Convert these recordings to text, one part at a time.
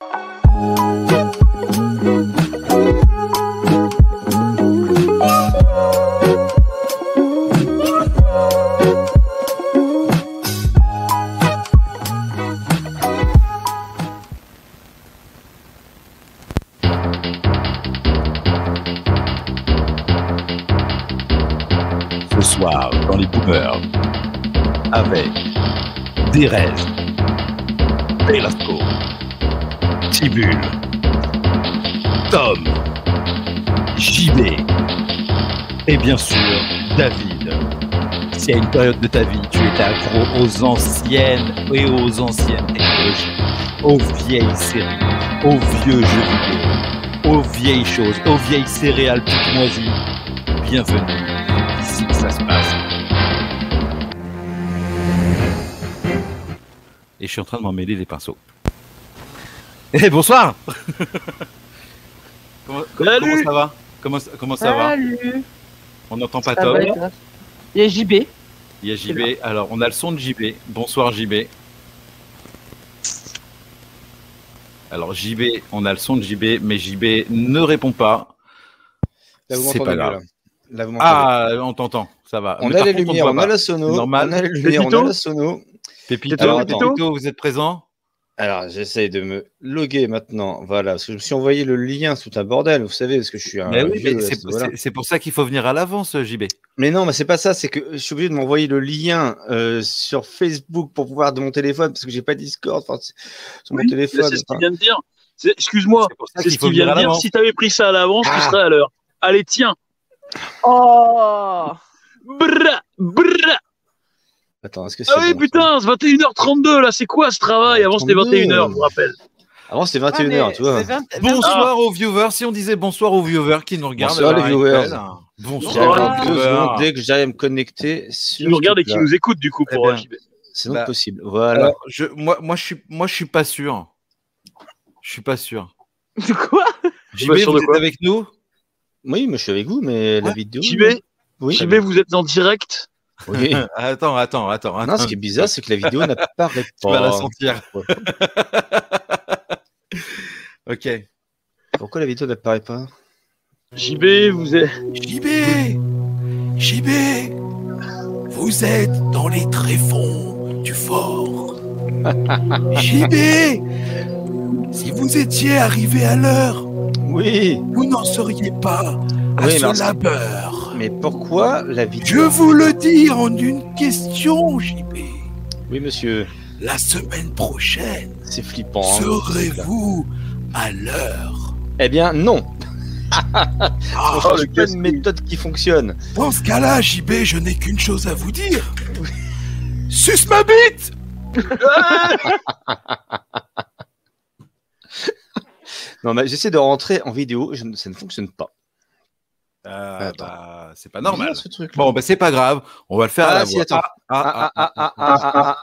Ce David. Si à une période de ta vie tu étais accro aux anciennes et aux anciennes technologies, aux vieilles séries, aux vieux jeux vidéo, aux vieilles choses, aux vieilles céréales toutes moisies, bienvenue ici que ça se passe. Et je suis en train de m'en mêler les pinceaux. Eh bonsoir comment, comment- Salut comment ça va? Comment, comment ça va? On n'entend pas Tom Il y a JB. Il y a JB. Alors, on a le son de JB. Bonsoir JB. Alors JB, on a le son de JB, mais JB ne répond pas. Là, vous C'est m'entendez pas mieux, grave. là. Là, vous. Ah, on t'entend, ça va. on Mais a les lumières, on a la sono, Normal. on a les lumières, on a la sono. Pépito, Pépito, vous êtes présent? Alors, j'essaye de me loguer maintenant. Voilà, parce que je me suis envoyé le lien, c'est tout un bordel, vous savez, parce que je suis un. Mais oui, vieux, mais c'est voilà. pour ça qu'il faut venir à l'avance, JB. Mais non, mais c'est pas ça, c'est que je suis obligé de m'envoyer le lien euh, sur Facebook pour pouvoir de mon téléphone, parce que j'ai pas Discord enfin, sur mon téléphone. C'est ce qu'il vient de dire. Excuse-moi, C'est ce qu'il vient de dire. Si t'avais pris ça à l'avance, tu Ah. serais à l'heure. Allez, tiens. Oh brrra. Attends, est-ce que c'est. Ah oui, putain, c'est 21h32 là, c'est quoi ce travail? Avant c'était 32. 21h, je vous rappelle. Avant, c'était 21h, tu vois. Bonsoir aux viewers. Si on disait bonsoir aux viewers qui nous regardent. Bonsoir, les alors, viewers. Michael. Bonsoir aux viewers. dès que j'arrive à me connecter Qui nous regarde ce et qui nous écoute du coup pour euh, JB. C'est donc Bah, possible. Voilà. Alors, je, moi, moi, je suis, moi, je suis pas sûr. Je suis pas sûr. De quoi? JB, sûr vous êtes avec nous? Oui, mais je suis avec vous, mais la vidéo. JB, Oui. JB, vous êtes en direct? Oui. Attends, attends, attends. Non, ce qui est bizarre, c'est que la vidéo n'apparaît Tu vas la pas. sentir. ok. Pourquoi la vidéo n'apparaît pas JB, vous êtes. JB JB Vous êtes dans les tréfonds du fort. JB Si vous étiez arrivé à l'heure, Oui. vous n'en seriez pas à ce labeur. Mais pourquoi la Je vidéo vous le dis en une question, JB. Oui, monsieur. La semaine prochaine, C'est flippant. hein. serez-vous à l'heure? Eh bien, non. Ah, cherche pas une méthode qui fonctionne. Dans ce cas-là, JB, je n'ai qu'une chose à vous dire. Suce ma bite Non, mais j'essaie de rentrer en vidéo, je ça ne fonctionne pas. Euh, bah, c'est pas normal. Bien, ce truc. Bon, bah, c'est pas grave. On va le faire à la si, voix. attends. Ah, Ah, ah, ah, ah, ah, ah, ah,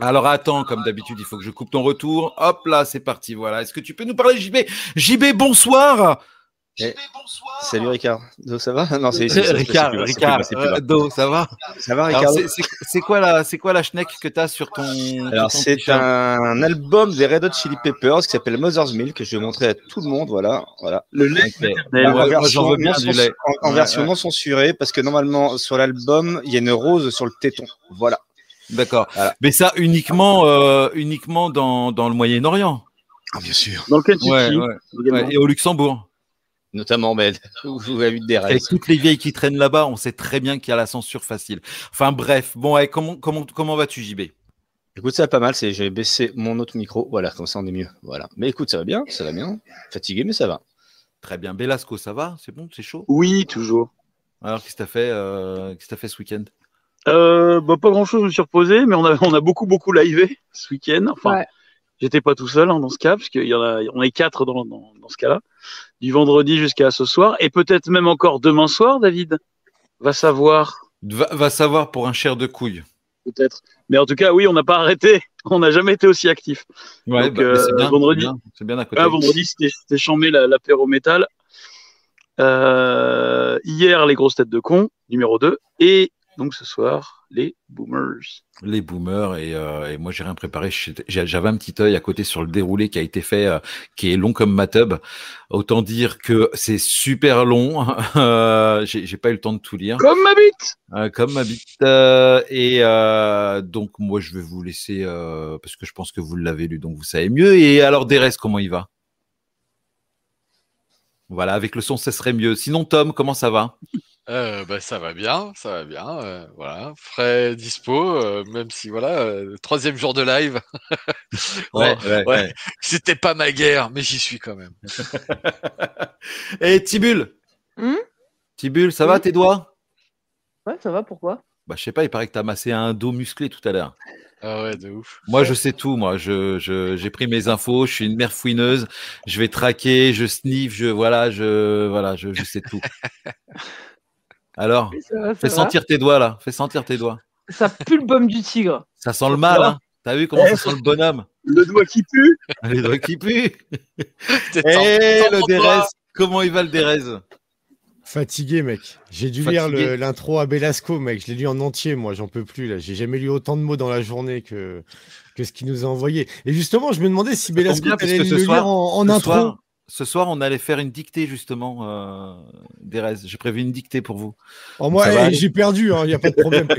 ah. Alors attends, comme d'habitude, il faut que je coupe ton retour. Hop là, c'est parti. Voilà. Est-ce que tu peux nous parler, JB JB, bonsoir. Eh, Salut Ricard. Donc, ça va? Non, c'est Ricard, c'est plus Ricard, plus euh, Do, ça va? Ça va, Ricard? c'est- quoi la, c'est quoi la schneck que t'as sur ton Alors, c'est un album des Red Hot Chili Peppers qui s'appelle Mother's Milk que je vais montrer à tout le monde. Voilà. voilà. Le lait Ok. maternel. Ouais, en version, j'en veux bien non lait. en- en Ouais, version ouais. non censurée parce que normalement sur l'album il y a une rose sur le téton. Voilà. D'accord. Voilà. Mais ça uniquement, euh, uniquement dans, dans le Moyen-Orient? Ah, bien sûr. Dans le Kentucky. Et au Luxembourg. Notamment, mais vous avez vu des Avec rêves. toutes les vieilles qui traînent là-bas, on sait très bien qu'il y a la censure facile. Enfin bref, bon, comment, comment, comment vas-tu, JB Écoute, ça va pas mal. C'est j'ai baissé mon autre micro. Voilà, comme ça on est mieux. Voilà. Mais écoute, ça va bien, ça va bien. Fatigué, mais ça va. Très bien. Belasco, ça va? C'est bon? C'est chaud? Oui, toujours. Alors, qu'est-ce que t'as fait, euh, qu'est-ce que t'as fait ce week-end? Euh, bah, pas grand chose, je me suis reposé, mais on a, on a beaucoup, beaucoup livé ce week-end. Enfin, Ouais. J'étais pas tout seul hein, dans ce cas, parce qu'il y en a, on est quatre dans, dans, dans ce cas-là, du vendredi jusqu'à ce soir, et peut-être même encore demain soir, David. Va savoir, va, va savoir pour un cher de couilles. peut-être. Mais en tout cas, oui, on n'a pas arrêté. On n'a jamais été aussi actifs. Ouais, Donc, bah, c'est euh, bien, vendredi. c'est bien, C'est bien, à côté. Ah, vendredi, c'était chambé la- l'apéro métal. Euh, hier, les grosses têtes de con, numéro 2. Et Donc ce soir, les boomers. Les boomers et, euh, et moi j'ai rien préparé. J'avais un petit œil à côté sur le déroulé qui a été fait, euh, qui est long comme ma tub. Autant dire que c'est super long. Euh, j'ai pas eu le temps de tout lire, Comme ma bite comme ma bite. Et donc moi je vais vous laisser parce que je pense que vous l'avez lu, donc vous savez mieux. Et alors Dérès, comment il va? Voilà, avec le son, ça serait mieux. Sinon Tom, comment ça va? Euh, bah, ça va bien, ça va bien. euh, voilà, frais, dispo, euh, même si voilà, euh, troisième jour de live. Oh, ouais, ouais. C'était pas ma guerre, mais j'y suis quand même. Et Tibul? Hmm? Tibul, ça va Oui. tes doigts? Ouais, ça va, pourquoi? Bah, je sais pas, il paraît que tu as massé un dos musclé tout à l'heure. Ah ouais, de ouf. Moi, je sais tout. Moi, je, je, j'ai pris mes infos. Je suis une mère fouineuse. Je vais traquer, je sniff, je, voilà, je, voilà, je, je sais tout. Alors, va, fais va. sentir tes doigts là. Fais sentir tes doigts. Ça pue le baume du tigre. Ça sent le mal, hein. T'as vu comment ça sent le bonhomme? Le doigt qui pue Les doigts qui puent. T'es Eh, le Dérez. Comment il va le Dérez? Fatigué, mec. J'ai dû Fatigué. lire le- l'intro à Belasco, mec. Je l'ai lu en entier, moi. J'en peux plus, là. J'ai jamais lu autant de mots dans la journée que, que ce qu'il nous a envoyé. Et justement, je me demandais si Belasco allait le lire en, intro. soir, ce soir, on allait faire une dictée justement, euh, Dérez. J'ai prévu une dictée pour vous. Oh, moi, eh, j'ai perdu, il n'y a pas de problème.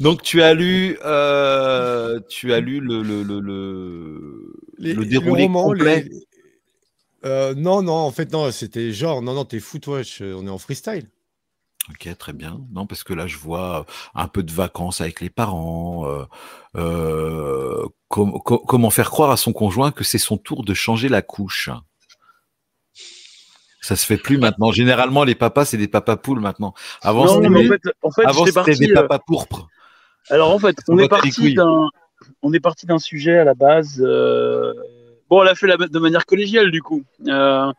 Donc tu as lu, euh, tu as lu le le le le, Les- le déroulé roman, complet. les- Euh, non, non, en fait, non, c'était genre, non, non, t'es fou, toi, je- on est en freestyle. Ok, très bien. Non, parce que là, je vois euh, un peu de vacances avec les parents. euh, euh, com- co- comment faire croire à son conjoint que c'est son tour de changer la couche Ça se fait plus maintenant. Généralement, les papas, c'est des papas poules maintenant. Avant, c'était en des- fait, en fait parti. papas pourpres. Alors en fait, on On est parti d'un, on est parti d'un sujet à la base. euh, Bon, on l'a fait de manière collégiale du coup. Euh,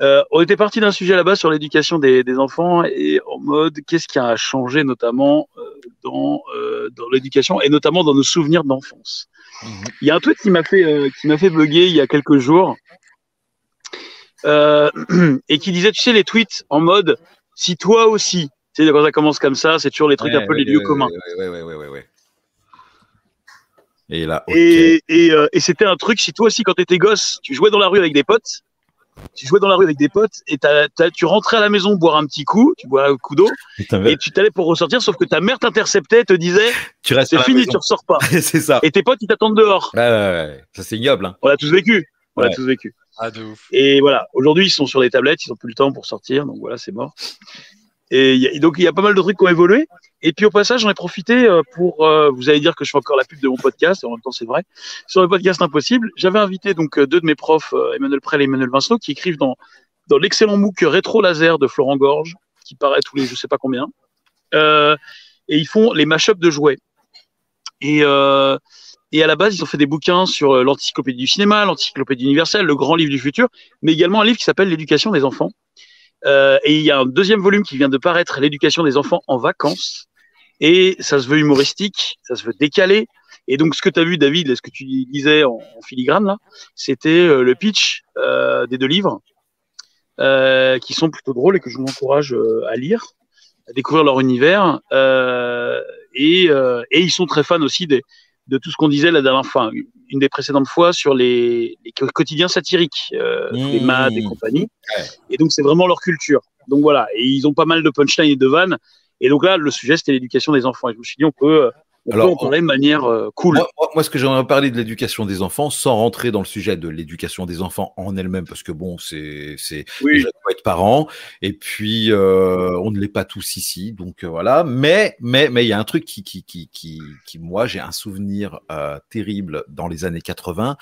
euh, on était parti d'un sujet base sur l'éducation des, des enfants et en mode qu'est-ce qui a changé notamment euh, dans euh, dans l'éducation et notamment dans nos souvenirs d'enfance? Mhm. Il y a un truc qui m'a fait qui m'a fait bugger il y a quelques jours et qui disait tu sais les tweets en mode si toi aussi tu sais quand ça commence comme ça c'est toujours les trucs un peu les lieux communs. Ouais. Et là, ok. Et, et, et c'était un truc, si toi aussi, quand t'étais gosse, tu jouais dans la rue avec des potes, tu jouais dans la rue avec des potes et t'as- t'as- tu rentrais à la maison boire un petit coup, tu bois un coup d'eau, et tu t'allais pour ressortir, sauf que ta mère t'interceptait, te disait, tu restes c'est fini, maison. tu ressors pas. c'est ça. Et tes potes, ils t'attendent dehors. Ouais, ouais, ouais. Ça, c'est ignoble. Hein. On l'a tous vécu. On l'a Ouais. tous vécu. Ah, de ouf. Et voilà, aujourd'hui, ils sont sur les tablettes, ils ont plus le temps pour sortir, donc voilà, c'est mort. Et, donc, il y a pas mal de trucs qui ont évolué. Et puis, au passage, j'en ai profité euh, pour, euh, vous allez dire que je fais encore la pub de mon podcast, et en même temps, c'est vrai. Sur le podcast Impossible, j'avais invité donc euh, deux de mes profs, Emmanuel Prel et Emmanuel Vincenot, qui écrivent dans, dans l'excellent MOOC Rétro Laser de Florent Gorge, qui paraît tous les je sais pas combien. Et ils font les mashups de jouets. Et, et à la base, ils ont fait des bouquins sur l'encyclopédie du cinéma, l'encyclopédie universelle, le grand livre du futur, mais également un livre qui s'appelle L'éducation des enfants. Euh, et il y a un deuxième volume qui vient de paraître, L'éducation des enfants en vacances. Et ça se veut humoristique, ça se veut décalé. Et donc, ce que tu as vu, David, ce que tu disais en, filigrane, là, c'était euh, le pitch euh, des deux livres, qui sont plutôt drôles et que je vous encourage à lire, à découvrir leur univers. Et ils sont très fans aussi des, de tout ce qu'on disait la dernière fois, une des précédentes fois sur les, les quotidiens satiriques, euh, les Mmh. MAD et compagnie. Ouais. Et donc, c'est vraiment leur culture. Donc voilà, et ils ont pas mal de punchlines et de vannes. Et donc là, le sujet, c'était l'éducation des enfants. Et je me suis dit, on peut, euh, on Alors, peut en parler de manière euh, cool. Moi, moi- moi, ce que j'aimerais parler de l'éducation des enfants, sans rentrer dans le sujet de l'éducation des enfants en elle-même, parce que bon, c'est, c'est, oui, déjà, être parent, et puis euh, on ne l'est pas tous ici, donc euh, voilà. Mais, mais, mais il y a un truc qui, qui, qui, qui, qui moi, j'ai un souvenir terrible dans les années 80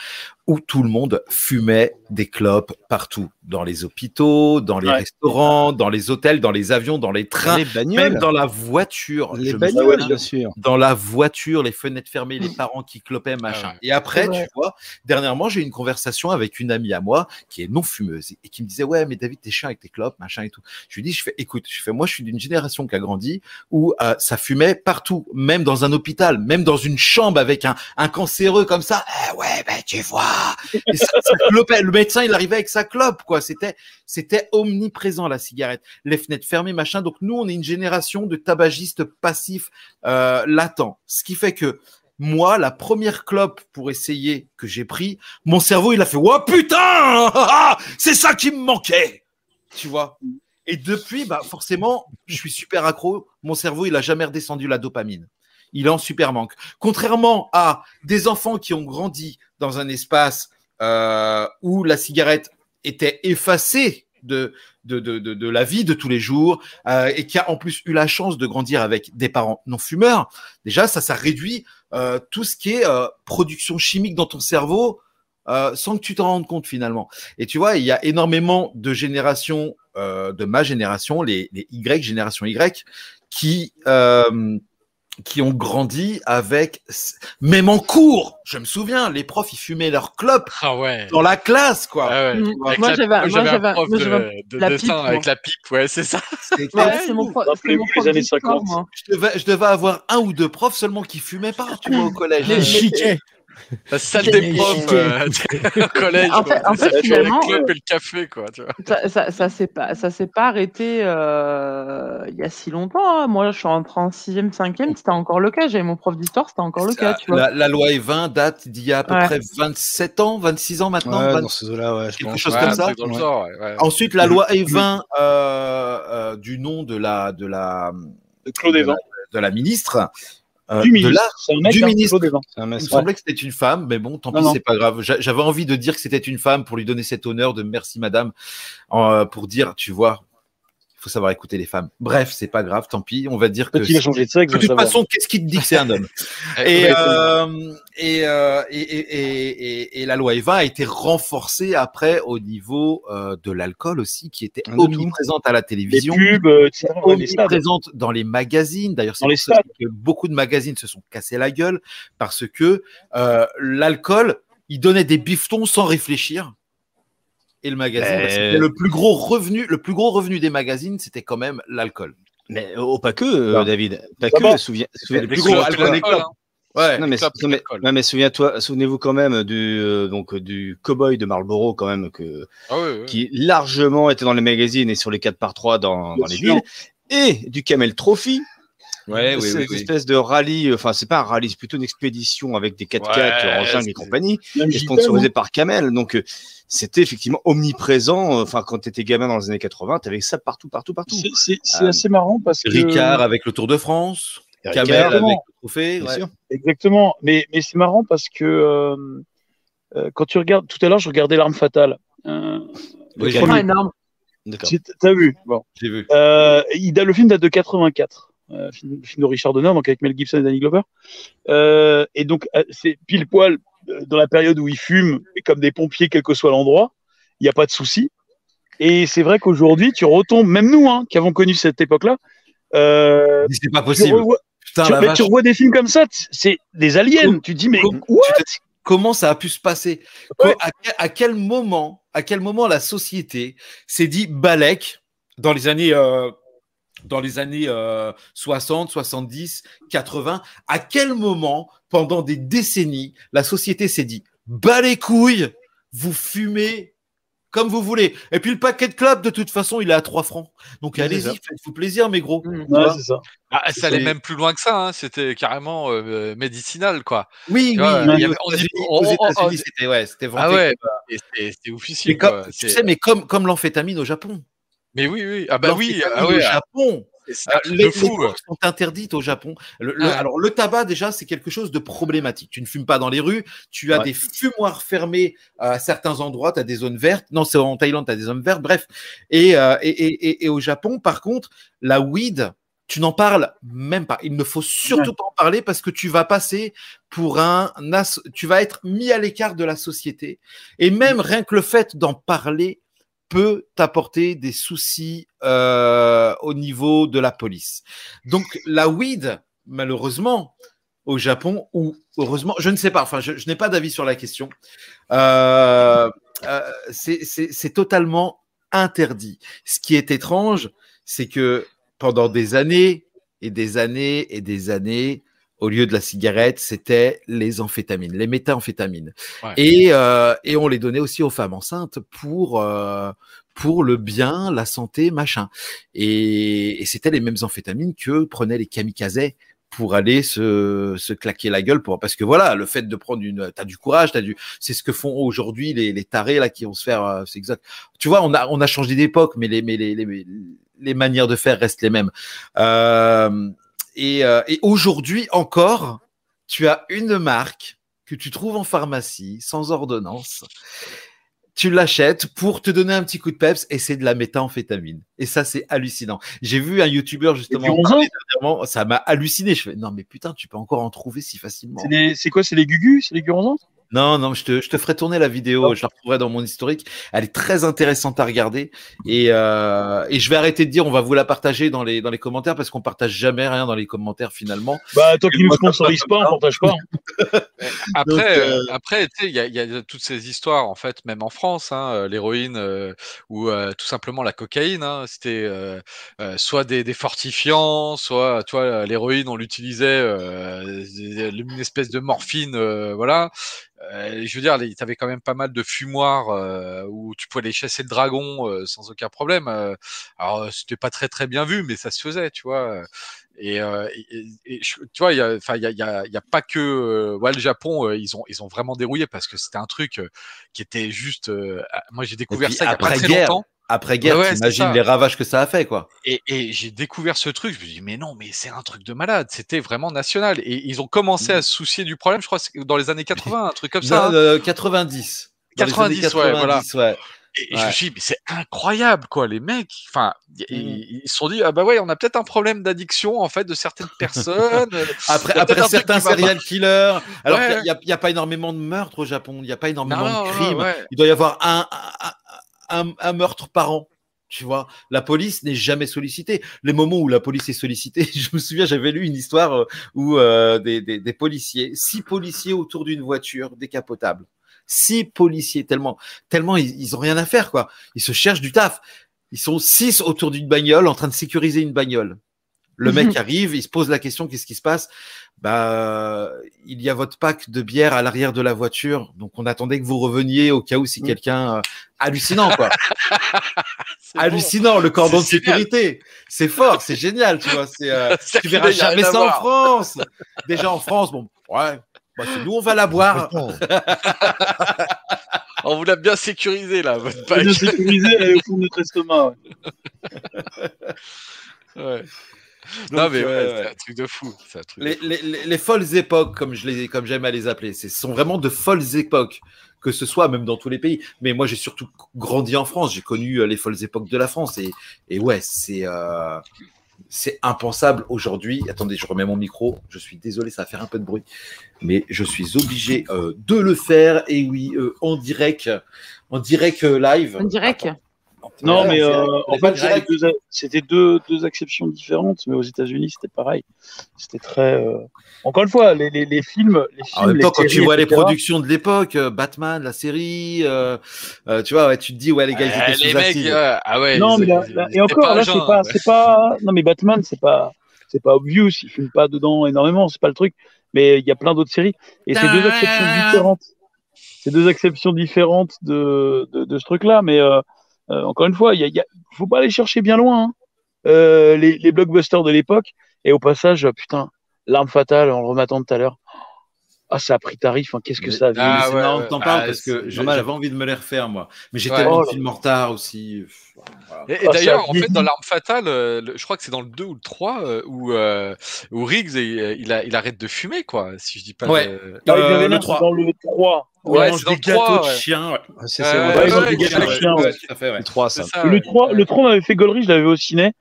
où tout le monde fumait des clopes partout, dans les hôpitaux, dans les Ouais. restaurants, dans les hôtels, dans les avions, dans les trains, Les même dans la voiture. Les bagnoles, bien sûr. dans la voiture, les fenêtres fermées, les parents qui clopaient, machin. Ah ouais. Et après, tu vois, dernièrement, j'ai eu une conversation avec une amie à moi qui est non fumeuse et qui me disait, ouais, mais David, t'es chiant avec tes clopes, machin et tout. Je lui dis, je fais, écoute, je fais, moi, je suis d'une génération qui a grandi où euh, ça fumait partout, même dans un hôpital, même dans une chambre avec un, un cancéreux comme ça. Eh ouais, ben, tu vois, Le médecin, il arrivait avec sa clope, quoi. C'était, c'était omniprésent la cigarette. Les fenêtres fermées, machin. Donc nous, on est une génération de tabagistes passifs euh, latents. Ce qui fait que moi, la première clope pour essayer que j'ai pris, mon cerveau, il a fait Oh putain Ah, C'est ça qui me manquait Tu vois? Et depuis, bah, forcément, je suis super accro. Mon cerveau, il a jamais redescendu la dopamine. Il en super manque. Contrairement à des enfants qui ont grandi dans un espace euh, où la cigarette était effacée de, de, de, de, la vie de tous les jours euh, et qui a en plus eu la chance de grandir avec des parents non fumeurs, déjà, ça, ça réduit euh, tout ce qui est production chimique dans ton cerveau sans que tu t'en rendes compte finalement. Et tu vois, il y a énormément de générations, de ma génération, les, Y, génération Y, qui, qui ont grandi avec, même en cours, je me souviens, les profs, ils fumaient leur clope Ah ouais. dans la classe, quoi. Ah ouais. Mm. Moi, j'avais- un prof moi, de, de la dessin pipe, avec moi. la pipe, ouais, c'est ça. C'était Ouais, c'est mon pro- c'est mon les prof années d'histoire, 50. moi. je, devais, je devais avoir un ou deux profs seulement qui fumaient pas, tu vois, au collège. Les chiquets. La salle des profs euh, au collège. En fait- quoi. en fait, Ça, finalement, le club et le café, quoi. Tu vois. Ça, ça, ça s'est pas, ça s'est pas arrêté euh, il y a si longtemps. hein. Moi, je suis rentrée en 6e, 5e, c'était encore le cas. J'avais mon prof d'histoire, c'était encore le Ça, cas, tu vois. la, la loi E20 date d'il y a à peu Ouais. près 27 ans, 26 ans maintenant. Ouais, 20 dans ces eaux-là, ouais, je quelque pense. chose Ouais, comme ça. genre, ouais, ouais. Ensuite, la loi E20 euh, euh, du nom de la, de la, De Claude de la, de la ministre. Euh, Du de ministre. la- C'est un mec, du ministre. Il me semblait que c'était une femme, mais bon, tant Non, pis, c'est pas grave. J'a- J'avais envie de dire que c'était une femme pour lui donner cet honneur de merci madame, euh, pour dire, tu vois, il faut savoir écouter les femmes. Bref, c'est pas grave, tant pis. On va dire que. Changé de sexe. De toute façon, qu'est-ce qui te dit que c'est un homme? Et, euh, euh, la loi Eva a été renforcée après au niveau euh, de l'alcool aussi, qui était tout. omniprésente à la Les télévision, pubs, euh, etc. les omniprésente dans les magazines. D'ailleurs, c'est que beaucoup de magazines se sont cassés la gueule parce que euh, l'alcool, il donnait des biftons sans réfléchir. Et le magazine, Mais- c'était le plus gros revenu, le plus gros revenu des magazines, c'était quand même l'alcool. Mais oh, pas que, euh, Non. David. Pas que. Souviens, souviens- le plus gros alcool, l'alcool, les hein. Ouais. Non mais, souviens-toi, souvenez-vous quand même du euh, donc du cowboy de Marlboro quand même que Ah qui largement était dans les magazines et sur les 4 par 3 dans, dans les villes et du Camel Trophy. Ouais, oui, oui, oui. espèce de rallye, enfin c'est pas un rallye, c'est plutôt une expédition avec des 4x4 Ouais, en jungle et compagnie, et sponsorisé par Camel. Donc euh, c'était effectivement omniprésent. Enfin quand tu étais gamin dans les années 80, tu avais ça partout, partout, partout. C'est- c'est Euh, assez marrant parce que. Ricard avec le Tour de France, Ricard, Kamel avec le trophée. Bien ouais. sûr. Exactement. Mais, mais c'est marrant parce que euh, euh, quand tu regardes, tout à l'heure, je regardais L'arme fatale. Euh, Oui. Tu- T'as vu Bon. J'ai vu. Euh, il date- le film date de 84. Euh, film, film de Richard Donner, donc avec Mel Gibson et Danny Glover. Euh, et donc, euh, c'est pile poil dans la période où ils fument, comme des pompiers, quel que soit l'endroit, il n'y a pas de souci. Et c'est vrai qu'aujourd'hui, tu retombes, même nous, hein, qui avons connu cette époque-là, euh, C'est pas tu, possible. revois, Putain, tu, la mais tu revois des films comme ça, c'est des aliens. Com- tu te dis, mais com- what? Comment ça a pu se passer? Ouais. à, quel- à quel moment, à quel moment la société s'est dit Balek dans les années, euh, dans les années euh, 60, 70, 80 À quel moment, pendant des décennies, la société s'est dit Bas les couilles, vous fumez comme vous voulez. Et puis le paquet de club, de toute façon, il est à 3 francs. Donc allez-y, faites-vous plaisir, mes gros. Mm. Ouais, ça. Ah, ça allait même plus loin que ça, hein. c'était carrément euh, médicinal, quoi. Oui, oui, vois, avait- aux on États-Unis, aux c'était ouais, c'était Ah ouais, c'est oufissime. Mais comme, tu sais, mais comme, comme l'amphétamine au Japon. Mais oui, oui. Ah bah oui, ah Japon. truc les, de fou. les drogues sont interdites au Japon. Le- le- Ah. Alors, le tabac, déjà, c'est quelque chose de problématique. Tu ne fumes pas dans les rues. Tu as Ouais. des fumoirs fermés à certains endroits. Tu as des zones vertes. Non, c'est en Thaïlande, tu as des zones vertes. Bref. Et, euh, et, et, et- et au Japon, par contre, la weed, tu n'en parles même pas. Il ne faut surtout pas en parler parce que tu vas passer pour un as- tu vas être mis à l'écart de la société. Et même rien que le fait d'en parler peut t'apporter des soucis euh, au niveau de la police. Donc la weed, malheureusement, au Japon, ou heureusement, je ne sais pas, enfin je, n'ai pas d'avis sur la question, euh, euh, c'est totalement interdit. Ce qui est étrange, c'est que pendant des années et des années et des années, au lieu de la cigarette, c'était les amphétamines, les méthamphétamines. Ouais. Et, euh, et on les donnait aussi aux femmes enceintes pour, euh, pour le bien, la santé, machin. Et, et c'était les mêmes amphétamines que prenaient les kamikazes pour aller se, se claquer la gueule pour parce que voilà le fait de prendre une t'as du courage t'as du c'est ce que font aujourd'hui les, les tarés là qui vont se faire euh, c'est exact tu vois on a on a changé d'époque mais les mais les, les les manières de faire restent les mêmes euh, et, euh, et aujourd'hui encore tu as une marque que tu trouves en pharmacie sans ordonnance tu l'achètes pour te donner un petit coup de peps et c'est de la méthamphétamine. Et ça, c'est hallucinant. J'ai vu un youtubeur justement dernièrement, ça m'a halluciné. Je fais, non, mais putain, tu peux encore en trouver si facilement. C'est quoi C'est les gugus? C'est les guronzans Non, non, je te, je te ferai tourner la vidéo, je la retrouverai dans mon historique. Elle est très intéressante à regarder. Et, euh, et je vais arrêter de dire, on va vous la partager dans les, dans les commentaires parce qu'on partage jamais rien dans les commentaires finalement. Bah, tant qu'ils nous sponsorisent pas, on partage pas. Après, Donc, euh, euh, après, tu sais, il y a, il y a toutes ces histoires en fait, même en France, hein, l'héroïne euh, ou euh, tout simplement la cocaïne. hein, C'était euh, euh, soit des, des fortifiants, soit, tu vois, l'héroïne on l'utilisait, euh, une espèce de morphine, voilà. Je veux dire, tu avais quand même pas mal de fumoirs où tu pouvais aller chasser le dragon sans aucun problème. alors, c'était pas très très bien vu, mais ça se faisait, tu vois. Et, euh, tu vois, il y a, enfin, il y a, il y a, il y a pas que euh, ouais, le Japon, euh, ils ont, ils ont vraiment dérouillé parce que c'était un truc qui était juste. ah, moi, j'ai découvert ça il y a pas très après-guerre, longtemps. Après-guerre, Ouais, ouais, t'imagines les ravages que ça a fait, quoi. Et, et j'ai découvert ce truc, je me dis mais non, mais c'est un truc de malade, c'était vraiment national. Et ils ont commencé à se soucier du problème, je crois, dans les années 80, un truc comme ça. Non, hein. euh, 90. Dans les années 90, ouais, voilà. 90, ouais. Et, je Ouais. me suis dit, mais c'est incroyable, quoi, les mecs. Enfin, Mm. ils se sont dit, ah bah ouais, on a peut-être un problème d'addiction, en fait, de certaines personnes. Après, Il certains serial killers. Alors Ouais. qu'il n'y a, il pas énormément de meurtres au Japon. Il n'y a pas énormément Non, de ouais, crimes. ouais. Il doit y avoir un, un, un- un meurtre par an. Tu vois, la police n'est jamais sollicitée. Les moments où la police est sollicitée, je me souviens, j'avais lu une histoire euh, où euh, des, des, des policiers, six policiers autour d'une voiture décapotable. Six policiers, tellement, tellement ils, ils ont rien à faire, quoi. Ils se cherchent du taf. Ils sont six autour d'une bagnole en train de sécuriser une bagnole. Le mec arrive, il se pose la question, qu'est-ce qui se passe? Bah, il y a votre pack de bière à l'arrière de la voiture, donc on attendait que vous reveniez au cas où si quelqu'un euh, hallucinant quoi, bon. hallucinant le cordon de sécurité, c'est fort, c'est génial, tu vois, c'est euh, tu verras jamais ça en. France. Déjà en France, bon, ouais, bah, c'est nous on va la boire. On vous l'a bien sécurisé, là, votre Bien pack. sécurisé, elle est au fond de notre estomac. ouais. Ouais. Donc, non, mais ouais, euh, c'est ouais. un truc de fou. c'est un truc de les, fou. les, les- les folles époques, comme je les, comme j'aime à les appeler, ce sont vraiment de folles époques, que ce soit même dans tous les pays. Mais moi, j'ai surtout grandi en France. J'ai connu euh, les folles époques de la France, et, et ouais, c'est euh, c'est impensable aujourd'hui. Attendez, je remets mon micro. Je suis désolé, ça va faire un peu de bruit, mais je suis obligé euh, de le faire. Et oui, euh, en direct, en direct euh, live. On dirait que. Non, Ouais, mais en euh, en fait, c'était deux, deux, exceptions différentes, mais aux États-Unis, c'était pareil. C'était très. euh, Encore une fois, les, les, les films. Les films En même les temps, quand tu séries, vois les etc., productions de l'époque, euh, Batman, la série, euh, euh, tu vois, ouais, tu te dis, ouais, les gars, ils Euh, étaient les sous mecs, euh, ah ouais. Non, ils- mais là, ils- là- ils et encore, là, c'est pas, pas. Non, mais Batman, c'est pas, c'est pas obvious. Il filme pas dedans énormément. C'est pas le truc. Mais il y a plein d'autres séries. Et c'est deux exceptions différentes. C'est deux exceptions différentes de, de, de ce truc-là. Mais euh, encore une fois, il a- faut pas aller chercher bien loin. hein. Euh, les, blockbusters de l'époque. Et au passage, putain, l'arme fatale, en le tout à l'heure. Ah, ça a pris tarif. hein. Qu'est-ce que Mais- ça a vieilli. Ah c'est ouais, marrant ouais. que t'en parles Ah, parce que c'est j'avais envie de me les refaire, moi. Mais j'ai Ouais. tellement Oh films en retard aussi. Voilà. Et, et Ah, d'ailleurs, en fait, dans l'arme fatale, euh, le- je crois que c'est dans le 2 ou le 3 euh, où, euh, où Riggs il, il, a- il arrête de fumer, quoi, si je dis pas Ouais. de... Y Euh, avait le là, 3. dans le 3. Ouais, c'est mange dans des le gâteaux 3, de ouais. C'est Euh, c'est de chien, ouais, fait, ouais. le 3, ça. c'est ça, le ouais. 3, le 3 m'avait fait gaulerie, je l'avais au ciné.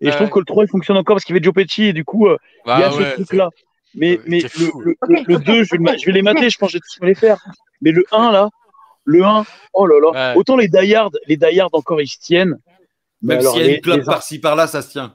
Et je trouve que le 3 il fonctionne encore parce qu'il y avait Joe Pesci et du coup euh, il y Ah a ce ouais, truc-là. Mais, Ouais, mais le, le, le, le 2, je vais, je les mater, je pense que je vais les faire. Mais le 1 là, le 1, oh là là. Ouais. Autant les Die Hard, les Die Hard encore ils se tiennent. Même s'il y a les- une clope les- par-ci par-là, ça se tient.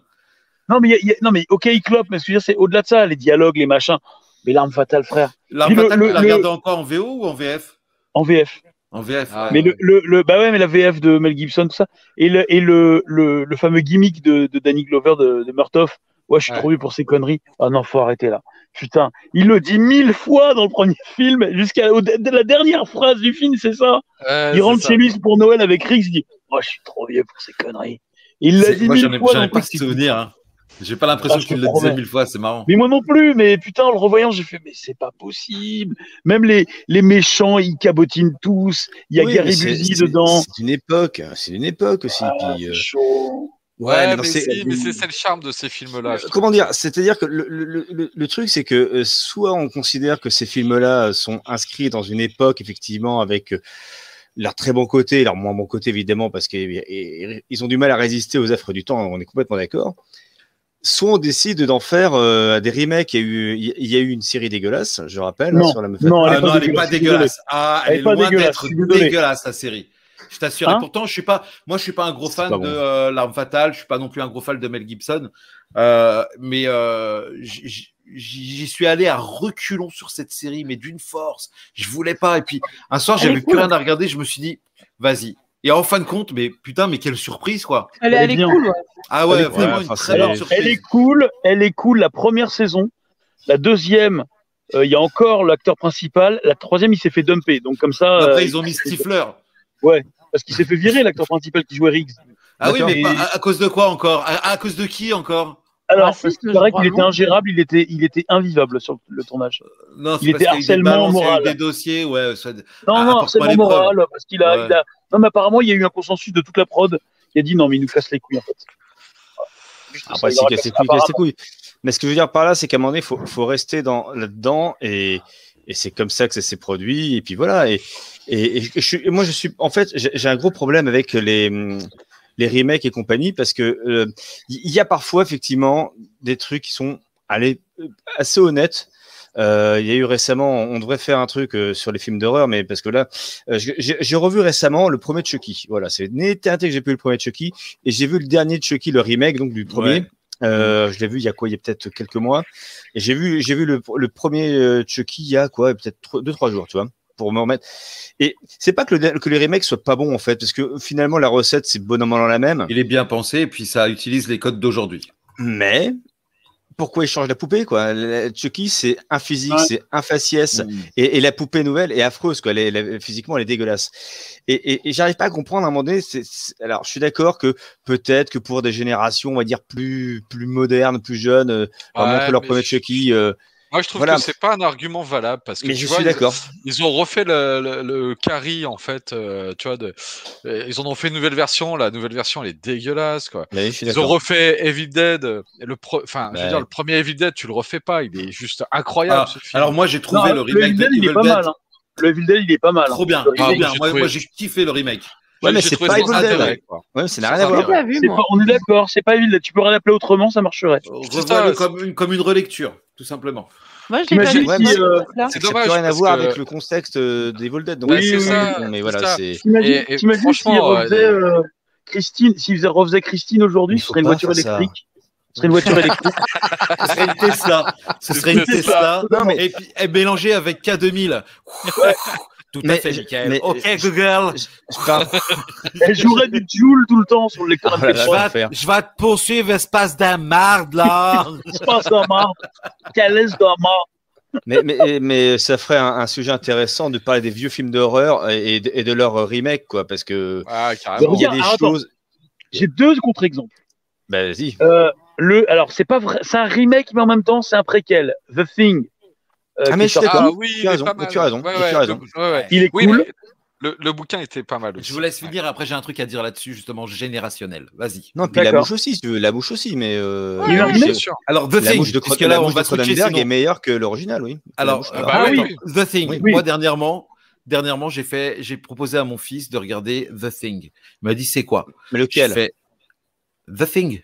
Non mais, il y a- il y a- non mais ok ils clopent, mais ce que je veux dire c'est au-delà de ça, les dialogues, les machins. Mais l'arme fatale frère, L'arme fatale, le- tu l'as le- regardé encore en VO ou en VF en VF. En VF. Ah, ouais. Mais le, le, le, bah ouais, mais la VF de Mel Gibson, tout ça. Et le, et le, le, le fameux gimmick de, de Danny Glover de, de Murtoff, Ouais, je suis Ouais. trop vieux pour ces conneries. Ah non, faut arrêter là. Putain, il le dit mille fois dans le premier film, jusqu'à la dernière phrase du film, c'est ça? Ouais, il rentre ça. chez lui pour Noël avec Rick, il dit Moi, je suis trop vieux pour ces conneries. Il l'a dit Moi, mille j'en ai, fois j'en ai pas ce souvenir. Hein. J'ai pas l'impression Ah, qu'il le disait mille fois, c'est marrant. Mais moi non plus, mais putain, en le revoyant, j'ai fait, mais c'est pas possible. Même les, les méchants, ils cabotinent tous. Il y a Oui, Gary Busey dedans. C'est une époque, c'est une époque aussi. Ah, puis, euh, chaud. Ouais, mais mais, non, c'est- si, mais c'est c'est le charme de ces films-là. Euh. Comment dire C'est-à-dire que le, le- le- le truc, c'est que euh, soit on considère que ces films-là sont inscrits dans une époque, effectivement, avec euh, leur très bon côté, leur moins bon côté, évidemment, parce qu'ils ont du mal à résister aux affres du temps, on est complètement d'accord. Soit on décide d'en faire euh, des remakes. Il y, a eu, il y a eu une série dégueulasse, je rappelle, Non, hein, sur la meuf. non, elle est Ah pas non, elle est dégueulasse, pas. Ah, Elle elle est est pas loin d'être dégueulasse, la série. Je t'assure. Hein et pourtant, je suis pas, moi, je suis pas un gros fan de bon. euh, L'Arme Fatale. Je suis pas non plus un gros fan de Mel Gibson. Euh, mais euh, j'y suis allé à reculons sur cette série, mais d'une force. Je voulais pas. Et puis, un soir, j'avais cool. plus rien à regarder. Je me suis dit, vas-y. Et en fin de compte, mais putain, mais quelle surprise, quoi. Elle, est- Elle est elle est bien. cool, ouais. Ah ouais, Elle est vraiment cool. une Enfin, très bonne surprise. elle est cool, elle est cool la première saison. La deuxième, euh, il y a encore l'acteur principal. La troisième, il s'est fait dumper. Donc, comme ça, Après, euh, ils ont mis Stifler. Parce qu'il s'est fait virer, l'acteur principal qui jouait Riggs. Ah oui, mais pas- à, à cause de quoi encore? À, à cause de qui encore? Alors, je paraît crois, qu'il était ingérable, il était, il était invivable sur le tournage. Non, Il était harcèlement balances, il y a eu moral. des dossiers, ouais. ça- Non, Ah, non, apporte-moi harcèlement moral, parce qu'il a, Ouais. il a- Non, mais apparemment, il y a eu un consensus de toute la prod qui a dit non, mais il nous casse les couilles, en fait. Juste Après, il c'est casse les couilles, casse les couilles. Mais ce que je veux dire par là, c'est qu'à un moment donné, il faut, faut rester dans, là-dedans et, et c'est comme ça que ça s'est produit. Et puis voilà. Et, moi, je suis, en fait, j'ai un gros problème avec les, remakes et compagnie parce que euh, il y, a parfois effectivement des trucs qui sont allez, assez honnêtes. Euh, il y a eu récemment, on devrait faire un truc euh, sur les films d'horreur, mais parce que là, j'ai revu récemment le premier de Chucky. Voilà, c'est une éternité que j'ai vu le premier de Chucky et j'ai vu le dernier de Chucky, le remake donc du premier. Euh, je l'ai vu il y a quoi? Il y a peut-être quelques mois. Et j'ai vu, j'ai vu le, le premier euh, Chucky il y a quoi? Peut-être deux trois jours, tu vois, pour me remettre. Et c'est pas que, le, que les remakes soient pas bons en fait, parce que finalement la recette c'est bonnement la même. Il est bien pensé et puis ça utilise les codes d'aujourd'hui. Mais pourquoi ils changent la poupée quoi Chucky c'est un physique, Ouais. c'est un faciès. Mm. Et, et la poupée nouvelle est affreuse, quoi. Elle est- elle est- physiquement, elle est dégueulasse. Et, et, et j'arrive pas à comprendre à un moment donné. alors, je suis d'accord que peut-être que pour des générations, on va dire plus plus modernes, plus jeunes, euh, leur Ouais, leur je- Chucky. euh, Moi, je trouve Voilà. que c'est pas un argument valable parce que mais tu je vois, suis ils- d'accord. Ils ont refait le, le, le Carrie en fait, euh, tu vois. De, euh, ils en ont fait une nouvelle version. La nouvelle version, elle est dégueulasse, quoi. Mais Ils ont refait Evil Dead. euh, Le enfin, je veux dire, le premier Evil Dead, tu le refais pas. Il est juste incroyable. Ah, ce film. alors moi j'ai trouvé Non, le le remake Evil de Dead, il est Evil pas Dead mal. hein. Le Evil Dead, il est pas mal. hein. trop bien, Ah, bien. moi, j'ai kiffé le remake. Ouais, mais c'est pas ça Evil Dead. ouais. ça n'a rien à voir. on est d'accord, c'est pas Evil Dead. Tu peux l'appeler autrement, ça marcherait. Revois-le ça, comme une, comme une relecture, tout simplement. Moi, je l'ai pas euh. C'est Ça n'a dommage, rien à voir avec le contexte euh, d'Evil Dead. Oui, c'est ça. mais c'est voilà, ça. c'est. Franchement, refaisait euh, euh, Christine, s'il refaisait Christine aujourd'hui, ce serait une voiture électrique. Ce serait une voiture électrique. Ce serait une Tesla. Ce serait une C'est Tesla. Non, mais- Et puis et mélangée avec K2000. Tout à Mais- fait, Michael. mais- ok, Google. Je Elle jouerait du Joule tout le temps sur lecteur Ah Je MP3. vais, l'enfer. te- je vais te poursuivre, espace de marde, là. La marre. Quelle est la marre mais, mais, mais ça ferait un, un sujet intéressant de parler des vieux films d'horreur et, et de, de leur remake, quoi, parce que Ah, il y a des ah, choses. J'ai deux contre-exemples. Bah, vas-y. Euh, le, alors, c'est pas vrai, c'est un remake, mais en même temps, c'est un préquel. The Thing. Euh, Ah, mais je suis sorti. d'accord. Ah oui, Tu as raison, pas tu as raison, Ouais, tu as ouais, raison. le- ouais, ouais. Il est Oui, cool. mais le, le bouquin était pas mal aussi. Je vous laisse finir, après j'ai un truc à dire là-dessus, justement, générationnel. Vas-y. Non, puis la mouche aussi, si tu veux, la mouche aussi, mais euh, Ouais, remake bien sûr. Alors, The la Thing, mouche de, puisque là, on mouche va de switcher, Cronenberg sinon. est meilleure que l'original, oui. Alors, euh, bah Ah oui. oui. The Thing. Oui. Moi, dernièrement, dernièrement, j'ai fait, j'ai proposé à mon fils de regarder The Thing. Il m'a dit, c'est quoi? Mais lequel? The Thing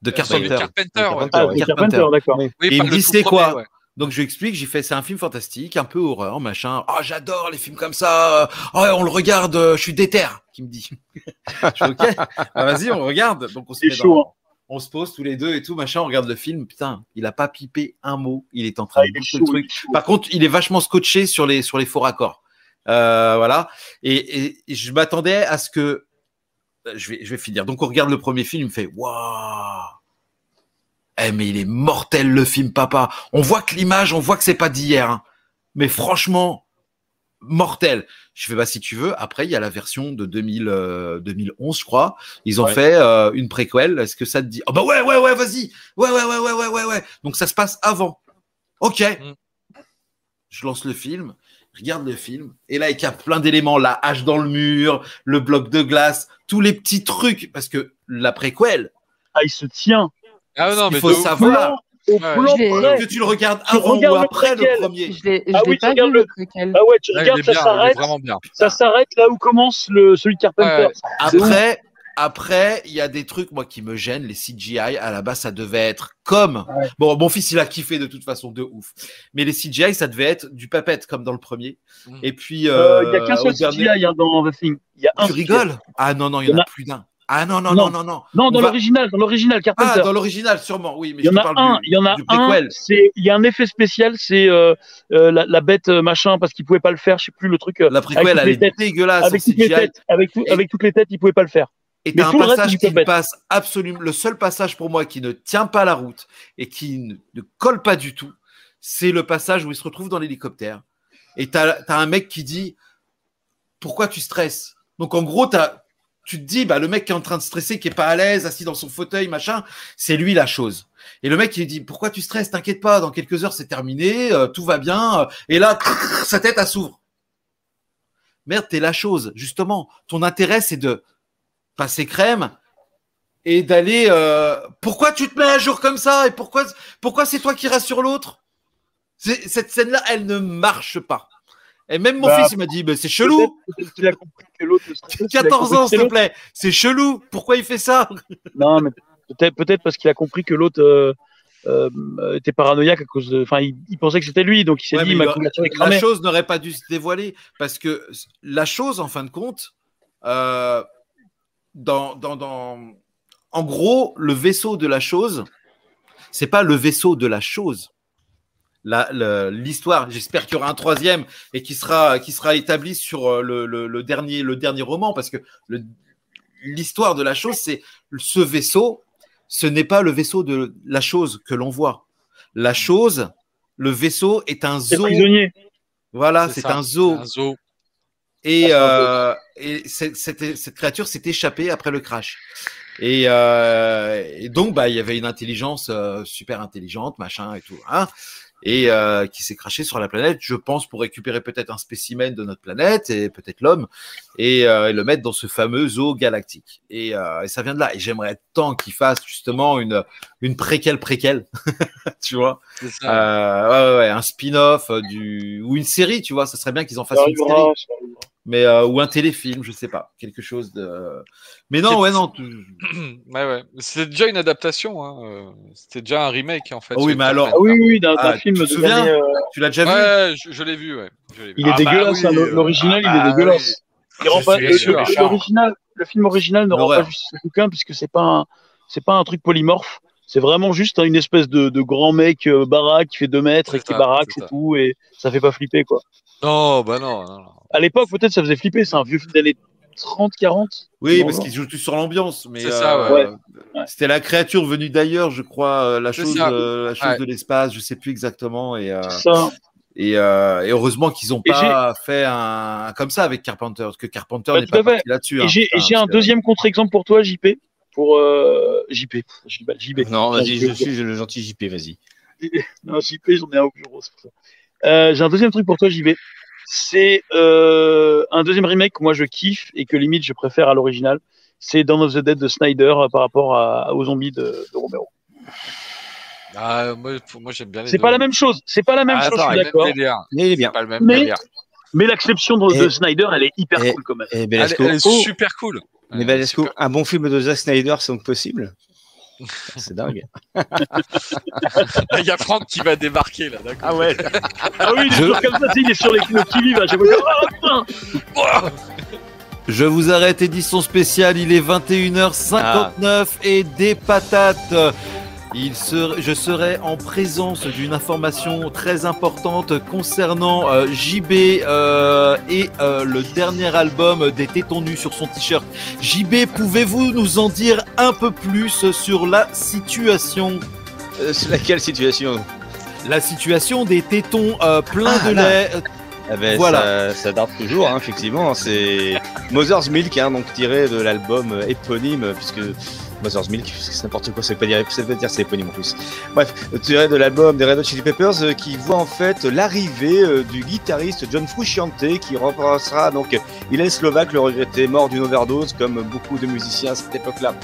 de de Carpenter. Carpenter, ouais. Ah, Carpenter. Carpenter, d'accord. Oui, Et il me dit, c'est quoi? ouais. Donc je lui explique, j'ai fait c'est un film fantastique, un peu horreur, machin. Ah j'adore les films comme ça. Oh, on le regarde, euh, je suis déter. Qui me dit. je ok. Bah, vas-y, on regarde. Donc on se C'est met chaud, dans- hein. on se pose tous les deux et tout machin. On regarde le film. Putain, il a pas pipé un mot. Il est en train Ah, de chaud, le truc. Par contre, il est vachement scotché sur les sur les faux raccords. Euh, voilà. Et, et- et je m'attendais à ce que je vais je vais finir. Donc on regarde le premier film, il me fait waouh. Eh mais il est mortel le film papa. On voit que l'image, on voit que c'est pas d'hier. hein. Mais franchement, mortel. Je fais bah si tu veux. Après il y a la version de 2000, euh, 2011 je crois. Ils ont Ouais. fait euh, une préquelle. Est-ce que ça te dit? Oh bah ouais ouais ouais vas-y. Ouais ouais ouais ouais ouais ouais ouais. Donc ça se passe avant. Ok. Mm. Je lance le film. je Regarde le film et là il y a plein d'éléments, la hache dans le mur, le bloc de glace, tous les petits trucs parce que la préquelle, Ah, il se tient. Ah non, il mais faut de ouf. savoir Au plan que tu le regardes Tu avant regardes ou après le premier. Je l'ai je Ah oui, tu regardes le. Ah ouais, tu il regardes, ça il s'arrête. vraiment bien. Ça s'arrête là où commence le, celui de Carpenter. Ouais. Après, après, il y a des trucs moi qui me gênent. Les CGI à la base, ça devait être comme. Ouais. Bon, mon fils il a kiffé de toute façon de ouf. Mais les CGI, ça devait être du papette comme dans le premier. Mm. Et puis, Euh, euh, Il y a qu'un seul dernier- CGI hein, dans The Thing. Il y a un Tu CGI. rigoles? Ah non non, il y Il y en en a plus d'un. Ah non non Non. non non non. Dans l'original, dans l'original Carpenter. Ah dans l'original sûrement. Oui, mais il y je en a parle un, du, il y en a un. il y a un effet spécial, c'est euh, euh, la, bête euh, machin parce qu'il pouvait pas le faire. Je sais plus le truc. La préquelle, elle est têtes. dégueulasse avec toutes les têtes, avec, toutes les têtes, il pouvait pas le faire. Et t'as un passage qui passe absolument. Le seul passage pour moi qui ne tient pas la route et qui ne, ne colle pas du tout, c'est le passage où il se retrouve dans l'hélicoptère. Et t'as as un mec qui dit Pourquoi tu stresses? Donc en gros, t'as- tu te dis bah, Le mec qui est en train de stresser, qui est pas à l'aise, assis dans son fauteuil, machin, c'est lui la chose. Et le mec il dit Pourquoi tu stresses? T'inquiète pas, dans quelques heures c'est terminé, euh, tout va bien. Et là, sa tête elle s'ouvre. Merde, t'es la chose, justement. Ton intérêt, c'est de passer crème et d'aller. euh, Pourquoi tu te mets à jour comme ça? Et pourquoi, pourquoi c'est toi qui rassure l'autre? Cette scène-là, elle ne marche pas. Et même mon Bah, fils, il m'a dit bah, c'est chelou. A compris que l'autre. le stressait, qu'il a 14 compris ans, s'il te plaît. C'est chelou. Pourquoi il fait ça Non, mais peut-être parce qu'il a compris que l'autre euh, euh, était paranoïaque à cause de. Enfin, il, il pensait que c'était lui, donc il s'est Ouais, dit il- La chose n'aurait pas dû se dévoiler parce que la chose, en fin de compte, euh, dans, dans, dans, en gros, le vaisseau de la chose, c'est pas le vaisseau de la chose. L'histoire, j'espère qu'il y aura un troisième et qui sera, qui sera établi sur euh, le, le- le dernier, le dernier roman parce que l'histoire de la chose, c'est ce vaisseau, ce n'est pas le vaisseau de la chose que l'on voit. La chose, le vaisseau est un zoo. prisonnier. Voilà, C'est un zoo. Un zoo. Et, euh, et cette, cette- cette créature s'est échappée après le crash. Et, euh, et donc, bah, il y avait une intelligence euh, super intelligente, machin et tout, hein, et euh, qui s'est crashée sur la planète, je pense, pour récupérer peut-être un spécimen de notre planète et peut-être l'homme, et, euh, et le mettre dans ce fameux zoo galactique. Et, euh, et ça vient de là. Et j'aimerais tant qu'il fasse justement une, une préquelle préquelle, tu vois, ça. euh, ouais, ouais, ouais, un spin-off euh, du ou une série, tu vois, ça serait bien qu'ils en fassent Ça une série. Mais euh, ou un téléfilm, je sais pas, quelque chose de. Mais non, ouais, non. ouais, ouais. C'était déjà une adaptation. Hein. C'était déjà un remake en fait. Ah oui, mais alors- Ah oui, oui, d'un Ah, film tu te de souviens l'année, euh, Tu l'as déjà vu? Ouais, je, je l'ai vu, ouais. Je l'ai vu. Il est Ah bah dégueulasse, oui, hein, euh, l'original, ah il est bah dégueulasse. Il rend Je pas, suis le- sûr, le- Charles. l'original, le film original ne rend pas justice au bouquin puisque c'est pas un, c'est pas un truc polymorphe. C'est vraiment juste une espèce de, de grand mec euh, baraque qui fait 2 mètres et C'est qui baraque, c'est tout, et ça fait pas flipper, quoi. Non, bah non, non, non. À l'époque, peut-être ça faisait flipper, c'est un vieux film d'années 30, 40. Oui, Non, parce non. qu'il joue tout sur l'ambiance. Mais C'est ça, euh, ouais. Ouais. C'était la créature venue d'ailleurs, je crois, euh, la C'est chose, euh, la chose Ouais. de l'espace, je sais plus exactement. Et, euh, C'est ça. et, euh, et heureusement qu'ils ont Et pas fait un comme ça avec Carpenter, parce que Carpenter n'est pas parti là-dessus. Et hein, j'ai, un deuxième contre-exemple pour toi, JP. Pour euh, JP. JB. Non, vas-y, je- je suis le gentil JP, vas-y. Non, JP, j'en ai un au bureau, c'est pour ça. Euh, j'ai un deuxième truc pour toi, JB. C'est euh, un deuxième remake que moi je kiffe et que limite je préfère à l'original. C'est Dawn of the Dead de Snyder euh, par rapport à, aux zombies de, de Romero. Ah, moi, j'aime bien les C'est pas la même chose. C'est pas la même Ah, chose, attends, je suis le d'accord. Mais il est bien. pas le même Mais-. Mais l'acception de, de Snyder, elle est hyper et- cool quand même. Et Elle, Belasco, elle est super cool. mais super- un bon film de Zack Snyder, c'est donc possible? C'est dingue. Il y a Franck qui va débarquer là, d'accord. Ah ouais. Ah oui, des Je- choses comme ça, il est sur les le qui vive. à chaque fois, Ah, putain Je vous arrête édition spéciale, il est 21h59 et des patates. Il ser- je serai en présence d'une information très importante concernant euh, JB euh, et euh, le dernier album des tétons nus sur son t-shirt. JB, pouvez-vous nous en dire un peu plus sur la situation? Laquelle situation? La situation des tétons pleins Ah, de là. lait. Ah ben, Voilà. ça, ça date toujours, hein, effectivement. C'est Mother's Milk, hein, donc tiré de l'album éponyme, puisque Mother's Milk, c'est n'importe quoi, ça veut pas dire, ça veut dire c'est éponyme en plus. Bref, tiré de l'album des Red Hot Chili Peppers, euh, qui voit en fait l'arrivée euh, du guitariste John Frusciante, qui remplacera donc Ilan Slovak, le regretté, mort d'une overdose, comme beaucoup de musiciens à cette époque-là.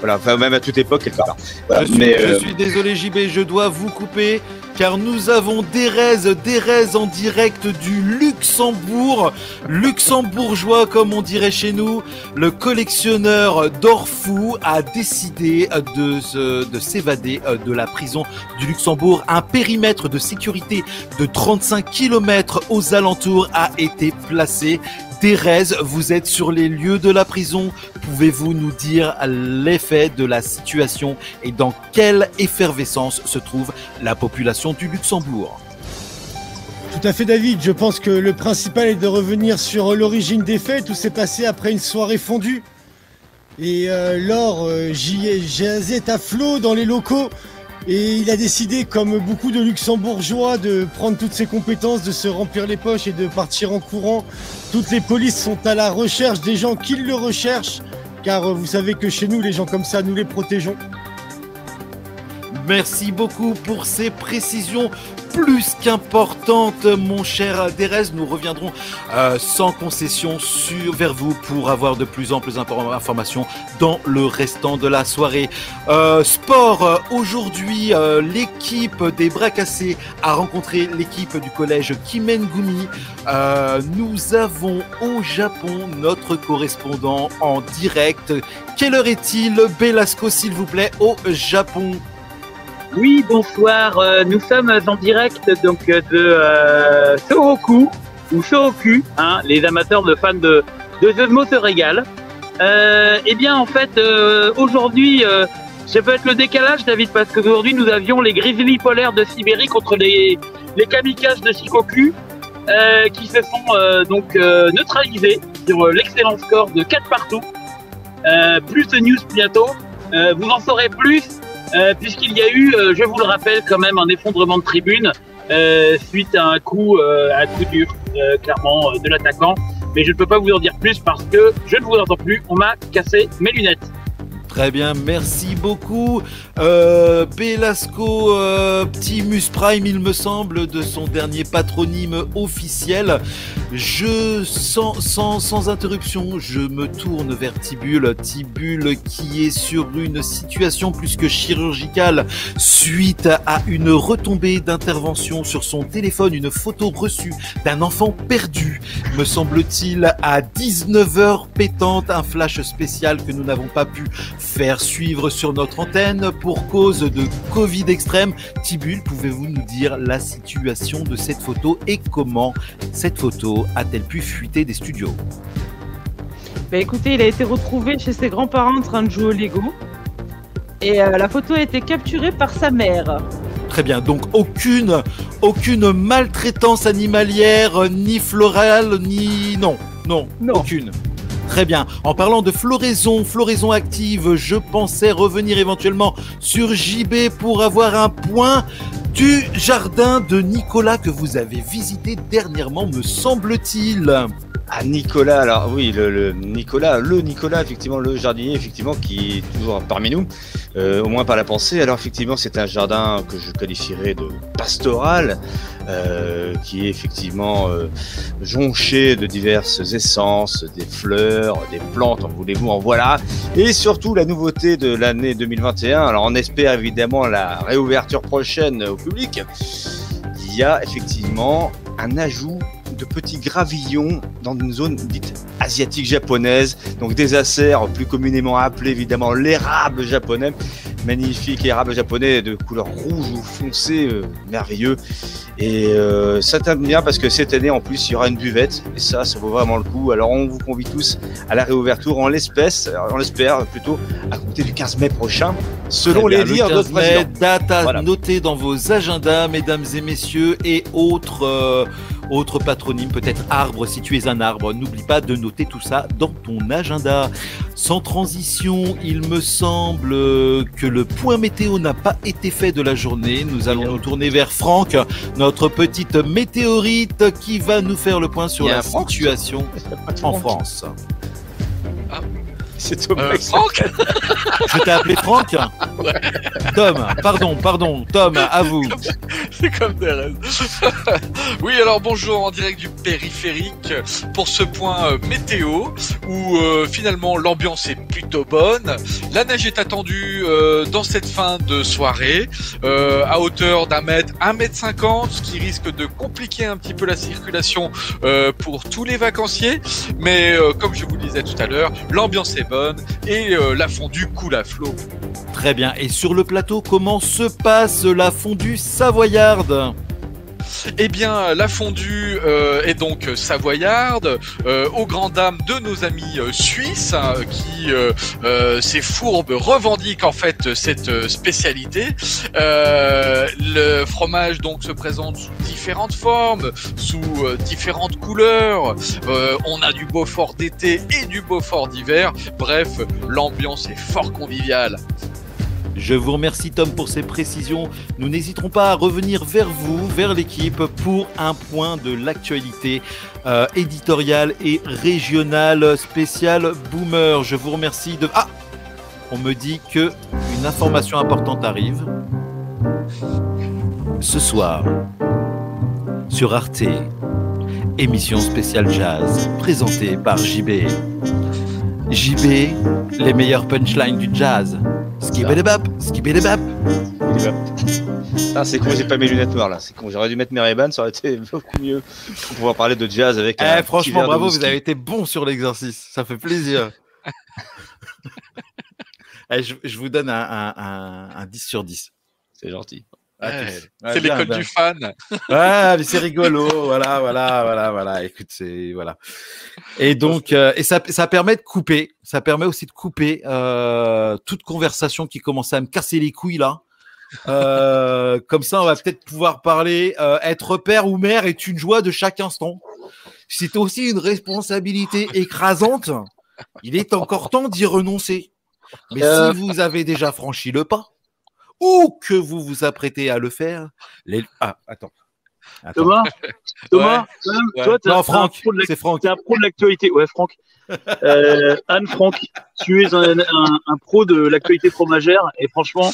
Voilà, enfin même à toute époque quelque part. Voilà, Je suis, mais je euh, suis désolé JB, je dois vous couper car nous avons Derez, Derez en direct du Luxembourg, luxembourgeois comme on dirait chez nous. Le collectionneur d'Orfou a décidé de, se- de s'évader euh, de la prison du Luxembourg. Un périmètre de sécurité de 35 km aux alentours a été placé. Derez, vous êtes sur les lieux de la prison. Pouvez-vous nous dire l'effet de la situation et dans quelle effervescence se trouve la population du Luxembourg? Tout à fait, David. Je pense que le principal est de revenir sur l'origine des faits. Tout s'est passé après une soirée fondue. Et euh, Laure euh, jasait à flot dans les locaux. Et il a décidé, comme beaucoup de Luxembourgeois, de prendre toutes ses compétences, de se remplir les poches et de partir en courant. Toutes les polices sont à la recherche des gens qui le recherchent. Car euh, vous savez que chez nous, les gens comme ça, nous les protégeons. Merci beaucoup pour ces précisions plus qu'importantes, mon cher Derez. Nous reviendrons euh, sans concession sur, vers vous pour avoir de plus amples informations dans le restant de la soirée. Euh, sport, euh, aujourd'hui, l'équipe des bras cassés a rencontré l'équipe du collège Kimengumi. Nous avons au Japon notre correspondant en direct. Quelle heure est-il, Belasco, s'il vous plaît, au Japon? Oui, bonsoir. euh, nous sommes en direct donc euh, de euh, Soroku ou Soroku. Hein, les amateurs de fans de, de jeux mots se régalent. Eh bien, en fait, aujourd'hui, euh, ça peut être le décalage, David, parce qu'aujourd'hui, nous avions les grizzlies polaires de Sibérie contre les, les kamikazes de Shikoku, qui se sont donc neutralisés sur l'excellent score de 4 partout. Plus de news bientôt. Vous en saurez plus euh, puisqu'il y a eu, euh, je vous le rappelle, quand même un effondrement de tribune euh, suite à un coup, à coup dur, clairement, de l'attaquant. Mais je ne peux pas vous en dire plus parce que je ne vous entends plus. On m'a cassé mes lunettes. Très bien, merci beaucoup. Euh, Belasco euh, Optimus Prime, il me semble, de son dernier patronyme officiel. Je, sans, sans, sans interruption, je me tourne vers Tibule. Tibule qui est sur une situation plus que chirurgicale suite à une retombée d'intervention sur son téléphone, une photo reçue d'un enfant perdu, me semble-t-il, à 19h pétante, un flash spécial que nous n'avons pas pu faire suivre sur notre antenne pour cause de Covid extrême. Tibule, pouvez-vous nous dire la situation de cette photo et comment cette photo a-t-elle pu fuiter des studios? Bah écoutez, il a été retrouvé chez ses grands-parents en train de jouer au Lego. Et euh, la photo a été capturée par sa mère. Très bien, donc aucune, aucune maltraitance animalière, euh, ni florale, ni... Non, non, Non. aucune. Très bien. En parlant de floraison, floraison active, je pensais revenir éventuellement sur JB pour avoir un point du jardin de Nicolas que vous avez visité dernièrement, me semble-t-il. Ah Nicolas, alors oui, le, Nicolas, le Nicolas, effectivement, le jardinier, effectivement, qui est toujours parmi nous, euh, au moins par la pensée. Alors effectivement, c'est un jardin que je qualifierais de pastoral, euh, qui est effectivement euh, jonché de diverses essences, des fleurs, des plantes, en voulez-vous, en voilà. Et surtout la nouveauté de l'année 2021. Alors on espère évidemment la réouverture prochaine au public. Il y a effectivement un ajout de petits gravillons dans une zone dite asiatique japonaise, donc des acères plus communément appelés évidemment l'érable japonais, magnifique érable japonais de couleur rouge ou foncé, euh, merveilleux. Et euh, ça tombe bien parce que cette année en plus il y aura une buvette et ça ça vaut vraiment le coup. Alors on vous convie tous à la réouverture en l'espèce, on l'espère plutôt à compter du 15 mai prochain, selon bien, les le dires de 15 notre président. mai, date à Voilà. noter dans vos agendas, mesdames et messieurs, et autres, euh, autre patronyme, peut-être arbre si tu es un arbre. N'oublie pas de noter tout ça dans ton agenda. Sans transition, il me semble que le point météo n'a pas été fait de la journée. Nous allons nous tourner vers Franck, notre petite météorite qui va nous faire le point sur la Franck situation en France. C'est Thomas. Euh, Franck Je t'ai appelé Franck Tom, pardon, pardon, Tom, à vous. C'est comme des rêves. oui, alors bonjour en direct du périphérique pour ce point euh, météo où euh, finalement l'ambiance est plutôt bonne. La neige est attendue euh, dans cette fin de soirée euh, à hauteur d'un mètre, un mètre cinquante, ce qui risque de compliquer un petit peu la circulation euh, pour tous les vacanciers. Mais euh, comme je vous le disais tout à l'heure, l'ambiance est bonne et euh, la fondue coule à flot. Très bien. Et sur le plateau, comment se passe la fondue savoyarde? Eh bien, la fondue euh, est donc savoyarde, euh, aux grandes dames de nos amis euh, suisses, hein, qui, ces fourbes, revendiquent en fait cette spécialité. Le fromage donc se présente sous différentes formes, sous différentes couleurs. On a du Beaufort d'été et du Beaufort d'hiver. Bref, l'ambiance est fort conviviale. Je vous remercie Tom pour ces précisions. Nous n'hésiterons pas à revenir vers vous, vers l'équipe, pour un point de l'actualité euh, éditoriale et régionale spéciale Boomer. Je vous remercie de... Ah On me dit que une information importante arrive. Ce soir, sur Arte, émission spéciale jazz, présentée par JB. JB, les meilleurs punchlines du jazz. Skibidibap, skibidibap. Ah, c'est con, j'ai pas mes lunettes noires là. C'est con, j'aurais dû mettre mes Ray-Ban, ça aurait été beaucoup mieux pour pouvoir parler de jazz avec. Eh, petit franchement, bravo, vous avez été bon sur l'exercice. Ça fait plaisir. Eh, je, je vous donne un, un- un- un 10 sur 10. C'est gentil. Ah, Ouais. C'est bien, l'école du fan. Mais c'est rigolo. voilà, voilà, voilà, voilà. Écoute, c'est voilà. Et donc, euh, et ça, ça permet de couper. Ça permet aussi de couper euh, toute conversation qui commençait à me casser les couilles là. Euh, comme ça, on va peut-être pouvoir parler. euh, être père ou mère est une joie de chaque instant. C'est aussi une responsabilité écrasante. Il est encore temps d'y renoncer. Mais Euh. si vous avez déjà franchi le pas, ou que vous vous apprêtez à le faire, les... ah attends. Attends. Thomas, Thomas, Ouais. toi, t'es Non, un Franck, pro de l'ac- c'est Franck. t'es un pro de l'actualité. Ouais, Franck. Euh, Anne Franck, tu es un, un- un pro de l'actualité fromagère et franchement,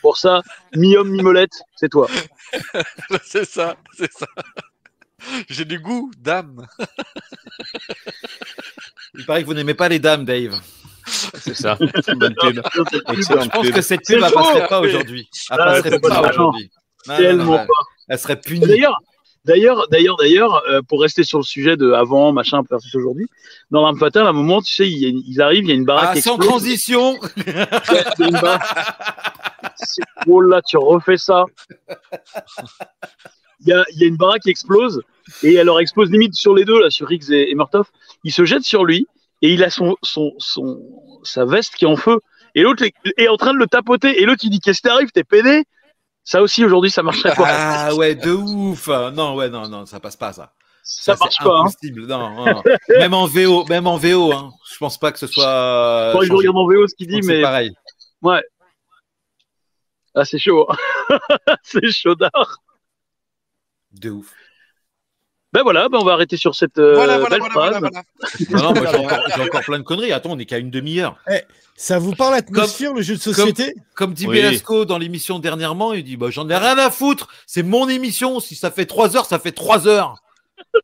pour ça, mi-homme, mi-molette, c'est toi. c'est ça, c'est ça. J'ai du goût d'âme. Il paraît que vous n'aimez pas les dames, Dave. C'est ça. C'est une bonne pub. Je pense que cette pub, elle faux. passerait pas aujourd'hui. Elle Ah, passerait pas pas aujourd'hui. Tellement pas. Elle serait punie. D'ailleurs, d'ailleurs, d'ailleurs, d'ailleurs, euh, pour rester sur le sujet de avant, machin, versus aujourd'hui, dans l'arme fatale, à un moment, tu sais, il y a une- ils arrivent, il y a une baraque Ah, sans transition. Une baraque- Oh là, tu refais ça. Il y a, il y a une baraque qui explose et elle leur explose limite sur les deux, là, sur Riggs et, et Murtoff. Il se jette sur lui et il a son, son, son, sa veste qui est en feu. Et l'autre est, est en train de le tapoter. Et l'autre, il dit Qu'est-ce qui t'arrive? T'es pédé Ça aussi, aujourd'hui, ça marcherait pas. Ah ouais, de ouf. Non, ouais, non, non, ça passe pas ça. ça c'est marche pas. Hein. Impossible. Non, non. même en VO, même en VO, hein. Je pense pas que ce soit. Que je regarde en VO ce qu'il dit, mais C'est pareil. ah, c'est chaud. c'est chaudard. De ouf. Ben voilà, ben on va arrêter sur cette euh, voilà, voilà, belle voilà, phrase. voilà, voilà. Non, non, moi, j'ai encore, j'ai encore plein de conneries. Attends, on est qu'à une demi-heure. Ça vous parle l'atmosphère, le jeu de société? Comme dit Oui. Belasco dans l'émission dernièrement, il dit bah, J'en ai rien à foutre, c'est mon émission. Si ça fait trois heures, ça fait trois heures.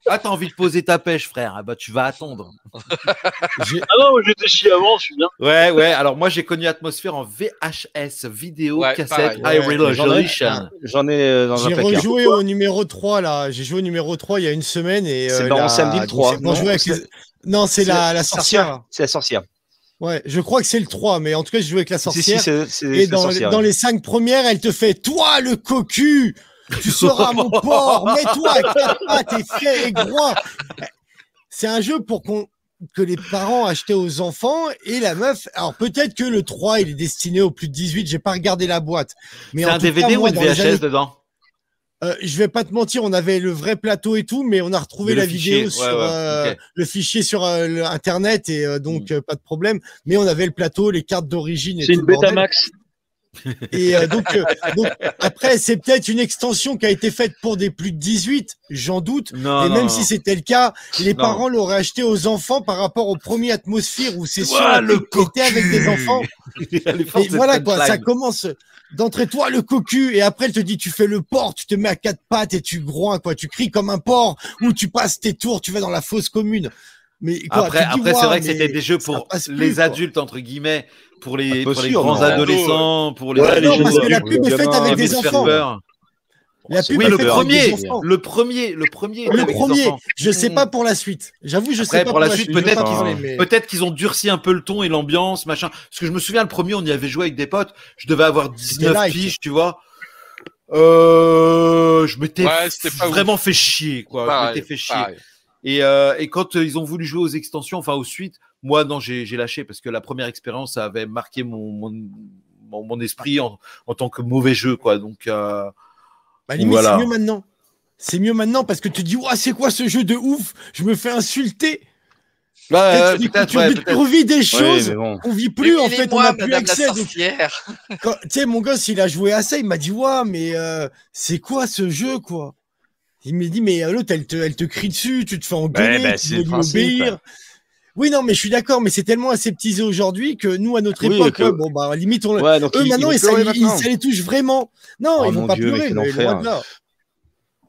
Ah, t'as envie de poser ta pêche, frère Ah bah, tu vas attendre. Ah non, j'étais chié avant, je suis bien. Ouais, ouais. Alors, moi, j'ai connu Atmosphère en VHS, vidéo, Ouais, cassette, Ouais, j'en ai- resolution. J'en ai euh, dans un J'ai rejoué au numéro 3 là. J'ai joué au numéro 3 il y a une semaine et. C'est euh, Baron la- Samedi le donc 3, c'est pour non C'est- les- Non, c'est la, la sorcière. C'est la sorcière. Ouais, je crois que c'est le 3, mais en tout cas, je joue avec la Si, si, sorcière. c'est c'est- et dans, sorcière. dans les cinq premières, elle te fait Toi, le cocu Tu seras mon porc Mets-toi à quatre pattes et fier et groin C'est un jeu pour qu'on que les parents achetaient aux enfants et la meuf. Alors peut-être que le 3 il est destiné aux plus de 18, j'ai pas regardé la boîte. Mais C'est un cas, DVD moi, ou une VHS années- dedans euh, je vais pas te mentir, on avait le vrai plateau et tout, mais on a retrouvé Mais la vidéo sur ouais, euh, le fichier sur euh, internet et euh, donc Mm. euh, pas de problème. Mais on avait le plateau, les cartes d'origine et C'est une. Betamax. Et euh, donc, euh, donc, après, c'est peut-être une extension qui a été faite pour des plus de 18, j'en doute. Non, et non, même non. si c'était le cas, les parents l'auraient acheté aux enfants par rapport au premier atmosphère où c'est sûr que avec des enfants. Et voilà quoi, ça commence d'entrer toi le cocu et après elle te dit tu fais le porc, tu te mets à quatre pattes et tu groins quoi, tu cries comme un porc ou tu passes tes tours, tu vas dans la fosse commune. Mais quoi, Après, après c'est vrai que c'était des jeux pour plus, les quoi. adultes entre guillemets, pour les, Ah, les grands non. adolescents, pour les Ouais, les Non, jeux parce que la pub est faite avec Envie des enfants. peur. La pub Oui, est le faite avec premier, des enfants. le premier, le premier. Le premier, je sais pas pour la suite. J'avoue, je Après, sais pas pour la suite, peut-être qu'ils ont, mais- peut-être qu'ils ont durci un peu le ton et l'ambiance, machin. Parce que je me souviens, le premier, on y avait joué avec des potes. Je devais avoir 19 light. piges, tu vois. Euh, je m'étais Ouais, vraiment fait chier, quoi. je m'étais fait chier. pareil. Et, euh, et quand euh, ils ont voulu jouer aux extensions, enfin aux suites, moi, non, j'ai lâché parce que la première expérience avait marqué mon, mon, mon, mon esprit en, en tant que mauvais jeu, quoi. Donc, euh, Bah, limite, Voilà. c'est mieux maintenant. C'est mieux maintenant parce que tu te dis, Ouah, c'est quoi ce jeu de ouf? Je me fais insulter. ouais, ouais, que peut-être, ouais, peut-être. revis des Ouais, choses mais bon. qu'on vit plus en fait. On n'a plus accès. Tu sais, mon gosse, il a joué à ça. Il m'a dit, Ouah, mais euh, c'est quoi ce jeu, quoi? Il m'a dit, mais euh, l'autre, elle te, elle te crie dessus, tu te fais engueuler, bah, tu veux lui obéir. Oui, non, mais je suis d'accord, mais c'est tellement aseptisé aujourd'hui que nous, à notre Oui, époque, que- ouais, bon, bah, limite, on, Ouais, donc eux, ils- maintenant, ils ça, ils- les touche vraiment. Non, Oh, ils vont pas Dieu, pleurer, mais là.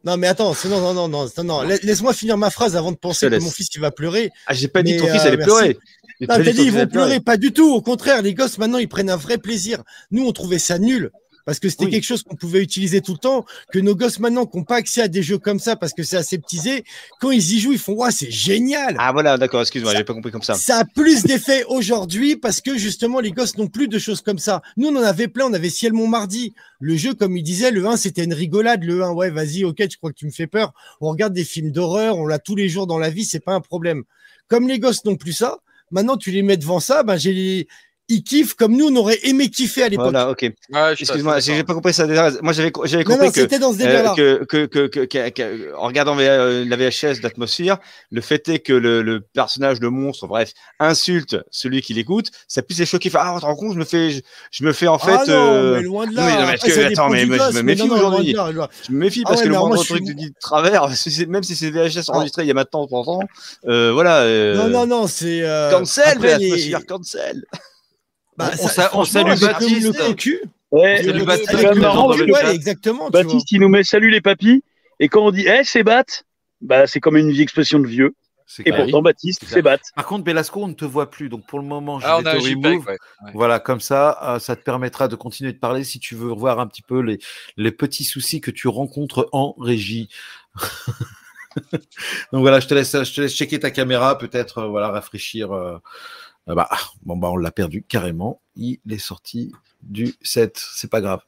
Non, mais attends, non, non, non, non, non, non. la- Laisse-moi finir ma phrase avant de penser que mon fils il va pleurer. Ah, j'ai pas dit ton fils euh, allait pleurer. Non, t'as dit ils vont pleurer, pas du tout. Au contraire, les gosses maintenant ils prennent un vrai plaisir. Nous, on trouvait ça nul parce que c'était Oui. quelque chose qu'on pouvait utiliser tout le temps. Que nos gosses maintenant qui n'ont pas accès à des jeux comme ça parce que c'est aseptisé, quand ils y jouent, ils font ouais, c'est génial. Ah voilà, d'accord, excuse-moi, j'ai pas compris comme ça. Ça a plus d'effet aujourd'hui parce que justement les gosses n'ont plus de choses comme ça. Nous on en avait plein, on avait Ciel Montmardi. Le jeu, comme il disait, le 1 c'était une rigolade. Le 1, ouais, vas-y, ok, tu crois que tu me fais peur. On regarde des films d'horreur, on l'a tous les jours dans la vie, c'est pas un problème. Comme les gosses n'ont plus ça, maintenant tu les mets devant ça, ben j'ai les... ils kiffent comme nous on aurait aimé kiffer à l'époque. Voilà, ok. Suis Excuse-moi, j'ai pas compris ça. Moi, j'avais j'avais Non, compris non, que, c'était dans ce euh, que, que, que, que- que- que- en regardant euh, la VHS d'atmosphère, le fait est que le, le personnage, le monstre, bref, insulte celui qui l'écoute, ça puisse les choquer. Fait, Ah, tu te rends compte, je me fais, je, je me fais en fait. ah non, euh, mais loin de non, mais là. non, mais Après, que- ça dépend attends, mais moi, je me mais méfie non, non, aujourd'hui. Je me méfie Ah parce ouais, que le mais moindre moi, je truc suis- dit de travers, même si c'est VHS Ah. enregistré il y a maintenant 30 ans, euh, voilà. euh, Non, non, non, c'est. euh, Cancel, cancel. Bah, On- on ça- on salue Baptiste. Le cocu. Ouais, le- Baptiste, marrant, ouais, exactement. tu vois. Baptiste, il nous met salut les papis. Et quand on dit eh, c'est Bat, bah, c'est comme une vieille expression de vieux. C'est Et pourtant, Baptiste, C'est Bat. Par contre, Belasco, on ne te voit plus. Donc, pour le moment, je Ah, vais on a te remove. ouais. ouais. Voilà, comme ça, euh, ça te permettra de continuer de parler si tu veux voir un petit peu les, les petits soucis que tu rencontres en régie. Donc voilà, je te laisse, je te laisse checker ta caméra, peut-être, euh, voilà, rafraîchir. euh, euh, bah, bon, bah, on l'a perdu carrément. Il est sorti du set, c'est pas grave.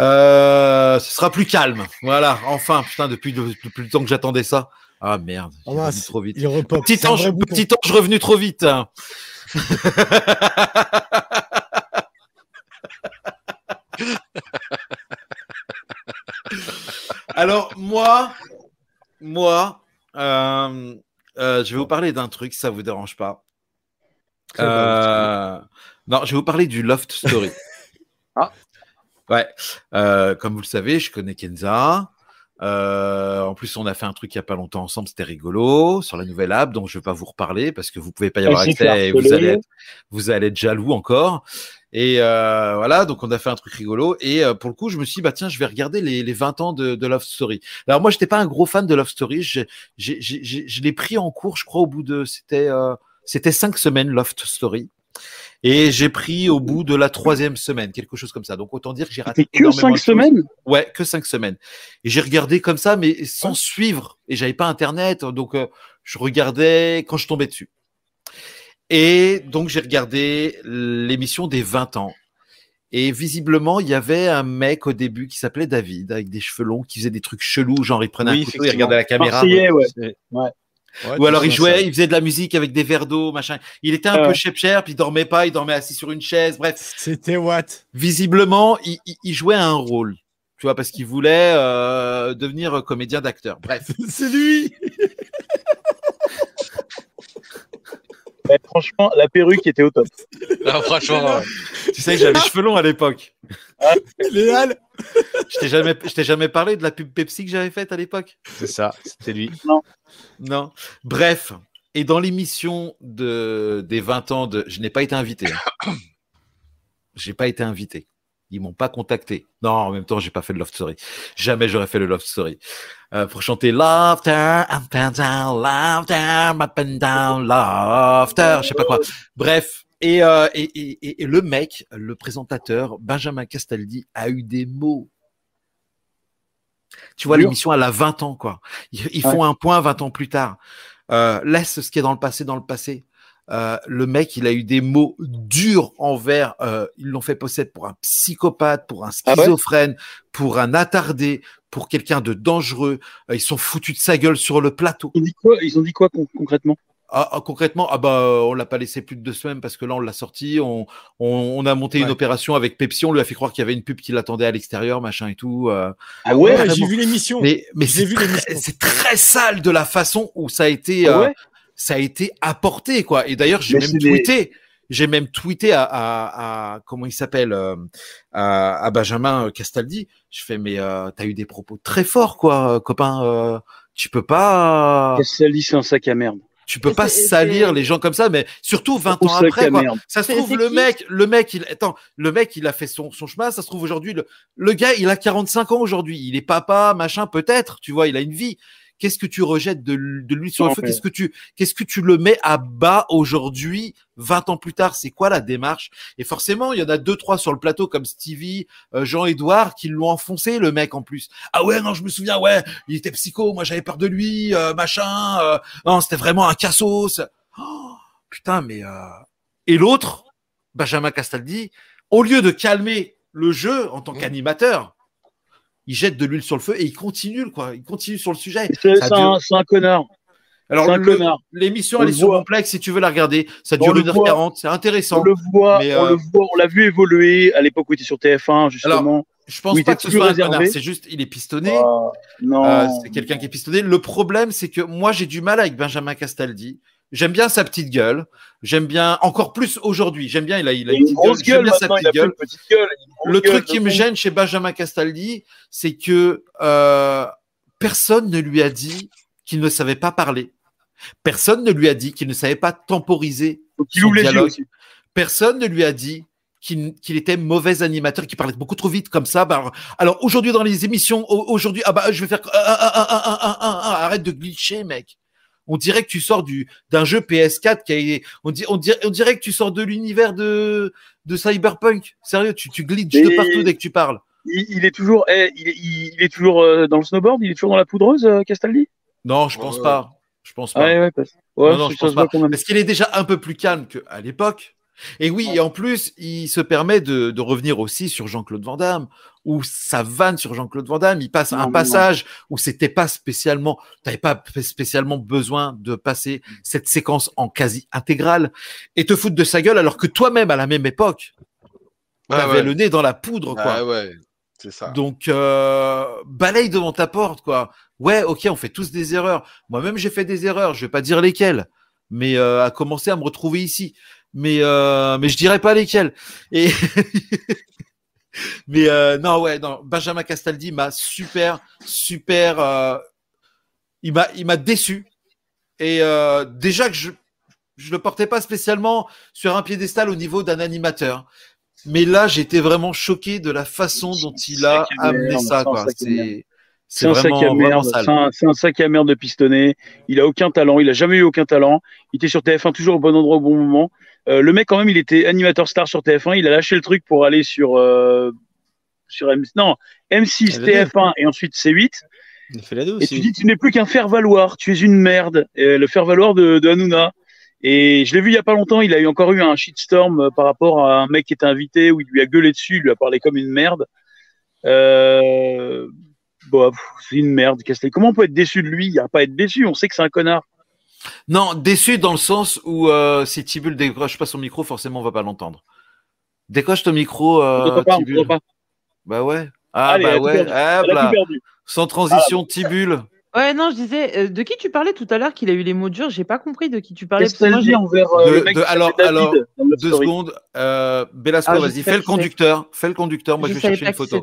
Euh, ce sera plus calme. Voilà, enfin, putain, depuis, le- depuis le temps que j'attendais ça. Ah merde, Ah, c'est- trop vite. Il. Petit ange, petit revenu trop vite. hein. Alors moi, moi, euh, euh, je vais vous parler d'un truc, ça vous dérange pas. Euh, non, je vais vous parler du Loft Story. Ah. Ouais. Euh, comme vous le savez, je connais Kenza. Euh, en plus, on a fait un truc il y a pas longtemps ensemble, c'était rigolo sur la nouvelle app, donc je vais pas vous reparler parce que vous pouvez pas y avoir accès et vous allez être, vous allez être jaloux encore. Et euh, voilà, donc on a fait un truc rigolo. Et euh, pour le coup, je me suis dit, bah tiens, je vais regarder les, les 20 ans de, de Love Story. Alors moi, j'étais pas un gros fan de Love Story. J'ai- je l'ai pris en cours, je crois, au bout de, c'était, c'était cinq semaines Love Story. Et j'ai pris au bout de la troisième semaine, quelque chose comme ça. Donc autant dire que j'ai raté C'était que cinq semaines? Ouais, que cinq semaines. Et j'ai regardé comme ça, mais sans suivre. Et j'avais pas internet, donc euh, je regardais quand je tombais dessus. Et donc j'ai regardé l'émission des 20 ans. Et visiblement, il y avait un mec au début qui s'appelait David, avec des cheveux longs, qui faisait des trucs chelous, genre il prenait Oui, un couteau, il regardait la caméra. Ouais. Ou alors il jouait, ça. il faisait de la musique avec des verres d'eau, machin. Il était un peu puis il dormait pas, il dormait assis sur une chaise. Bref, C'était what? Visiblement, il, il- il jouait un rôle. Tu vois, parce qu'il voulait euh, devenir comédien d'acteur. Bref. C'est lui Franchement, la perruque était au top. Ah, franchement, ouais. tu sais que j'avais les cheveux longs à l'époque. Léal Je t'ai jamais, je t'ai jamais parlé de la pub Pepsi que j'avais faite à l'époque. C'est ça, c'était lui. Non. Bref. Et dans l'émission de, des 20 ans de. Je n'ai pas été invité. hein. J'ai pas été invité. Ils m'ont pas contacté. Non, en même temps, j'ai pas fait de love story. Jamais j'aurais fait le love story. Euh, pour chanter Laughter, up and down, laughter, up and down, laughter, je sais pas quoi. Bref. Et, euh, et, et, le mec, le présentateur, Benjamin Castaldi, a eu des mots. Tu vois, l'émission, elle a 20 ans, quoi. Ils, ils font un point 20 ans plus tard. Euh, laisse ce qui est dans le passé dans le passé. Euh, le mec, il a eu des mots durs envers. euh, ils l'ont fait passer pour un psychopathe, pour un Ah ouais? schizophrène, pour un attardé, pour quelqu'un de dangereux. Euh, ils sont foutus de sa gueule sur le plateau. Ils ont dit quoi, ils ont dit quoi con- concrètement? Ah, ah, concrètement, ah bah, euh, on l'a pas laissé plus de deux semaines parce que là, on l'a sorti. On, on, on a monté une opération avec Pepsi. On lui a fait croire qu'il y avait une pub qui l'attendait à l'extérieur, machin et tout. euh. Ah Ouais, ouais, j'ai vu l'émission. Mais, mais J'ai c'est vu très, l'émission. c'est très sale de la façon où ça a été, Ah euh, ça a été apporté, quoi. Et d'ailleurs, j'ai même des- tweeté. J'ai même tweeté à, à, à- comment il s'appelle euh, à, à Benjamin Castaldi. Je fais mais euh, t'as eu des propos très forts quoi, euh, copain. euh, tu peux pas, dit, c'est un sac à merde. tu peux pas salir les gens comme ça, mais surtout 20 Au ans après quoi. Ça se trouve le mec, le mec, il attends, le mec, il a fait son, son chemin. Ça se trouve aujourd'hui, le, le gars, il a 45 ans aujourd'hui. Il est papa, machin, peut-être. Tu vois, il a une vie. Qu'est-ce que tu rejettes de, l- de lui sur le feu? Qu'est-ce que tu, qu'est-ce que tu le mets à bas aujourd'hui, 20 ans plus tard? C'est quoi la démarche? Et forcément, il y en a deux, trois sur le plateau comme Stevie, euh, Jean-Edouard, qui l'ont enfoncé, le mec en plus. Ah ouais, non, je me souviens, ouais, il était psycho. Moi, j'avais peur de lui, euh, machin. euh, non, c'était vraiment un cassos. Oh, putain, mais euh... et l'autre, Benjamin Castaldi, au lieu de calmer le jeu en tant qu'animateur, il jette de l'huile sur le feu et il continue, quoi. Il continue sur le sujet. C'est un, un connard. Alors, c'est un le- connard. l'émission, On elle est sur plex si tu veux la regarder. Ça dure le 1h40, c'est intéressant. On le voit, Mais, on euh, le voit, on l'a vu évoluer à l'époque où il était sur TF1, justement. Je pense pas que ce soit un connard, c'est juste, il est pistonné. Ah, non. Euh, c'est quelqu'un qui est pistonné. Le problème, c'est que moi, j'ai du mal avec Benjamin Castaldi. J'aime bien sa petite gueule. J'aime bien encore plus aujourd'hui. J'aime bien. Il a, il a, une, une grosse gueule. Bien sa petite il gueule. Petite gueule le gueule truc qui me gêne chez Benjamin Castaldi, c'est que euh, personne ne lui a dit qu'il ne savait pas parler. Personne ne lui a dit qu'il ne savait pas temporiser il son dialogue. Aussi. Personne ne lui a dit qu'il était mauvais animateur, qu'il parlait beaucoup trop vite comme ça. Bah alors, alors aujourd'hui dans les émissions, aujourd'hui, ah bah je vais faire ah ah ah, ah, ah, ah, arrête de glitcher, mec. On dirait que tu sors du d'un jeu PS4 qui a on, dit, on, dirait, on dirait que tu sors de l'univers de de Cyberpunk. Sérieux, tu, tu glitches de partout dès que tu parles. Il, il est toujours, eh, il, est- il, il est toujours euh, dans le snowboard, il est toujours dans la poudreuse, euh, Castaldi? Non, je pense pas. Je pense pas. Ouais, ouais, parce- ouais, non, non, ça je se pense pas. Parce qu'il est déjà un peu plus calme qu'à l'époque. Et oui, et en plus, il se permet de, de revenir aussi sur Jean-Claude Van Damme, où ça vanne sur Jean-Claude Van Damme. Il passe Non, un passage où c'était pas spécialement, t'avais pas spécialement besoin de passer cette séquence en quasi intégrale et te foutre de sa gueule alors que toi-même, à la même époque, t'avais ouais. le nez dans la poudre, quoi. Ah ouais, c'est ça. Donc, euh, balaye devant ta porte, quoi. Ouais, ok, on fait tous des erreurs. Moi-même, j'ai fait des erreurs. Je vais pas dire lesquelles, mais euh, à commencer à me retrouver ici. Mais euh, mais je dirais pas lesquelles. Et mais euh, non, ouais, non. Benjamin Castaldi m'a super, super. euh, il m'a il m'a déçu. Et euh, déjà que je je le portais pas spécialement sur un piédestal au niveau d'un animateur. Mais là, j'étais vraiment choqué de la façon dont il a amené ça. c'est un sac à merde. C'est un sac à merde de pistonné. Il a aucun talent. Il a jamais eu aucun talent. Il était sur TF1 toujours au bon endroit au bon moment. Euh, le mec quand même, il était animateur star sur TF1. Il a lâché le truc pour aller sur euh, sur M non M6, Elle a dit. TF1 et ensuite C8. Il a fait la dos Et tu dis tu n'es plus qu'un faire valoir. Tu es une merde. Le faire valoir de, de Hanouna. Et je l'ai vu il y a pas longtemps. Il a eu encore eu un shitstorm euh, par rapport à un mec qui était invité où il lui a gueulé dessus. Il lui a parlé comme une merde. Euh, Bon, pff, c'est une merde, Castel. Comment on peut être déçu de lui? Il n'y a pas à être déçu, on sait que c'est un connard. Non, déçu dans le sens où euh, si Tibul décroche pas son micro, forcément on va pas l'entendre. Décroche ton micro, euh, pas, Tibul. Bah ouais. Ah Allez, bah ouais. Sans transition, Tibule. Ouais, non, je disais, euh, de qui tu parlais tout à l'heure qu'il a eu les mots durs? J'ai pas compris de qui tu parlais. envers euh, le mec de- qui alors- alors, Deux Story. secondes. Euh, Belasco, Ah, vas-y, fais le conducteur. Fais le conducteur. Moi, je, je vais chercher une photo.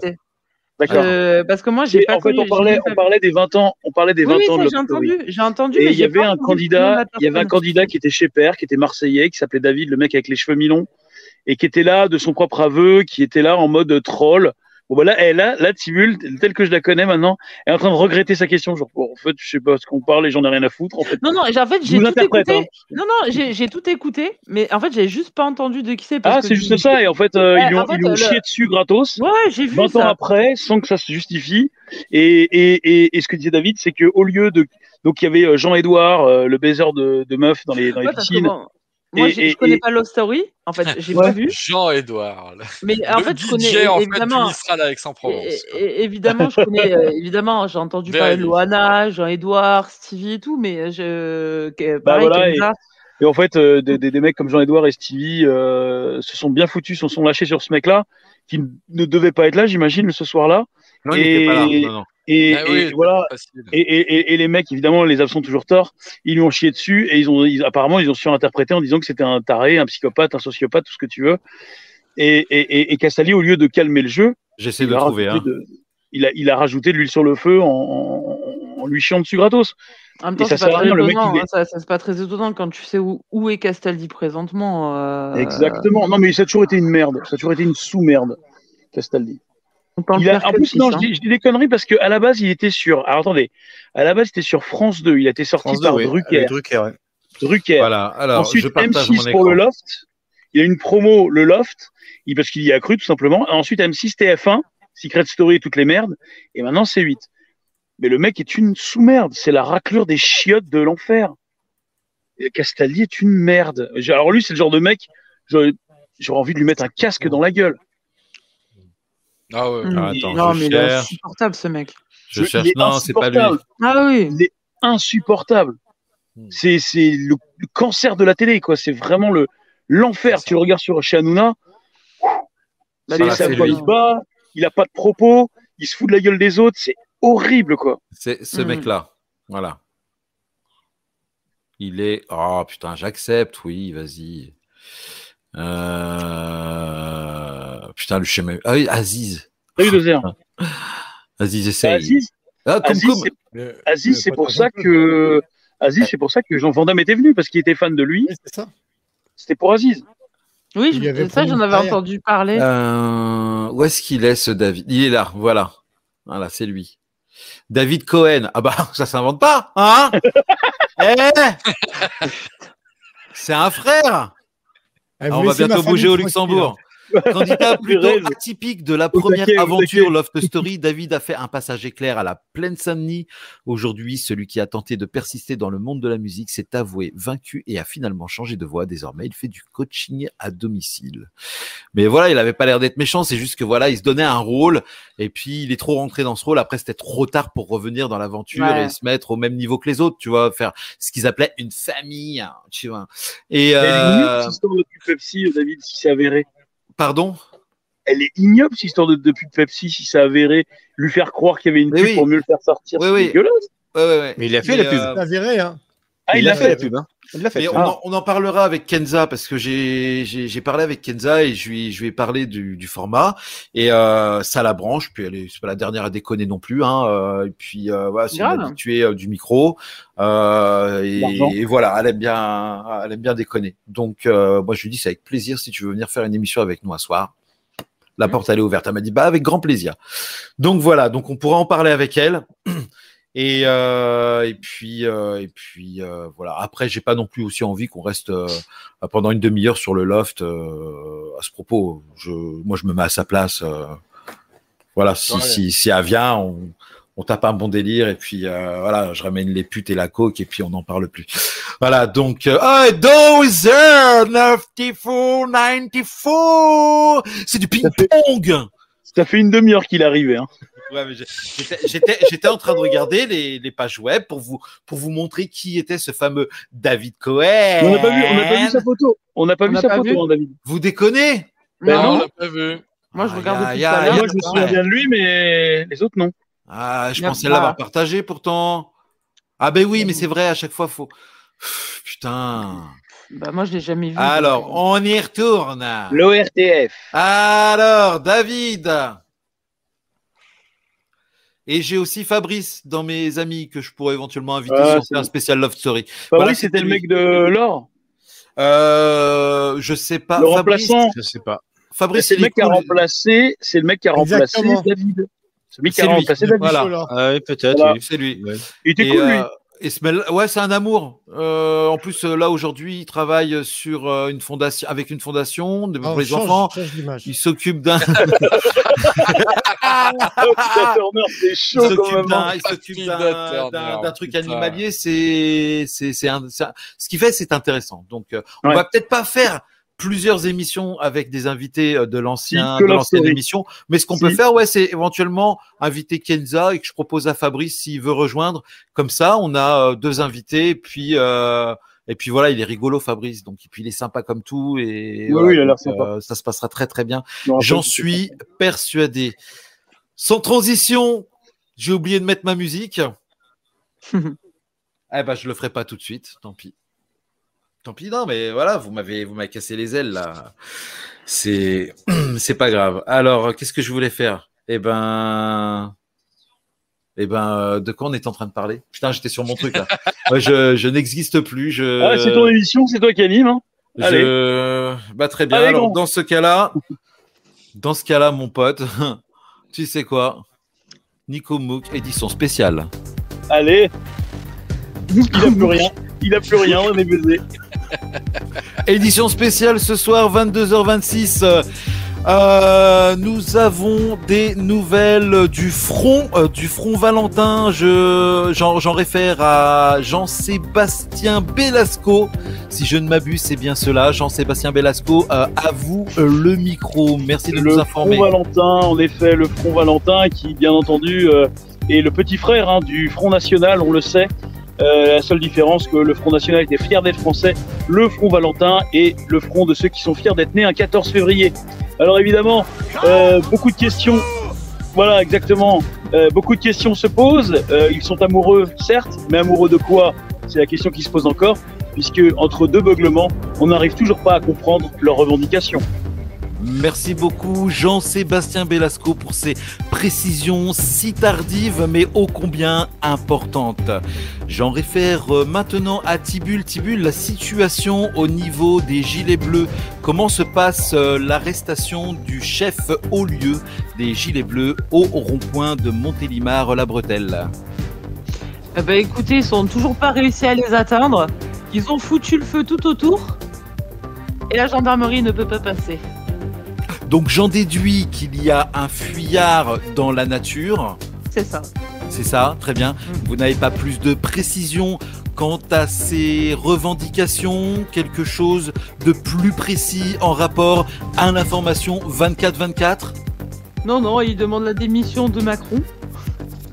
D'accord. Euh, parce que moi, j'ai pas en fait, on parlait, on parlait des 20 ans, on parlait des 20 Oui, oui, ans de j'ai entendu, j'ai entendu. Et mais il y avait un candidat, il y avait un candidat qui était chez Père, qui était marseillais, qui s'appelait David, le mec avec les cheveux mi-longs, et qui était là de son propre aveu, qui était là en mode troll. Bon, bah là, elle, là, là, Tibul, telle que je la connais maintenant, est en train de regretter sa question. Genre, bon, en fait, je sais pas ce qu'on parle et j'en ai rien à foutre, en fait. Non, non, j'ai- en fait, j'ai tout écouté. hein. Non, non, j'ai j'ai tout écouté, mais en fait, j'avais juste pas entendu de qui c'est. parce Ah, c'est juste ça, et en fait, euh, Ouais, ils lui ont, en fait, ils lui ont le- chié dessus gratos. Ouais, j'ai vu 20 ans après, sans que ça se justifie. Et, et, et, et ce que disait David, c'est que au lieu de. Donc, il y avait euh, Jean-Édouard, euh, le baiser de, de meufs dans les, dans Ouais, piscines. bon, moi, Et- et- je connais et- pas Love Story. En fait, j'ai Ouais. pas vu. Jean-Edouard. le- Mais en le fait, je connais en fait, évidemment. avec Aix-en-Provence. Évidemment, je connais, euh, évidemment, j'ai entendu parler de. Loana, Jean-Edouard, Stevie et tout, mais je, que- Bah pareil, voilà. Et en fait, euh, des, des, des mecs comme Jean-Edouard et Stevie euh, se sont bien foutus, se sont lâchés sur ce mec-là, qui ne devait pas être là, j'imagine, ce soir-là. Non, il n'était pas là. Non, non. Et, Ah oui, et voilà. Et, et, et, et les mecs, évidemment, les absents toujours tort. Ils lui ont chié dessus et ils ont, ils- apparemment, ils ont surinterprété en disant que c'était un taré, un psychopathe, un sociopathe, tout ce que tu veux. Et, et, et, et Castaldi, au lieu de calmer le jeu, J'essaie il de a, trouver. rajouté Hein. de- il, a, il a rajouté de l'huile sur le feu en, en, en lui chiant dessus gratos. En même temps, ça c'est sert pas à très rien, le mec, étonnant. il est- hein, pas très étonnant quand tu sais où, où est Castaldi présentement. euh, Exactement. Non, mais ça a toujours été une merde. Ça a toujours été une sous-merde, Castaldi. Il a, en plus, non, je hein. dis, je dis des conneries parce qu'à la base, il était sur. Alors attendez, à la base, il était sur France 2. Il a été sorti France 2, par oui, Drucker. avec Drucker, ouais. Drucker. Voilà. Alors, Ensuite, je partage mon M6 pour le Loft. Il a une promo, le Loft, parce qu'il y a cru tout simplement. Ensuite, M6 TF1, Secret Story et toutes les merdes. Et maintenant, c'est 8. Mais le mec est une sous-merde. C'est la raclure des chiottes de l'enfer. Castaldi est une merde. Alors lui, c'est le genre de mec, j'aurais envie de lui mettre un casque dans la gueule. Ah ouais. Mm. Ah, attends, non, je mais il est insupportable ce mec. Je cherche. Non, c'est pas lui. Ah oui. Il est insupportable. Hmm. C'est c'est le, le cancer de la télé, quoi. C'est vraiment le l'enfer. Tu le regardes sur chez Hanouna. Va, lui. il se bat, il a pas de propos, il se fout de la gueule des autres. C'est horrible, quoi. C'est ce Mhm. mec-là. Voilà. Il est. Oh putain, j'accepte. Oui, vas-y. Euh... Putain, le schéma. Ah oui, Aziz. Salut Dozer. Aziz, essaye. Aziz, Ah, comme, Aziz, comme- c'est- Aziz, c'est pour ça que Aziz, c'est pour ça que Jean Van Damme était venu parce qu'il était fan de lui. Oui, c'est ça. C'était pour Aziz. Oui, avait ça, j'en avais entendu parler. Euh, Où est-ce qu'il est, ce David? Il est là, voilà. Voilà, c'est lui. David Cohen. Ah bah, ça s'invente pas, hein? Eh C'est un frère Ah, vous Ah, On va bientôt bouger au tranquille, Luxembourg. Candidat plutôt atypique de la première taquet, aventure taquet. Loft Story, David a fait un passage éclair à la plaine Saint-Denis. Aujourd'hui, celui qui a tenté de persister dans le monde de la musique s'est avoué vaincu et a finalement changé de voie. Désormais, il fait du coaching à domicile. Mais voilà, il avait pas l'air d'être méchant. C'est juste que voilà, il se donnait un rôle et puis il est trop rentré dans ce rôle. Après, c'était trop tard pour revenir dans l'aventure Ouais. et se mettre au même niveau que les autres, tu vois, faire ce qu'ils appelaient une famille, hein, tu vois. Et euh, cette histoire de pub Pepsi, David, si c'est avéré. Pardon. Elle est ignoble, cette histoire de, de pub Pepsi, si c'est avéré. Lui faire croire qu'il y avait une pub oui. pour mieux le faire sortir. Oui, c'est oui. dégueulasse. Ouais, ouais, ouais. Mais il a fait Mais, la pub. euh, C'est avéré, hein. Ah, il l'a fait. la pub. Hein. Il l'a fait. On, en, on en parlera avec Kenza parce que j'ai j'ai j'ai parlé avec Kenza et je lui je lui ai parlé du, du format. Et euh, ça la branche. Puis elle est c'est pas la dernière à déconner non plus hein. Euh, et puis euh, voilà c'est une habituée euh, du micro. Euh, et, et voilà elle aime bien elle aime bien déconner. Donc euh, moi je lui dis c'est avec plaisir si tu veux venir faire une émission avec nous un soir. La porte elle est ouverte. Elle m'a dit bah avec grand plaisir. Donc voilà. Donc on pourra en parler avec elle et, euh, et puis, euh, et puis euh, voilà. Après, j'ai pas non plus aussi envie qu'on reste pendant une demi-heure sur le loft. à ce propos, je, moi, je me mets à sa place. voilà, si, Ouais. si, si elle vient, on, on tape un bon délire et puis voilà, je ramène les putes et la coke et puis on n'en parle plus. Voilà, donc oh, Dozer 94 94, c'est du ping-pong. Ça fait une demi-heure qu'il est arrivé. Hein. Ouais, mais j'ai- j'étais- j'étais j'étais en train de regarder les, les pages web pour vous pour vous montrer qui était ce fameux David Cohen. On n'a pas vu, on n'a pas vu sa photo. On n'a pas On vu n'a sa pas photo, vu. hein, David. Vous déconnez? Ben non, non. on l'a pas vu. Moi, je regarde depuis tout à. Moi, je me souviens bien de lui, mais les autres, non. Ah, je pensais l'avoir partagé pourtant. Ah ben oui, mais c'est vrai, à chaque fois, faut. Putain. Bah, moi, je l'ai jamais vu. Alors, donc, on y retourne. L'ORTF. Alors, David. Et j'ai aussi Fabrice dans mes amis que je pourrais éventuellement inviter Ah, fait un spécial Love Story. Fabrice, Voilà, c'était le mec de l'or. Euh, je sais pas. Le Fabrice, remplaçant. Je sais pas. Fabrice, C'est le mec qui a remplacé, c'est le mec qui a remplacé Exactement. David. C'est lui qui a lui. remplacé David. Voilà. Ah oui, peut-être. Voilà. oui. C'est lui. Ouais. Il était Et, cool, lui. euh, et ce mec- ouais, c'est un amour. Euh, en plus, euh, là aujourd'hui, il travaille sur euh, une fondation, avec une fondation de- Ah, pour les change- enfants. change. Il s'occupe d'un. Il s'occupe d'un, truc putain. animalier. C'est, c'est, c'est un, c'est un- ce qu'il fait, c'est intéressant. Donc, euh, on Ouais. va peut-être pas faire plusieurs émissions avec des invités euh, de l'ancien, de l'ancienne émission. Mais ce qu'on Si. peut faire, ouais, c'est éventuellement inviter Kenza et que je propose à Fabrice s'il veut rejoindre. Comme ça, on a euh, deux invités. Et puis, euh, et puis voilà, il est rigolo, Fabrice. Donc, et puis il est sympa comme tout. Et Oui, voilà, oui, il a l'air donc, sympa. euh, ça se passera très très bien. J'en suis persuadé. Sans transition, j'ai oublié de mettre ma musique. eh ben, je le ferai pas tout de suite. Tant pis. Tant pis, non, mais voilà, vous m'avez, vous m'avez cassé les ailes là. C'est, c'est pas grave. Alors, qu'est-ce que je voulais faire? Eh ben, eh ben, euh, de quoi on est en train de parler? Putain, j'étais sur mon truc là. Je, je n'existe plus. Je, Ah, c'est ton émission, c'est toi qui anime. Hein. Allez. je... Bah, très bien. Allez, Alors, dans ce cas-là, dans ce cas-là, mon pote, tu sais quoi? Nico Mouk, édition spéciale. Allez. Il a plus rien. Il a plus rien, on est baisé. Édition spéciale ce soir, 22h26. Euh, nous avons des nouvelles du front, euh, du front Valentin. Je, j'en, réfère à Jean-Sébastien Belasco. Si je ne m'abuse, c'est bien cela. Jean-Sébastien Belasco, euh, à vous le micro. Merci de Le nous informer. Front Valentin, en effet, le Front Valentin qui, bien entendu, est le petit frère hein, du Front National, on le sait. Euh, la seule différence que le Front National était fier d'être français, le Front Valentin est le front de ceux qui sont fiers d'être nés un 14 février. Alors évidemment, euh, beaucoup de questions. Voilà, exactement. Euh, beaucoup de questions se posent. Ils sont amoureux, certes, mais amoureux de quoi? C'est la question qui se pose encore, puisque entre deux beuglements, on n'arrive toujours pas à comprendre leurs revendications. Merci beaucoup Jean-Sébastien Belasco pour ces précisions si tardives mais ô combien importantes. J'en réfère euh, maintenant à Tibul. Tibul, la situation au niveau des Gilets Bleus. Comment se passe euh, l'arrestation du chef au lieu des Gilets Bleus au rond-point de Montélimar-la Bretelle? Eh ben, écoutez, ils sont toujours pas réussi à les atteindre. Ils ont foutu le feu tout autour. Et la gendarmerie ne peut pas passer. Donc j'en déduis qu'il y a un fuyard dans la nature. C'est ça. C'est ça, très bien. Vous n'avez pas plus de précision quant à ces revendications, quelque chose de plus précis en rapport à l'information 24-24 Non, non, ils demandent la démission de Macron.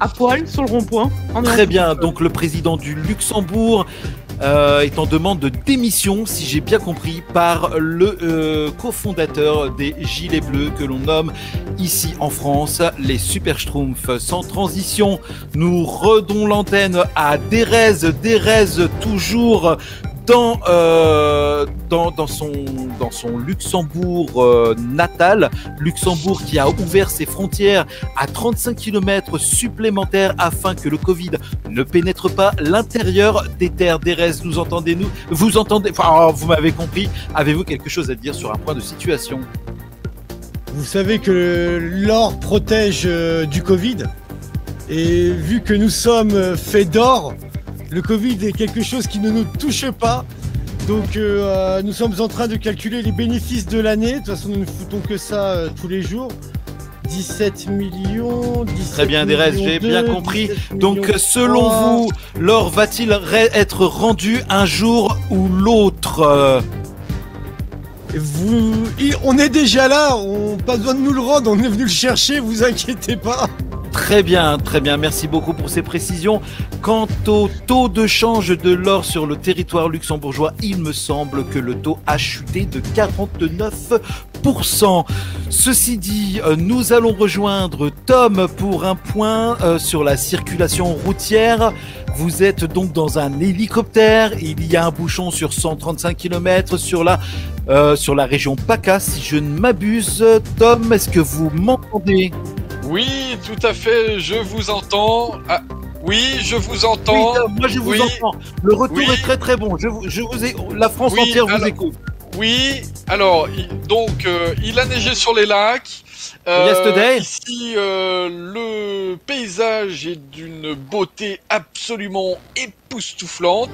À poil, sur le rond-point. Très bien, donc le président du Luxembourg euh, est en demande de démission, si j'ai bien compris, par le euh, cofondateur des Gilets Bleus que l'on nomme ici en France les Super Schtroumpfs. Sans transition, nous redons l'antenne à Derez, Derez toujours dans, euh, dans, son, Luxembourg euh, natal, Luxembourg qui a ouvert ses frontières à 35 km supplémentaires afin que le Covid ne pénètre pas l'intérieur des terres d'Erez. Nous entendez-nous? Vous entendez? Oh, vous m'avez compris. Avez-vous quelque chose à dire sur un point de situation? Vous savez que l'or protège euh, du Covid. Et vu que nous sommes faits d'or, le Covid est quelque chose qui ne nous touche pas. Donc euh, euh, nous sommes en train de calculer les bénéfices de l'année. De toute façon, nous ne foutons que ça euh, tous les jours. 17 millions. 17 Très bien, millions j'ai bien compris. 17 Donc, selon vous, l'or va-t-il être rendu un jour ou l'autre? Vous, on est déjà là, on pas besoin de nous le rendre, on est venu le chercher, vous inquiétez pas. Très bien, très bien. Merci beaucoup pour ces précisions. Quant au taux de change de l'or sur le territoire luxembourgeois, il me semble que le taux a chuté de Ceci dit, euh, nous allons rejoindre Tom pour un point euh, sur la circulation routière. Vous êtes donc dans un hélicoptère. Il y a un bouchon sur 135 km sur la, euh, sur la région PACA, si je ne m'abuse. Tom, est-ce que vous m'entendez? Oui, tout à fait, je vous entends. Ah, oui, je vous entends. Oui, Tom, moi je vous Oui. entends. Le retour Oui. est très très bon. Je, vous- je vous ai, la France entière vous écoute. Oui, alors, donc, euh, il a neigé sur les lacs. Yesterday. Ici, euh, le paysage est d'une beauté absolument époustouflante,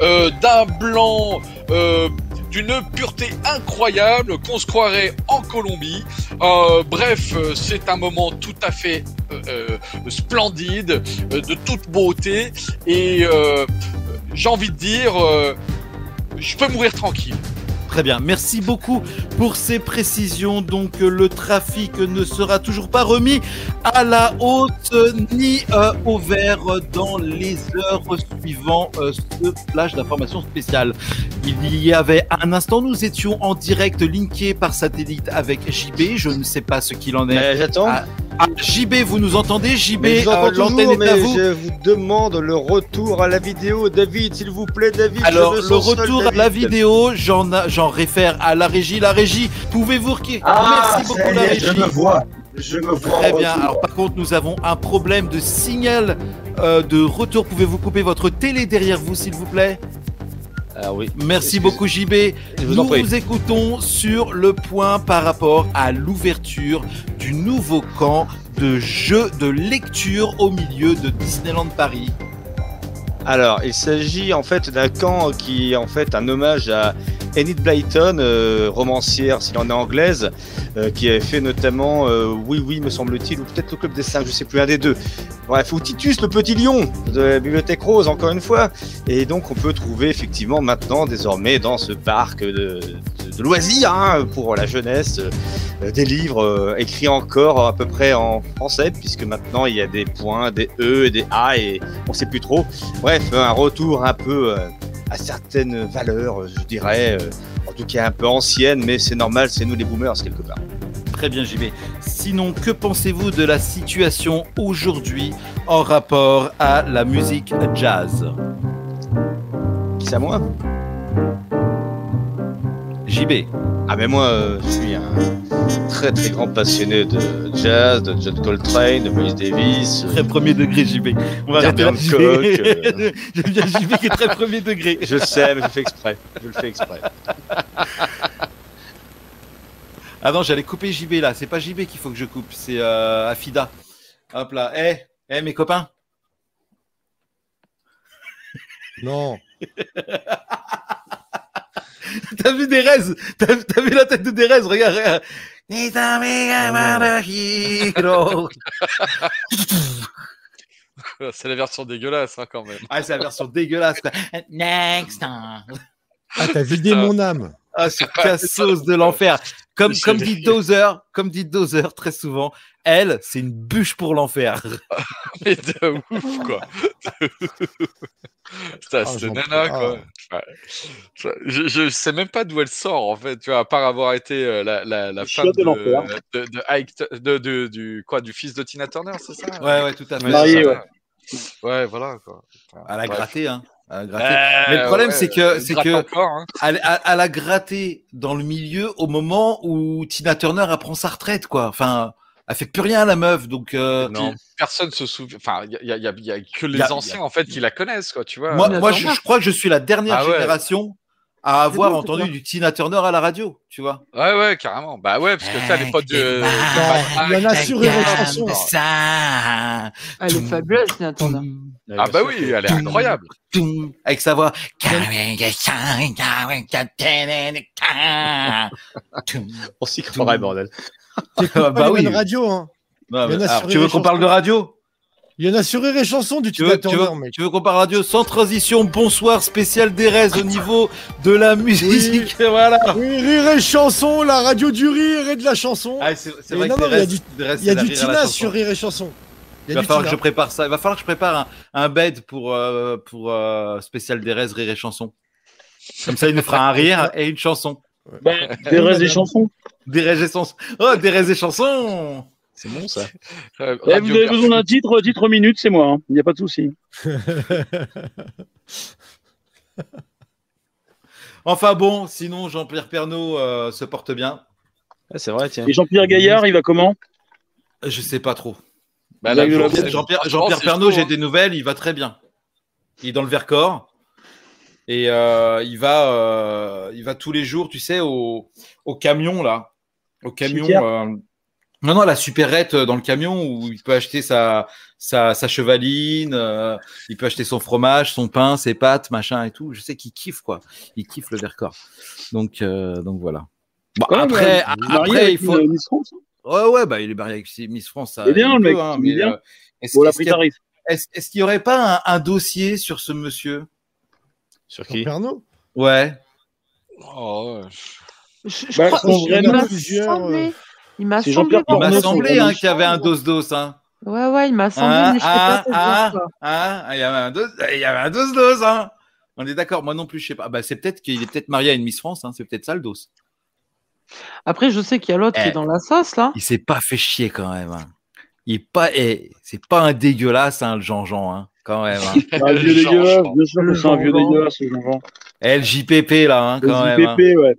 euh, d'un blanc, euh, d'une pureté incroyable, qu'on se croirait en Colombie. Euh, bref, euh, c'est un moment tout à fait euh, euh, splendide, euh, de toute beauté, et euh, j'ai envie de dire, euh, je peux mourir tranquille. Très bien, merci beaucoup pour ces précisions. Donc euh, le trafic ne sera toujours pas remis à la haute ni euh, au vert dans les heures suivant euh, ce flash d'information spéciale. Il y avait un instant, nous étions en direct linké par satellite avec JB. Je ne sais pas ce qu'il en est. J'attends. Ah, Ah, JB, vous nous entendez? JB, euh, l'antenne est à vous. je vous demande le retour à la vidéo. David, s'il vous plaît, David. Alors, le seul, retour à la vidéo, j'en j'en réfère à la régie. La régie, pouvez-vous requer Ah, Merci beaucoup, la régie. je me vois. Je me vois. Très en bien. retour. Alors, par contre, nous avons un problème de signal euh, de retour. Pouvez-vous couper votre télé derrière vous, s'il vous plaît? Ah oui. Merci beaucoup, JB. Vous Nous vous écoutons sur le point par rapport à l'ouverture du nouveau camp de jeux de lecture au milieu de Disneyland Paris. Alors, il s'agit en fait d'un camp qui est en fait un hommage à Enid Blyton, euh, romancière, s'il en est anglaise, euh, qui avait fait notamment euh, Oui Oui, me semble-t-il, ou peut-être le Club des Cinq, je sais plus, un des deux. Bref, ou Titus, le petit lion de la Bibliothèque Rose, encore une fois. Et donc, on peut trouver effectivement maintenant, désormais, dans ce parc de, de- de loisirs hein, pour la jeunesse, euh, des livres euh, écrits encore à peu près en français, puisque maintenant il y a des points, des E et des A, et on sait plus trop. Bref, un retour un peu euh, à certaines valeurs, je dirais, en tout cas un peu anciennes, mais c'est normal, c'est nous les boomers quelque part. Très bien, JB. Sinon, que pensez-vous de la situation aujourd'hui en rapport à la musique jazz? C'est à moi JB. Ah mais moi, euh, je suis un très très grand passionné de jazz, de John Coltrane, de Miles Davis. euh, Très premier degré, JB. On va arrêter là. JB. Euh. J'aime bien JB qui est très premier degré. Je sais, mais je le fais exprès. Je le fais exprès. Ah non, j'allais couper JB là. C'est pas JB qu'il faut que je coupe, c'est euh, Afida. Hop là. Eh, eh mes copains. Non. T'as vu Derez? T'as t'as vu la tête de Derez? Regarde, regarde. C'est la version dégueulasse hein, quand même. Ah, c'est la version dégueulasse. Quoi. Next time. Ah, t'as vidé mon âme. Ah, ce cassos de l'enfer. Comme, comme dit Dozer, comme dit Dozer très souvent, elle, c'est une bûche pour l'enfer. Mais de ouf, quoi. Putain, Ah, cette nana, quoi. Ouais. Je, je sais même pas d'où elle sort, en fait, tu vois, à part avoir été euh, la, la, la Le femme de de, l'enfer. de, de Ike de- de- du, quoi, du fils de Tina Turner, c'est ça? Ouais, ouais, tout à fait. Marié, ouais. voilà, quoi. Enfin, Elle a bref. gratté, hein. Euh, Mais le problème, ouais, c'est que- c'est que- encore, hein. Elle, elle- elle a gratté dans le milieu au moment où Tina Turner apprend sa retraite, quoi. Enfin, elle fait plus rien, la meuf. Donc, euh, personne se souvient. Enfin, il y a, y, y que les Y a- anciens, en fait, qui la connaissent, quoi, tu vois. moi, je, crois que je suis la dernière Ah ouais. génération à avoir entendu du Tina Turner à la radio, tu vois. Ouais, ouais, carrément. Bah ouais, parce que sais, à l'époque de. il y en a sur les chansons. Elle est fabuleuse, Tina Turner. Ah bah oui, elle est incroyable. Avec sa voix. On s'y croirait, bordel. Ah, pas bah les oui. radios, hein. Non, Il y en mais- a alors, sur tu veux qu'on parle de radio? Il y en a sur Rire et Chanson du tu veux, tu, veux, mec. tu veux qu'on parle radio sans transition? Bonsoir, spécial Derez au niveau de la musique. Voilà. Oui, Rire et Chanson, la radio du rire et de la chanson. Ah, c'est Et vrai non, que non, il y a Derez- du- Il y a Tina chanson. sur Rire et Chanson. Il va falloir que je prépare ça. Il va falloir que je prépare un, un bed pour, euh, pour euh, spécial Derez, rire et chanson. Comme ça, il nous fera un rire et une chanson. Bah, des restes des et chansons. Oh, chansons. C'est bon ça. Euh, Eh, vous avez besoin d'un titre, titre minute, c'est moi. hein. Il n'y a pas de souci. Enfin bon, sinon Jean-Pierre Pernaud euh, se porte bien. Ah, c'est vrai, tiens. Et Jean-Pierre Gaillard, il va comment? Je sais pas trop. Bah, Jean-Pierre Pernaud, j'ai hein. des nouvelles, il va très bien. Il est dans le Vercors. Et euh, il va, euh, il va tous les jours, tu sais, au, au camion là, au camion. Euh, non, non, la supérette euh, dans le camion où il peut acheter sa, sa, sa chevaline, euh, il peut acheter son fromage, son pain, ses pâtes, machin et tout. Je sais qu'il kiffe quoi. Il kiffe le Vercors. Donc, euh, donc voilà. Bon, Ouais, après, ouais, après, il faut. une Miss France. Ouais, ouais, bah il est marié avec Miss France. Ça, Il est bien, le mec, hein, il est mais, bien. euh, est-ce Bon, qu'il n'y aurait pas un, un dossier sur ce monsieur? Sur qui? Pernaut Ouais. Oh, ouais. Je, je Bah, crois- il m'a plusieurs, semblé. euh, Il m'a semblé. Il m'a semblé hein, qu'il y avait un dos-dos. Hein. Ouais, ouais, il m'a semblé, mais je sais pas te dire hein, quoi. hein, il y avait un dos, dos-dos. Hein. On est d'accord. Moi non plus, je sais pas. Bah, c'est peut-être qu'il est peut-être marié à une Miss France. Hein. C'est peut-être ça le dos. Après, je sais qu'il y a l'autre qui Eh. est dans la sauce, là. Il s'est pas fait chier quand même. Hein. Il est pas. eh, c'est pas un dégueulasse, hein, le Jean-Jean. Hein, quand même. Hein. Un vieux dégueulasse, bien sûr que Le c'est un vieux dégueulasse, ce Jean-Jean. LJPP là, hein, quand Le même. hein. JPP, ouais.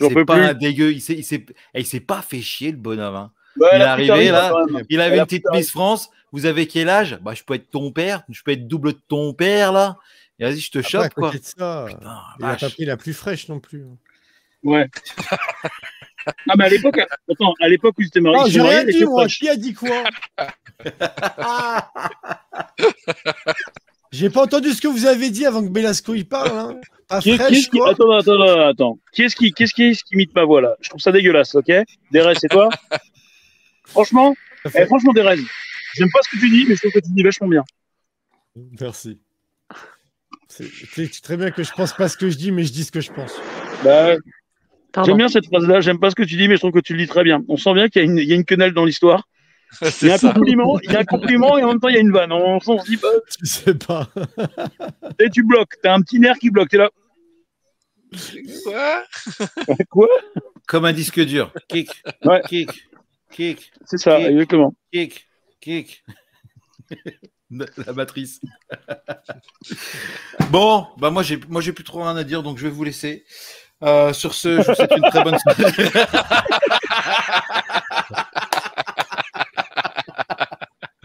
J'en C'est peux pas plus. un dégueu. Il s'est, il s'est, eh, il s'est pas fait chier le bonhomme. Hein. Ouais, Il est arrivé, là. Il avait une petite Miss France. Vous avez quel âge? Bah, je peux être ton père. Je peux être double de ton père là. Et vas-y, je te Après, à chope quoi. côté de ça, Putain, il a pas pris la plus fraîche non plus. Ouais. Ah, mais à l'époque, attends, à l'époque où ils étaient mariés, Ah, j'ai rien dit, moi. fraîche. Qui a dit quoi? J'ai pas entendu ce que vous avez dit avant que Belasco il parle. Hein. Pas Qui, qui fraîche, est-ce qui... quoi. Attends, attends, attends, attends. Qui est-ce qui, qu'est-ce qui, est-ce qui imite ma voix là? Je trouve ça dégueulasse, ok? Derez, c'est toi? Franchement, eh, franchement, Derez, j'aime pas ce que tu dis, mais je trouve que tu dis vachement bien. Merci. C'est très bien que je pense pas ce que je dis, mais je dis ce que je pense. Bah, j'aime bien cette phrase-là, j'aime pas ce que tu dis, mais je trouve que tu le dis très bien. On sent bien qu'il y a une, il y a une quenelle dans l'histoire. Il y a un compliment, il y a un compliment et en même temps il y a une vanne. On, on se dit, bah, Je sais pas. et tu bloques, t'as un petit nerf qui bloque, t'es là. Quoi? Quoi? Comme un disque dur. Kick, Ouais. kick, kick, C'est ça, exactement. kick, kick. La matrice. bon, bah moi j'ai moi j'ai plus trop rien à dire, donc je vais vous laisser. Euh, sur ce, je vous souhaite une très bonne soirée.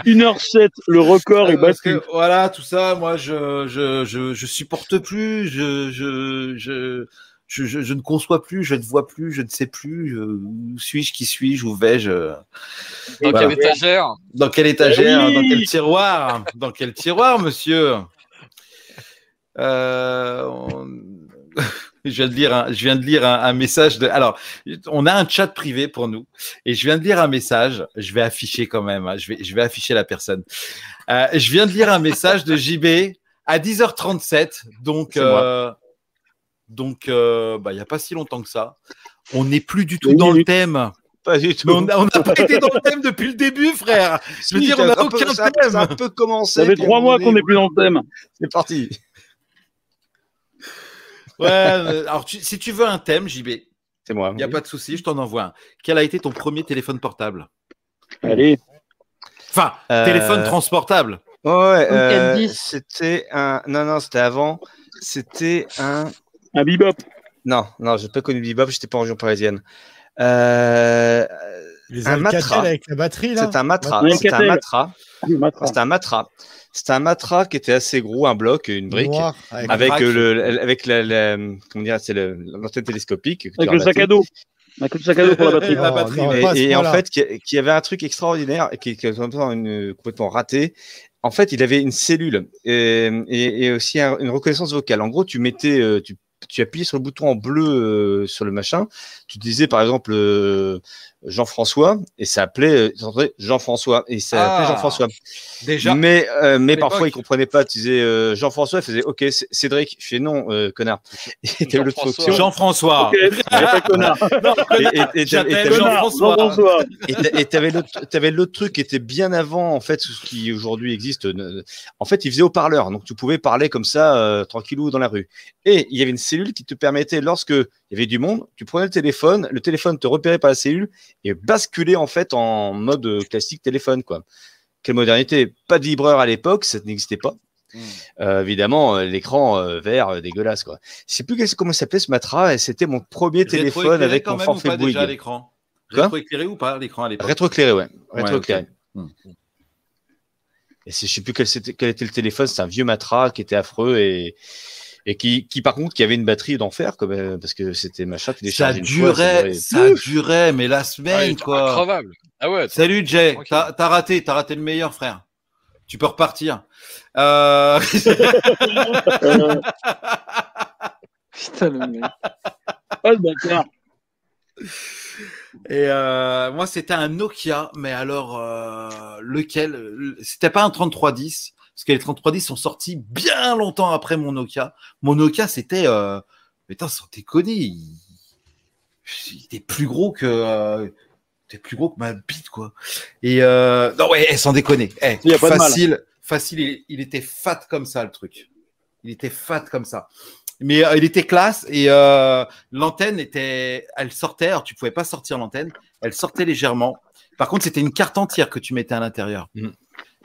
1h07, le record est Parce battu. que voilà, tout ça, moi je je je, je supporte plus, je je je je, je, je ne conçois plus, je ne vois plus, je ne sais plus euh, où suis-je, qui suis-je, où vais-je, euh, Dans Voilà. quelle étagère? Dans quelle étagère, Oui. dans quel tiroir, dans quel tiroir, monsieur? Euh, on- je viens de lire, un, je viens de lire un, un message de. Alors, on a un chat privé pour nous, et je viens de lire un message. Je vais afficher quand même. hein, je vais, je vais afficher la personne. Euh, je viens de lire un message de JB à 10h37. Donc, euh, donc, euh, bah, il n'y a pas si longtemps que ça. On n'est plus du tout dans le thème. Pas du tout. On n'a pas été dans le thème depuis le début, frère. Je veux Si, dire, on n'a peu- aucun ça thème. Ça a un peu commencé. Ça fait trois mois qu'on n'est plus dans le thème. C'est parti. Ouais, euh, alors tu- si tu veux un thème, JB, il C'est moi. n'y a pas de souci, je t'en envoie un. Quel a été ton premier téléphone portable? Allez. Enfin, Euh, téléphone transportable. Ouais, ouais, euh, c'était un. Non, non, c'était avant. C'était un. Un bebop. Non, non, j'ai pas connu Bebop, j'étais pas en région parisienne. Euh, Les Un Alcatel matra. avec la batterie là. C'était un matra. C'était un matra. C'était un matra. C'était un matra qui était assez gros, un bloc, une brique, Noir, avec euh, le, avec la, la- comment dire, c'est le- l'antenne télescopique. Avec le sac à dos. Avec le sac à dos pour la batterie. la Non, batterie, non, Et, en fait, qui, qui avait un truc extraordinaire, et qui, qui est complètement, raté. En fait, il avait une cellule et, et, et aussi un- une reconnaissance vocale. En gros, tu mettais, euh, tu, tu appuyais sur le bouton en bleu euh, sur le machin. Tu disais par exemple, euh, Jean-François et ça appelait euh, Jean-François et ça Ah. appelait Jean-François. Déjà. Mais euh, mais parfois il comprenait pas. Tu disais euh, Jean-François, il faisait OK C- Cédric. Je fais non euh, connard. Et t'avais l'autre Jean-François. option. Jean-François. Pas connard. Et- Jean-François. Et t'a- Et t'avais l'autre, t'avais l'autre truc qui était bien avant en fait ce qui aujourd'hui existe. En fait, il faisait haut-parleur, donc tu pouvais parler comme ça euh, tranquillou dans la rue. Et il y avait une cellule qui te permettait, lorsque il y avait du monde, tu prenais le téléphone, le téléphone te repérait par la cellule et basculait en fait en mode euh, classique téléphone quoi. Quelle modernité Pas de vibreur à l'époque, ça n'existait pas. Euh, évidemment, euh, l'écran euh, vert dégueulasse quoi. Je sais plus comment s'appelait ce matra et c'était mon premier téléphone avec mon forfait Bouygues. l'écran? Rétroéclairé ou pas l'écran à l'époque? Rétroéclairé, ouais. Ouais, Rétroéclairé. ok. Hmm. Et je sais plus quel, c'était- quel était le téléphone, c'est un vieux matras qui était affreux et, et qui, qui, par contre, qui avait une batterie d'enfer, comme, parce que c'était machin, tu Ça une fois, durait, durait- ça durait, mais la Ah, semaine, était quoi. increvable. Ah ouais. Salut Jay, t'as raté, t'as raté le meilleur, frère. Tu peux repartir. Euh... Putain, le mec. Oh, le bâtard. Et euh, moi, c'était un Nokia, mais alors euh, lequel? Le- C'était pas un 3310, parce que les 3310 sont sortis bien longtemps après mon Nokia. Mon Nokia, c'était, euh... putain, sans déconner, il... il était plus gros que, euh... il était plus gros que ma bite, quoi. Et euh... non, ouais, eh, sans déconner, eh, Y a pas de mal. facile, facile, il, il était fat comme ça, le truc. Il était fat comme ça. Mais euh, il était classe et euh, l'antenne était, elle sortait. Alors tu pouvais pas sortir l'antenne, elle sortait légèrement. Par contre, c'était une carte entière que tu mettais à l'intérieur. Mm.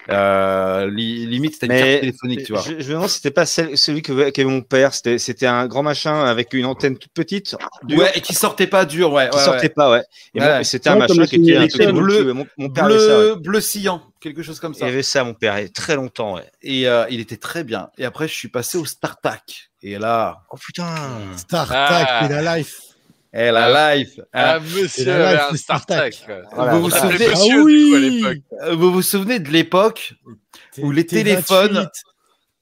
Euh, li- limite, c'était une Mais carte téléphonique, tu vois. Je, je me demande si c'était pas celle- celui que qu'avait mon père. C'était, c'était un grand machin avec une antenne toute petite, dure, Ouais, et qui sortait pas dur, ouais. qui ouais, sortait ouais. pas, ouais. Et Ouais. moi, c'était un machin qui était bleu. Mon, mon père avait ça. Bleu, ouais. bleu cyan, quelque chose comme Il ça. avait ça, mon père, il y a très longtemps, ouais. Et euh, il était très bien. Et après, je suis passé au StarTAC. Et là, Oh putain. Star Ah. La life. Eh, la life. Ah, hein. monsieur la live, avait un c'est Star Trek. Voilà. Vous vous souvenez Ah monsieur, oui Vous vous souvenez de l'époque où les T28. téléphones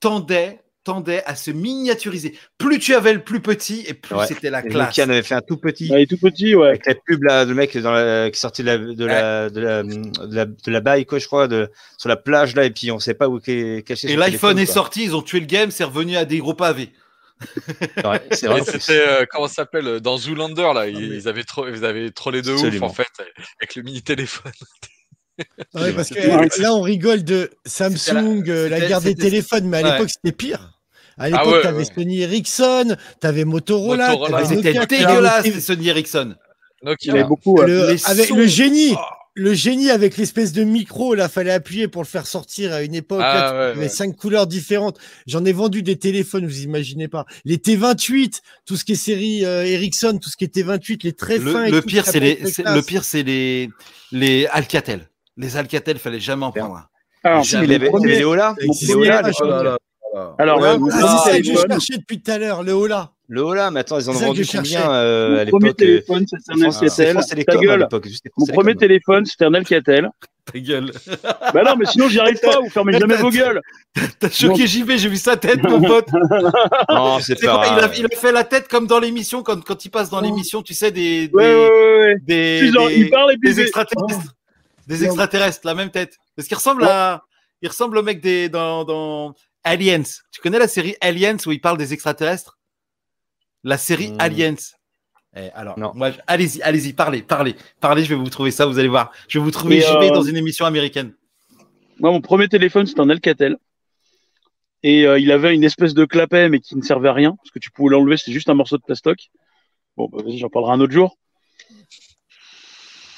tendaient, tendaient à se miniaturiser? Plus tu avais le plus petit et plus Ouais. c'était la Et classe. Nokia en avait fait un tout petit. Ouais, il est tout petit, ouais. Avec la pub là, le mec dans la, qui sortait de la, de la, de la, de la, de la baille, quoi, je crois, de, sur la plage là, et puis on sait pas où est caché. Et l'iPhone est sorti, ils ont tué le game, c'est revenu à des gros pavés. C'était euh, comment ça s'appelle euh, dans Zoolander là, ils, mais- ils avaient trop, ils avaient trollé de ouf en fait avec le mini téléphone. Ouais, parce que Ouais. euh, là, on rigole de Samsung, euh, la c'était- guerre des téléphones, mais à Ouais. l'époque, c'était pire. À l'époque, ouais, t'avais ouais. Sony Ericsson, t'avais Motorola, Motorola. t'avais C'était Nokia, dégueulasse, Sony Ericsson. Donc Il y avait beaucoup, ouais. le, avec sons. le génie, le génie avec l'espèce de micro, là, fallait appuyer pour le faire sortir à une époque. Ah, là, tu ouais, avais ouais. cinq couleurs différentes. J'en ai vendu des téléphones, vous imaginez pas. Les T28, tout ce qui est série euh, Ericsson, tout ce qui est T28, les très fins. Le, et tout, pire, c'est les, c'est- le pire, c'est les, les Alcatel. Les Alcatel, fallait jamais en prendre. un. Alors, Si, les Ola. Les oh. Alors, mon ah, c'est ça que je téléphone, cherchais depuis tout à l'heure, le Ola. Le Ola, mais attends, ils en ont vendu combien euh, à mon premier l'époque euh, téléphone, c'était un Alcatel. Ta gueule. Mon premier téléphone, c'était un Alcatel. Ta gueule. Bah non, mais sinon, j'y arrive pas. Vous fermez jamais vos gueules. T'as choqué JB, j'ai vu sa tête, mon pote. Non, c'est pas quoi, il, a, grave. il a fait la tête comme dans l'émission, quand, quand il passe dans l'émission, tu sais, des, des, Ouais, ouais, ouais, ouais. des, Puis, genre, des- il parle et puis des il fait- extraterrestres. Des extraterrestres, la même tête. Parce qu'il ressemble à, il ressemble au mec des, dans, dans Aliens. Tu connais la série Aliens où il parle des extraterrestres? La série Hmm. Aliens. Eh, alors, Non. moi, allez-y, allez-y, parlez, parlez, parlez, je vais vous trouver ça, vous allez voir. Je vais vous trouver JB euh, dans une émission américaine. Moi, mon premier téléphone, c'était un Alcatel. Et euh, il avait une espèce de clapet, mais qui ne servait à rien, parce que tu pouvais l'enlever, c'était juste un morceau de plastoc. Bon, bah, vas-y, j'en parlerai un autre jour.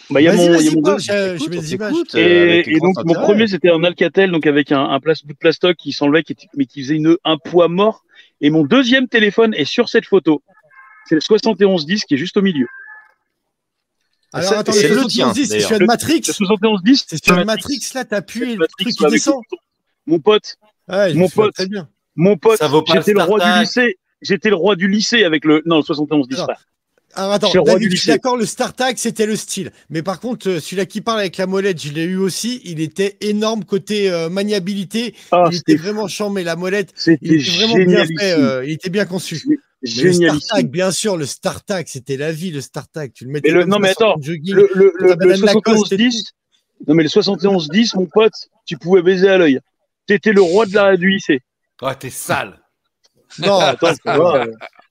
Bah, il y a mon, il y a mon je, mets des images. euh, Et, grand donc, mon premier, c'était un Alcatel, donc avec un, un de plastoc qui s'enlevait, qui était- mais qui faisait une, un poids mort. Et mon deuxième téléphone est sur cette photo. C'est le 7110 qui est juste au milieu. Alors, attends, c'est le le tien, 70, c'est sur une Matrix. Le 7110, C'est sur une Matrix, là, t'appuies et le Matrix, truc, avec descend. Mon pote, Ouais, Mon pote. Très bien. mon pote, Ça vaut pas j'étais le roi du lycée. J'étais le roi du lycée avec le, non, le 7110, Non. frère. Alors attends, le roi David, je suis d'accord, le StarTAC, c'était le style. Mais par contre, euh, celui-là qui parle avec la molette, je l'ai eu aussi. Il était énorme côté euh, maniabilité. Ah, il était c'était vraiment chambé. La molette, il C'était était vraiment bien fait. euh, il était bien conçu. Mais le. StarTag, bien sûr, le StarTag, c'était la vie, le StarTag. Tu le mettais Mais le, non, mais attends, jogging. le, le, le, T'avais le la Lacoste et 71-10, non, mais le 71-10, mon pote, tu pouvais baiser à l'œil. T'étais le roi de la, du lycée. Ah, t'es sale. Non, Attends, tu vois,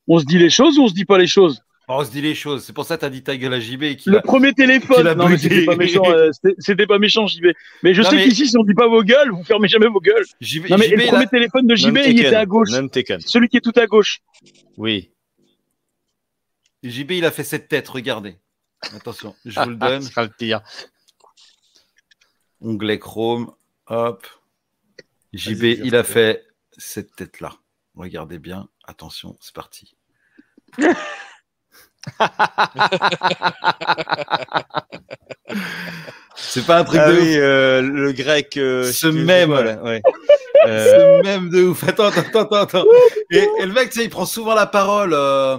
on se dit les choses ou on se dit pas les choses? Oh, on se dit les choses. C'est pour ça que t'as dit ta gueule à JB. Le a- premier téléphone, non mais c'était pas méchant, euh, c'était- pas méchant JB. Mais je Non, sais mais- qu'ici, si on dit pas vos gueules, vous fermez jamais vos gueules. JB, Non mais JB, et le premier téléphone de JB, il était à gauche. Celui qui est tout à gauche. Oui. JB, il a fait cette tête. Regardez. Attention, je vous le donne. ce sera le pire. Onglet Chrome. Hop. JB, il a fait cette tête-là. Regardez bien. Attention, c'est parti. c'est pas un truc Ah de oui, euh, le grec. euh, Ce même. quoi, là, ouais. Euh, C'est même de ouf. Attends, attends, attends, attends. Et, et le mec, tu sais, il prend souvent la parole euh,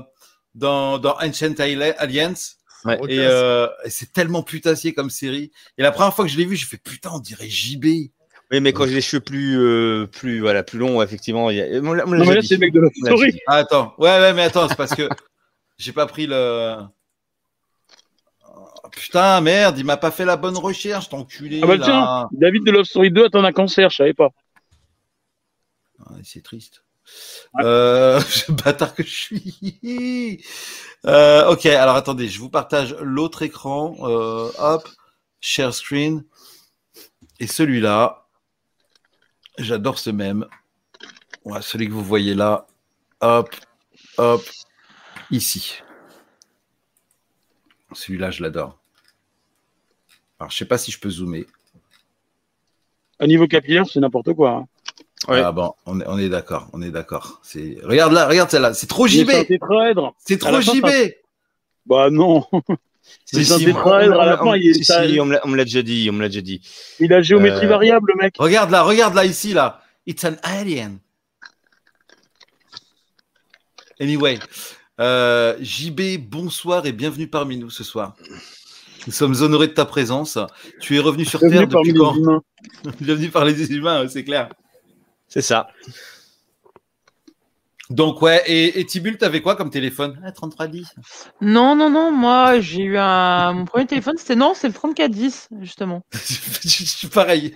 dans, dans Ancient Alliance. Ouais. Et euh, et c'est tellement putassier comme série. Et la première fois que je l'ai vu, j'ai fait putain, on dirait JB. oui, mais quand j'ai les cheveux plus, euh, plus, voilà, plus longs, effectivement, il y a... on on Non mais là, c'est le mec de la story. Ah, attends, ouais, ouais, mais attends, c'est parce que j'ai pas pris le. Oh, putain, merde, il m'a pas fait la bonne recherche, t'enculé. Ah bah là. tiens, David de Love Story 2 attend un cancer, je savais pas. Ah, c'est triste. Euh, bâtard que je suis. Euh, ok, alors attendez, je vous partage l'autre écran. Euh, hop, share screen. Et celui-là, j'adore ce même. Ouais, celui que vous voyez là. Hop, hop, ici. Celui-là, je l'adore. Alors, je sais pas si je peux zoomer. À niveau capillaire, c'est n'importe quoi. hein. Ouais. Ah bon, on est, on est d'accord, on est d'accord. C'est regarde là, regarde celle-là, c'est trop JB, C'est trop JB. Bah non. C'est un si, tétraèdre, on- à la fin, il est- si, ça- si, on me l'a- on me l'a déjà dit, on me l'a déjà dit. Il a géométrie Euh, variable, le mec. Regarde là, regarde là ici là. It's an alien. Anyway, euh, JB, bonsoir et bienvenue parmi nous ce soir. Nous sommes honorés de ta présence. Tu es revenu sur Revenu Terre depuis les quand humains. Bienvenue par les humains, c'est clair. C'est ça. Donc ouais, et, et Tibul, t'avais quoi comme téléphone? Ah, 3310. Non, non, non, moi j'ai eu un. Mon premier téléphone, c'était non, c'est le 3410, justement. je suis pareil.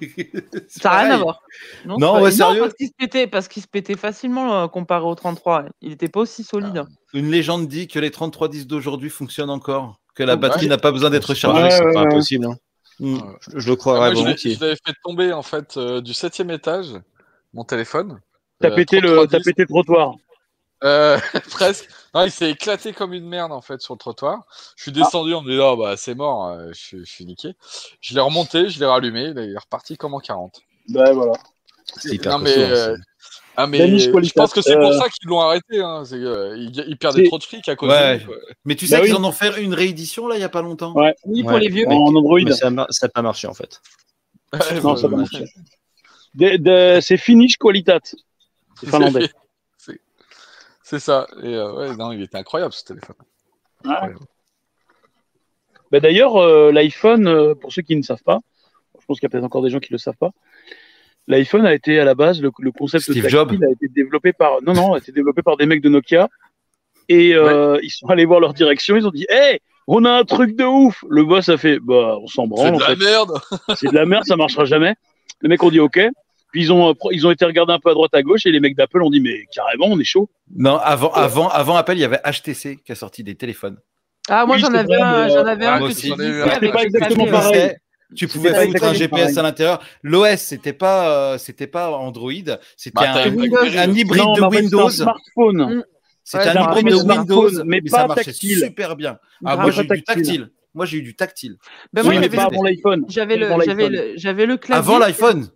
Ça n'a rien à voir. Non, pas- ouais, sérieux? parce qu'il se pétait, parce qu'il se pétait facilement euh, comparé au 33. Il n'était pas aussi solide. Une légende dit que les 3310 d'aujourd'hui fonctionnent encore, que la Ouais. batterie n'a pas besoin d'être Ouais, chargée. c'est ouais, pas ouais. impossible. hein. Mm. Je, je le Ah, moi, l'ai- volontiers. je l'avais fait tomber en fait euh, du septième étage, mon téléphone. T'as Euh, pété le, 3310. t'as pété le trottoir. Euh, presque. Non, il s'est éclaté comme une merde en fait sur le trottoir. Je suis descendu en me disant, Ah, bah c'est mort, euh, je, suis- je suis niqué. Je l'ai remonté, je l'ai rallumé, il est reparti comme en 40. Bah voilà. C'est hyper Non mais, hein, euh, ah, mais je pense que c'est pour euh, ça qu'ils l'ont arrêté. Hein. C'est, euh, ils, ils perdaient trop de fric à cause Ouais. de. Mais tu sais Bah qu'ils oui. en ont fait une réédition là il y a pas longtemps. Ouais. Oui, pour Ouais. les vieux. Mais- En Android. Mais ça n'a pas marché en fait. Non, ça va marcher. De- de- c'est Finish Qualitat. C'est finlandais. C'est- C'est ça. Et euh, ouais, non, il était incroyable ce téléphone. Bah, D'ailleurs, euh, l'iPhone, euh, pour ceux qui ne savent pas, je pense qu'il y a peut-être encore des gens qui ne le savent pas, l'iPhone a été à la base, le, le concept Steve tactile Jobs. a été développé par, non, non, a été développé par des mecs de Nokia. Et euh, ils sont allés voir leur direction, ils ont dit, hé, on a un truc de ouf. Le boss a fait, bah, on s'en C'est branle, en de la fait. merde. c'est de la merde, ça marchera jamais. Les mecs ont dit OK. Puis ils ont, euh, pro- ils ont été regarder un peu à droite à gauche et les mecs d'Apple ont dit mais carrément on est chaud. Non, avant, avant, avant Apple, il y avait HTC qui a sorti des téléphones. Ah, moi Oui, j'en avais un, j'en euh, avais moi un que aussi, tu C'était pas exactement pareil. Tu pouvais pas foutre un GPS pareil. à l'intérieur. L'OS, c'était pas, euh, c'était pas Android, c'était Bah, un, Windows. hybride Non, de en fait, c'est un Windows. smartphone. Mm. C'était Ouais, un hybride de Windows, mais mais, pas ça marchait tactile. super bien. Ah, moi j'ai eu du tactile. Moi j'ai eu du tactile. Ben, moi, j'avais pas le- avant l'iPhone. J'avais le, j'avais le clavier. Avant l'iPhone.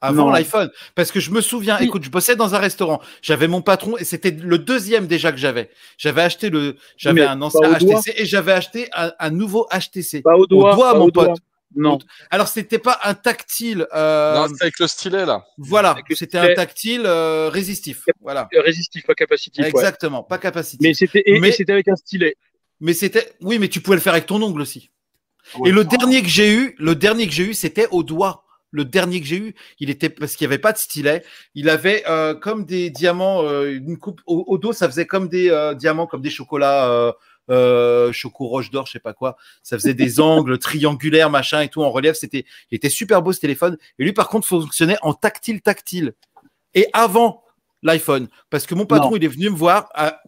Avant l'iPhone. Parce que je me souviens, Oui. écoute, je bossais dans un restaurant. J'avais mon patron et c'était le deuxième déjà que j'avais. J'avais acheté le, j'avais un ancien. HTC et j'avais acheté un, un nouveau HTC. Pas au doigt. doigt, pas mon au doigt. pote. Non. Alors c'était pas un tactile, euh, Non, c'est avec le stylet là. voilà, c'était un tactile euh, résistif. Voilà. Euh, Résistif, pas capacitif. ouais. Exactement, pas capacitif. Mais c'était Mais- c'était avec un stylet. Mais c'était, oui, mais tu pouvais le faire avec ton ongle aussi. Ouais. Et le dernier que j'ai eu, le dernier que j'ai eu, c'était au doigt. Le dernier que j'ai eu, il était parce qu'il n'y avait pas de stylet. Il avait euh, comme des diamants, euh, une coupe au, au dos, ça faisait comme des euh, diamants, comme des chocolats, euh, euh, choco roche d'or, je sais pas quoi. Ça faisait des angles triangulaires, machin et tout en relief. C'était, il était super beau ce téléphone. Et lui, par contre, fonctionnait en tactile, tactile. Et avant l'iPhone, parce que mon patron, Non. il est venu me voir. à-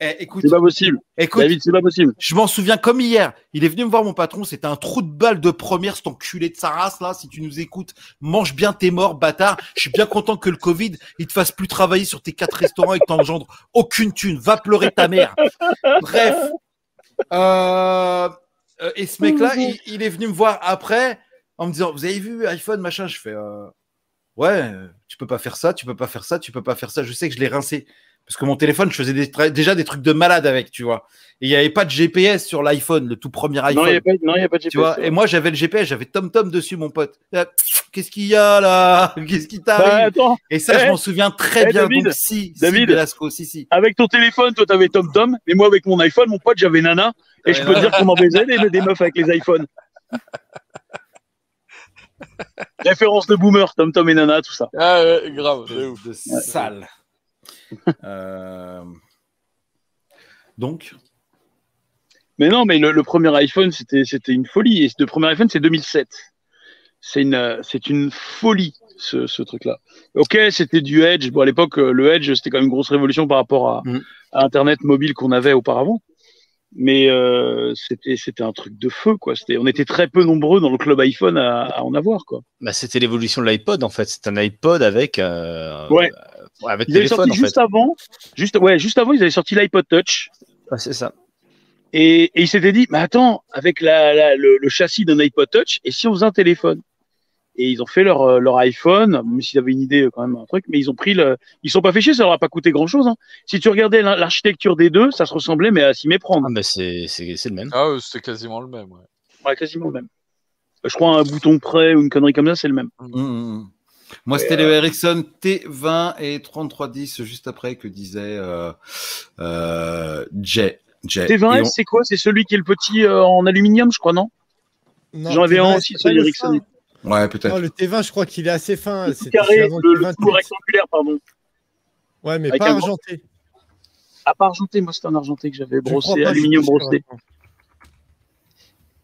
Eh, écoute, C'est pas possible. écoute, David, c'est pas possible. je m'en souviens comme hier. Il est venu me voir, mon patron. C'était un trou de balle de première, cet enculé de sa race, là. Si tu nous écoutes, mange bien tes morts, bâtard. Je suis bien content que le Covid, il te fasse plus travailler sur tes quatre restaurants et que t'engendres aucune thune. Va pleurer ta mère. Bref. Euh, euh, et ce mec-là, il, il est venu me voir après en me disant, vous avez vu iPhone, machin? Je fais, euh, ouais, tu peux pas faire ça, tu peux pas faire ça, tu peux pas faire ça. Je sais que je l'ai rincé. Parce que mon téléphone, je faisais des déjà des trucs de malade avec, tu vois. Et il n'y avait pas de GPS sur l'iPhone, le tout premier Non, il iPhone. n'y non, il y a pas de GPS. tu vois. Et moi, j'avais le GPS, j'avais TomTom dessus, mon pote. Pff, Qu'est-ce qu'il y a là? Qu'est-ce qui Bah, t'arrive? attends, Et ça, je eh, m'en souviens très eh, bien. David, Donc, si, si, David. Velasco, si, si. avec ton téléphone, toi, t'avais TomTom, mais moi, avec mon iPhone, mon pote, j'avais Nana. Et je peux te dire qu'on en baisait des, des meufs avec les iPhones. Référence de boomer, TomTom et Nana, tout ça. Ah ouais, grave. de ouf. de sale. Euh, Donc, Mais non, mais le, le premier iPhone, c'était c'était une folie. Et le premier iPhone, c'est 2007. C'est une, euh, c'est une folie, ce, ce truc-là. Ok, c'était du Edge. Bon, à l'époque, euh, le Edge, c'était quand même une grosse révolution par rapport à, Mm. à Internet mobile qu'on avait auparavant. Mais euh, c'était c'était un truc de feu, quoi. C'était, on était très peu nombreux dans le club iPhone à, à en avoir, quoi. Bah, c'était l'évolution de l'iPod en fait. C'est un iPod avec, euh, Ouais. Euh, avec Ils avaient sorti en juste fait. avant, juste, ouais, juste avant, ils avaient sorti l'iPod Touch. Ah, c'est ça. Et, et ils s'étaient dit, mais attends, avec la, la- le, le châssis d'un iPod Touch, et si on faisait un téléphone? Et ils ont fait leur, euh, leur iPhone, même s'ils avaient une idée euh, quand même, un truc, mais ils ont pris le. Ils sont pas fait chier, ça leur a pas coûté grand chose. Hein. Si tu regardais l'ar- l'architecture des deux, ça se ressemblait, mais à s'y méprendre. Ah, bah, c'est c'est- c'est le même. Ah, ouais, c'était quasiment le même. Ouais. Ouais, quasiment le même. Je crois un bouton près ou une connerie comme ça, c'est le même. Hum, hum. Moi, c'était le Ericsson T20 et 3310 juste après que disait euh, euh, Jay. Jay. Et T20S, on- c'est quoi? C'est celui qui est le petit euh, en aluminium, je crois, non? Non, J'en avais un T20, aussi, c'est celui pas le Ericsson. Ouais, peut-être. le T20, je crois qu'il est assez fin. Le C'était carré, le, le T20. tout rectangulaire, pardon. Ouais, mais Avec pas argenté. À part argenté, moi c'était un argenté que j'avais brossé, pas, aluminium pas brossé.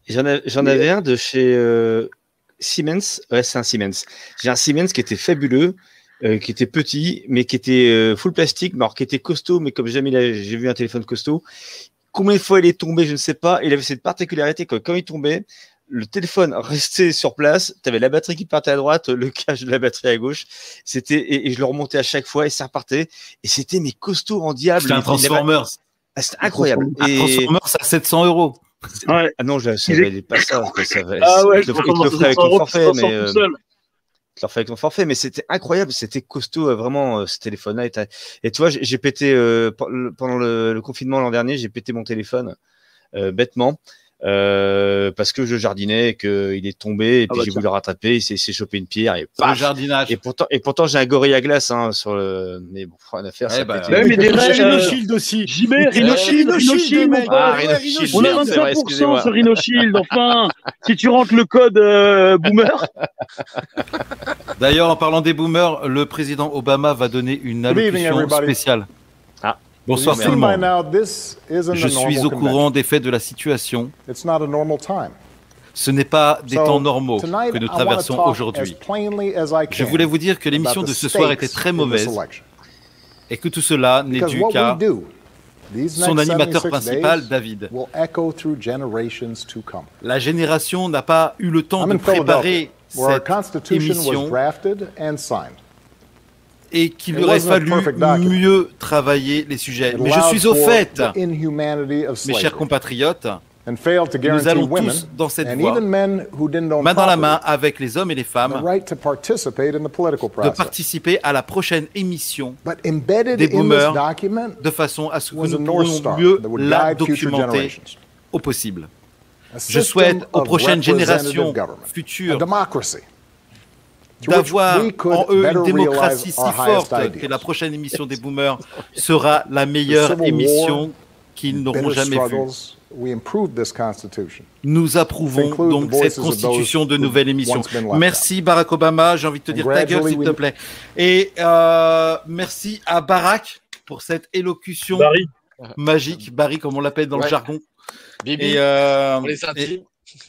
J'en av- j'en avais un de chez euh, Siemens. Ouais, c'est un Siemens. J'ai un Siemens qui était fabuleux, euh, qui était petit, mais qui était euh, full plastique, mais alors qui était costaud, mais comme jamais j'ai vu un téléphone costaud. Combien de fois il est tombé, je ne sais pas. Il avait cette particularité que quand il tombait, le téléphone restait sur place. Tu avais la batterie qui partait à droite, le cache de la batterie à gauche. C'était et, et je le remontais à chaque fois et ça repartait. Et c'était mes costauds en diable. C'était un Transformers. Ah, c'était incroyable. Un Et... Transformers à 700 euros. Ouais. Ah non, je, ça Il est- valait pas ça. quoi, ça valait- Ah ouais, il te il te le ferait avec ton forfait, mais euh, te le ferait avec ton forfait, mais c'était incroyable, c'était costaud, euh, vraiment, euh, ce téléphone-là. Et, et tu vois, j'ai pété euh, pendant le, le confinement l'an dernier, j'ai pété mon téléphone euh, bêtement. Euh, parce que je jardinais et qu'il est tombé et Ah puis bah j'ai voulu le rattraper, il s'est chopé une pierre et Le paf jardinage. et pourtant et pourtant j'ai un gorille à glace hein, sur le mais bon rien à faire Eh ça bah. Ouais, mais des Le rêves, Rhino euh, Shield aussi. JB, Le Rhino Shield, Rhino Rhino Shield, Shield, mon mec. pote. Ah, On a merde, c'est vrai, 25% excusez-moi. sur Rhino Shield, enfin Si tu rentres le code euh, boomer, D'ailleurs, en parlant des boomers, le président Obama va donner une allocution spéciale. Bonsoir tout le monde. Je suis au courant des faits de la situation. convention. It's not a normal time. Ce n'est pas des temps normaux que nous traversons aujourd'hui. Je voulais vous dire que l'émission de ce soir était très mauvaise et que tout cela n'est dû qu'à son animateur 76 principal, David. La génération n'a pas eu le temps de préparer cette Constitution was émission drafted and signed. Et qu'il It aurait fallu mieux travailler les sujets. Mais je suis au fait, mes chers compatriotes, and failed to nous guarantee allons women tous dans cette voie, main dans la main avec les hommes et les femmes, right to participate in the political de process. participer à la prochaine émission des in this boomers document de façon à ce que nous pourrions mieux la documenter au possible. Je souhaite aux prochaines générations futures d'avoir en eux une démocratie si forte que la prochaine émission des boomers sera la meilleure émission qu'ils n'auront jamais vu. struggles, we improved this Constitution. Nous approuvons donc cette constitution de nouvelle émission. Merci Barack Obama. J'ai envie de te dire ta gueule, s'il te plaît. Et euh, merci à Barack pour cette élocution Barry. magique. Barry, comme on l'appelle dans le jargon. Bibi, Et, euh, pour les intimes. et,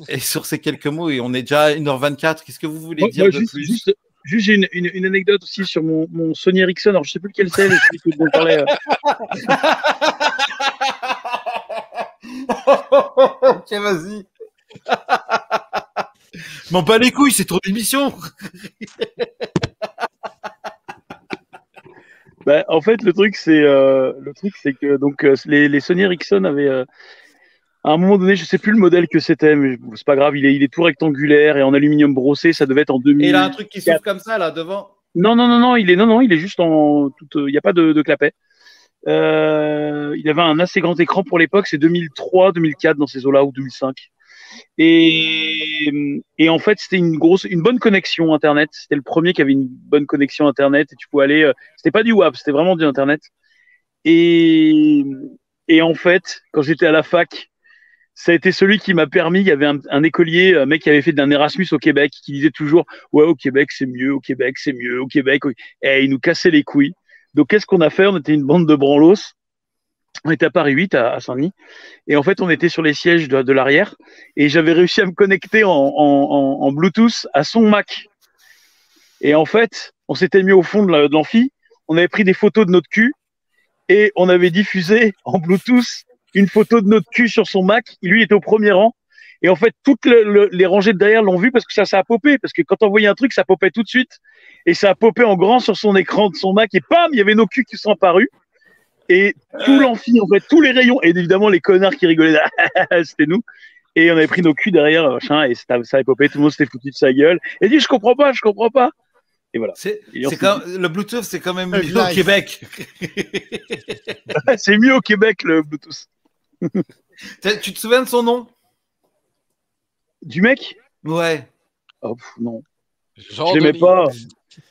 et sur ces quelques mots, et on est déjà à 1h24, qu'est-ce que vous voulez Moi, dire moi, de juste, plus juste, juste, j'ai une, une, une anecdote aussi sur mon, mon Sony Ericsson. Alors, je sais plus lequel c'est, mais celui on parlait. euh. Ok, vas-y. M'en pas les couilles, c'est ton émission. Bah, en fait, le truc, c'est euh, le truc, c'est que donc euh, les, les Sony Ericsson avaient euh, à un moment donné, je sais plus le modèle que c'était, mais c'est pas grave. Il est, il est tout rectangulaire et en aluminium brossé. Ça devait être en 2000. Et il a un truc qui s'ouvre comme ça, là, devant? Non, non, non, non, il est non, non, il est juste en. Il n'y a pas de, de clapet. Euh, il avait un assez grand écran pour l'époque, c'est 2003, 2004 dans ces eaux-là ou 2005. Et, et en fait, c'était une grosse, une bonne connexion internet. C'était le premier qui avait une bonne connexion internet et tu pouvais aller. euh, C'était pas du web, c'était vraiment du internet. Et, et en fait, quand j'étais à la fac, ça a été celui qui m'a permis. Il y avait un, écolier, un mec qui avait fait d'un Erasmus au Québec, qui disait toujours ouais au Québec c'est mieux, au Québec c'est mieux, au Québec. Et il nous cassait les couilles. Donc qu'est-ce qu'on a fait? On était une bande de branlos. On était à Paris 8 à, Saint-Denis. Et en fait, on était sur les sièges de, l'arrière. Et j'avais réussi à me connecter en, Bluetooth à son Mac. Et en fait, on s'était mis au fond de l'amphi. On avait pris des photos de notre cul et on avait diffusé en Bluetooth une photo de notre cul sur son Mac. Lui il était au premier rang. Et en fait, toutes le- le- les rangées de derrière l'ont vu parce que ça, ça a popé. Parce que quand on voyait un truc, ça popait tout de suite. Et ça a popé en grand sur son écran de son Mac. Et pam, il y avait nos culs qui sont apparus. Et tout l'amphi, en fait, tous les rayons. Et évidemment, les connards qui rigolaient, c'était nous. Et on avait pris nos culs derrière, machin, et ça, ça avait popé. Tout le monde s'était foutu de sa gueule. Et dit, je comprends pas, je comprends pas. Et voilà. C'est quand- le Bluetooth, c'est quand même Euh, mieux au. Québec. C'est mieux au Québec, le Bluetooth. Tu te souviens de son nom Du mec Ouais. Oh, pff, non. Jean Je l'aimais pas.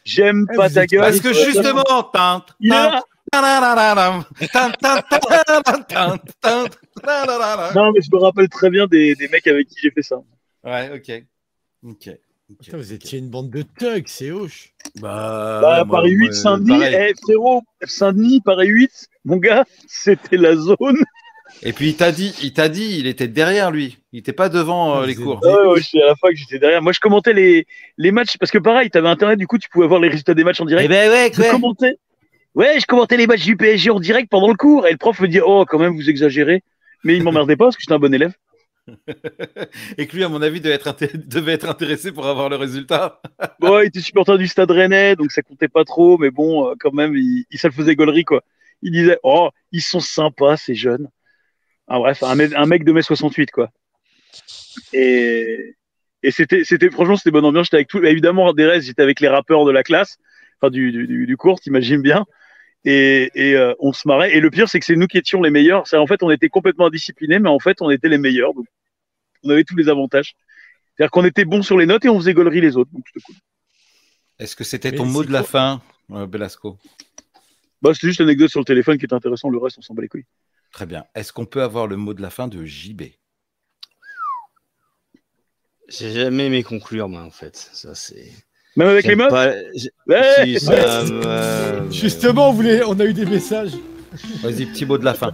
J'aime Eh, pas ta gueule. Parce que justement, tanananam. Non, mais je me rappelle très bien des, des mecs avec qui j'ai fait ça. Ouais, ok. Ok. Putain, vous étiez une bande de thugs, c'est hoche. Bah, Bah, Paris 8, moi, Saint-Denis, eh, frérot, Saint-Denis, Paris 8, mon gars, c'était la zone. Et puis il t'a dit, il t'a dit, il était derrière lui. Il était pas devant euh, les cours. Ouais, ouais, j'étais à la fac, j'étais derrière. Moi, je commentais les, les matchs parce que pareil, t'avais internet, du coup, tu pouvais voir les résultats des matchs en direct. Eh ben ouais, je commentais. Ouais, je commentais les matchs du PSG en direct pendant le cours et le prof me dit Oh, quand même, vous exagérez. Mais il m'emmerdait pas parce que j'étais un bon élève. Et que lui, à mon avis, devait être, inté- devait être intéressé pour avoir le résultat. Bon, il était supporter du stade rennais, donc ça comptait pas trop, mais bon, euh, quand même, il, il- ça le faisait gaulerie, quoi. Il disait Oh, ils sont sympas, ces jeunes. Ah, bref, un, mec- un mec de mai 68, quoi. Et, et c'était, c'était, franchement, c'était bonne ambiance. J'étais avec tout, évidemment, des restes, j'étais avec les rappeurs de la classe, enfin, du, du, du, cours, t'imagines bien. Et, et euh, on se marrait. Et le pire, c'est que c'est nous qui étions les meilleurs. C'est, en fait, on était complètement indisciplinés, mais en fait, on était les meilleurs. Donc, on avait tous les avantages. C'est-à-dire qu'on était bons sur les notes et on faisait gaulerie les autres. Donc, c'était cool. Est-ce que c'était Mais ton mot de la quoi fin, euh, Belasco? Bah, c'était juste une anecdote sur le téléphone qui est intéressant. Le reste, on s'en bat les couilles. Très bien. Est-ce qu'on peut avoir le mot de la fin de JB J'ai jamais aimé conclure, moi, en fait. Ça, c'est. Même avec les meufs pas- j'ai- Ouais, Si, ça ouais. me- Justement, on, voulait... on a eu des messages. Vas-y, petit mot de la fin.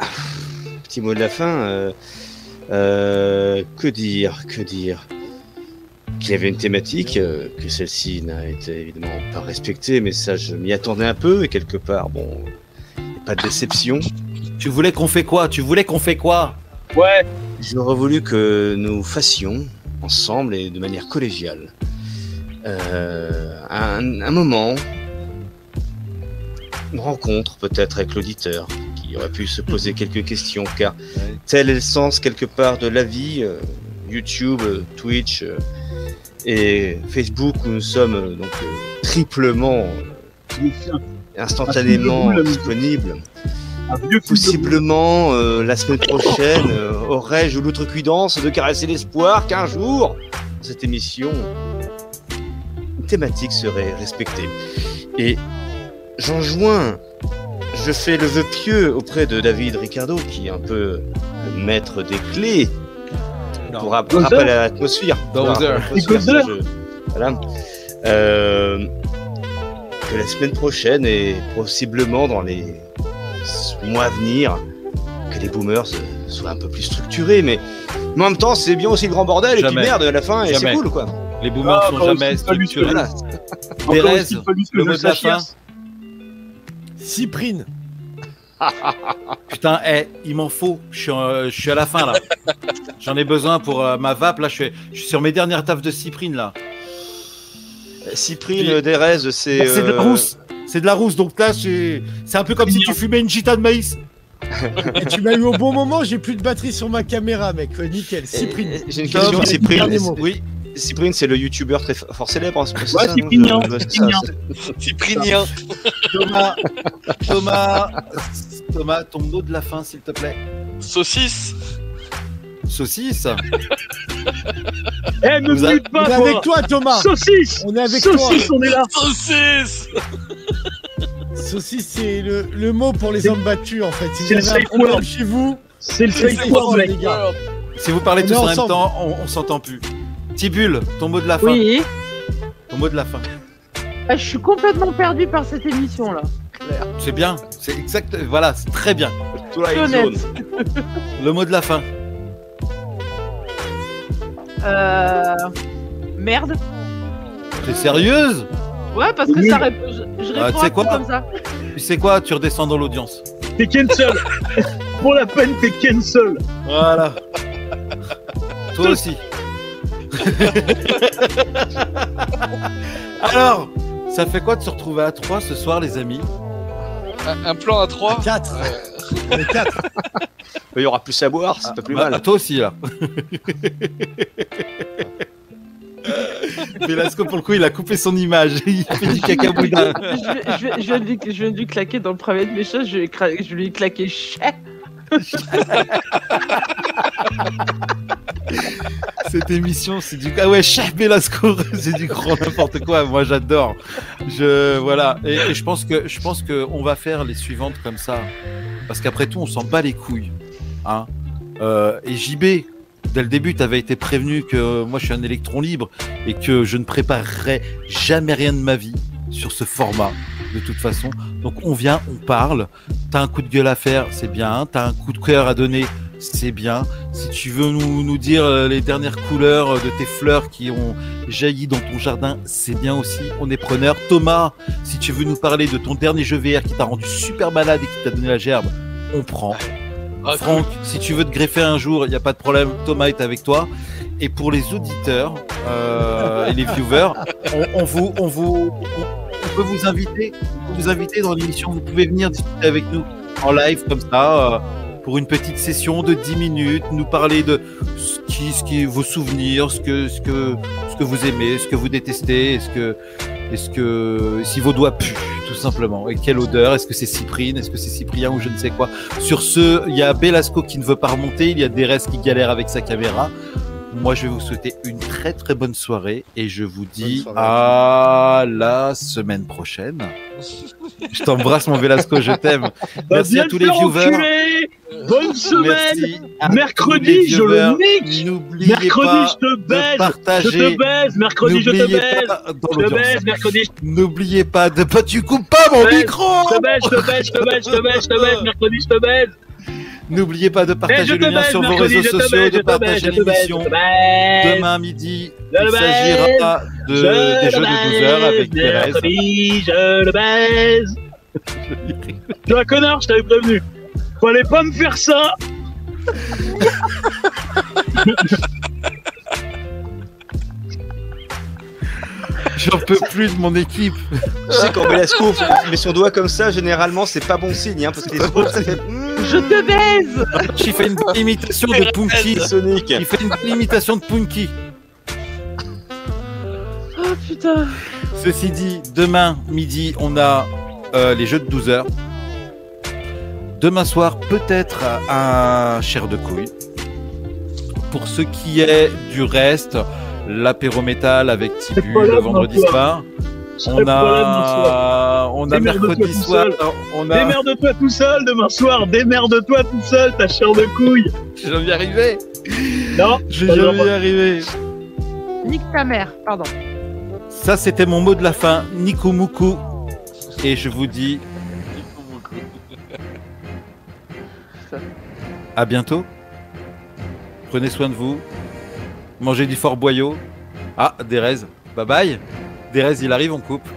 Petit mot de la fin. euh, euh, que dire Que dire? Qu'il y avait une thématique, euh, que celle-ci n'a été évidemment pas respectée, mais ça, je m'y attendais un peu, et quelque part, bon, pas de déception. Tu voulais qu'on fait quoi? Tu voulais qu'on fait quoi? Ouais. J'aurais voulu que nous fassions, ensemble et de manière collégiale, euh, un, un moment, une rencontre peut-être avec l'auditeur, qui aurait pu se poser quelques questions, car tel est le sens quelque part de la vie, euh, YouTube, euh, Twitch euh, et Facebook, où nous sommes euh, donc euh, triplement, euh, instantanément la disponibles. Vieux. Possiblement, euh, la semaine prochaine, euh, aurais-je l'outrecuidance de caresser l'espoir qu'un jour, cette émission, une thématique serait respectée. Et j'enjoins, je fais le vœu pieux auprès de David Ricardo, qui est un peu le maître des clés pour rappeler l'atmosphère. Pour rappeler Voilà. Euh, que la semaine prochaine et possiblement dans les mois à venir, que les boomers euh, soient un peu plus structurés, mais, mais en même temps, c'est bien aussi le grand bordel, et puis merde, à la fin, et c'est cool, quoi. Les boomers Ah, sont bah, jamais structurés. Que le mot de la fin. Cyprine. Putain, eh, il m'en faut. Je suis, euh, je suis à la fin là. J'en ai besoin pour euh, ma vape. Là, je suis, je suis sur mes dernières taffes de cyprine là. Cyprine, Puis- Derez, c'est. Bah, c'est de la euh, rousse. C'est de la rousse. Donc là, c'est c'est un peu comme si tu fumais une gita de maïs. Et tu m'as eu au bon moment, j'ai plus de batterie sur ma caméra, mec. Ouais, Nickel. Cyprine. J'ai une question, Cyprine. Oui, Cyprine, c'est le youtubeur très fort célèbre. hein, Ouais, Cyprinien, ça, c'est- Cyprinien. Thomas, Thomas, Thomas, ton mot de la fin, s'il te plaît. Saucisse. Saucisse. Eh, me mute On est pas, avec toi Thomas. Saucisse On est avec toi. Saucisse, on est là Saucisse. Saucisse, c'est le, le mot pour les hommes battus, en fait. Si c'est vous le safe problème word. chez vous, C'est le safe word, les gars Si vous parlez On tous en même ensemble. temps, on, on s'entend plus. Tibule, ton mot de la fin. Oui. Ton mot de la fin. Ah, Je suis complètement perdu par cette émission là. C'est bien. C'est exact. Voilà, c'est très bien. Le mot de la fin. Euh... Merde. T'es sérieuse? Ouais, parce que Oui. ça répond. Je, je Ah, réponds tu sais à quoi comme ça. Tu sais quoi? Tu redescends dans l'audience. T'es cancel Pour la peine, t'es cancel Voilà. Toi aussi. Alors, ça fait quoi de se retrouver à trois ce soir, les amis? Un, un plan à trois? 4. On est 4. Il y aura plus à boire, c'est pas plus Bah, mal. Toi aussi, là. Velasco, pour le coup, il a coupé son image. Il fait du caca boudin. je, viens de lui, je viens de lui claquer dans le premier de mes choses, je lui ai claqué chais. Cette émission, c'est du. Ah ouais, chef Velasco, c'est du grand n'importe quoi. Moi, j'adore. Je voilà. Et, et je pense que je pense que on va faire les suivantes comme ça, parce qu'après tout, on s'en bat les couilles, hein. Euh, et JB, dès le début, tu avais été prévenu que moi, je suis un électron libre et que je ne préparerai jamais rien de ma vie sur ce format. De toute façon, donc on vient, on parle. T'as un coup de gueule à faire, c'est bien. T'as un coup de cœur à donner, c'est bien. Si tu veux nous, nous dire euh, les dernières couleurs euh, de tes fleurs qui ont jailli dans ton jardin, c'est bien aussi. On est preneur. Thomas, si tu veux nous parler de ton dernier jeu VR qui t'a rendu super malade et qui t'a donné la gerbe, on prend. Ah, Franck, si tu veux te greffer un jour, il n'y a pas de problème. Thomas est avec toi. Et pour les auditeurs euh, et les viewers, on, on vous, on vous, on, peut vous inviter, vous inviter dans l'émission. Vous pouvez venir discuter avec nous en live comme ça. euh, pour une petite session de 10 minutes, nous parler de ce qui, ce qui vos souvenirs, ce que, ce ce vous aimez, ce que vous détestez, est-ce que, si vos doigts puent, tout simplement, et quelle odeur, est-ce que c'est Cyprine, est-ce que c'est Cyprien ou je ne sais quoi. Sur ce, il y a Belasco qui ne veut pas remonter, il y a Deres qui galère avec sa caméra. Moi, je vais vous souhaiter une très très bonne soirée et je vous dis à la semaine prochaine. Je t'embrasse, mon Velasco, je t'aime. Merci Viens à tous les viewers. enculer. Bonne semaine. Merci Mercredi, je le nique. N'oubliez Mercredi, pas je te de baise. Je partager. te baise. Mercredi, je te baise. Je te baise, mercredi, je N'oubliez pas de pas tu coupes pas mon baise, micro. te baise, je te baise, je te baise, je te baise, je te baise, mercredi, je te baise N'oubliez pas de partager le lien sur vos réseaux sociaux, de partager l'émission. Demain midi, il s'agira de, des jeux de 12 heures avec Thérèse. Je le baise. Tu es un connard, je t'avais prévenu. Fallait pas me faire ça J'en peux plus de mon équipe. Tu sais, quand Velasco met son doigt comme ça, généralement, c'est pas bon signe, hein, parce que les autres, ça fait Je te baise J'ai fait une bonne imitation de Punky. Sonic. Il fait une bonne imitation de Punky. Oh putain Ceci dit, demain midi, on a euh, les jeux de 12 heures. Demain soir, peut-être un chair de couille. Pour ce qui est du reste, l'apéro métal avec Tibu le vendredi soir. On a, on a mercredi tout soir. seul. On a. Démerde-toi tout seul demain soir, démerde-toi tout seul, ta chair de couille. Je vais y arriver. Non, Je pas vais le y droit. arriver. Nique ta mère, pardon. Ça, c'était mon mot de la fin. Nikumuku. Et je vous dis à bientôt. Prenez soin de vous. Mangez du fort boyau. Ah, Derez. Bye bye. Derez, il arrive, on coupe.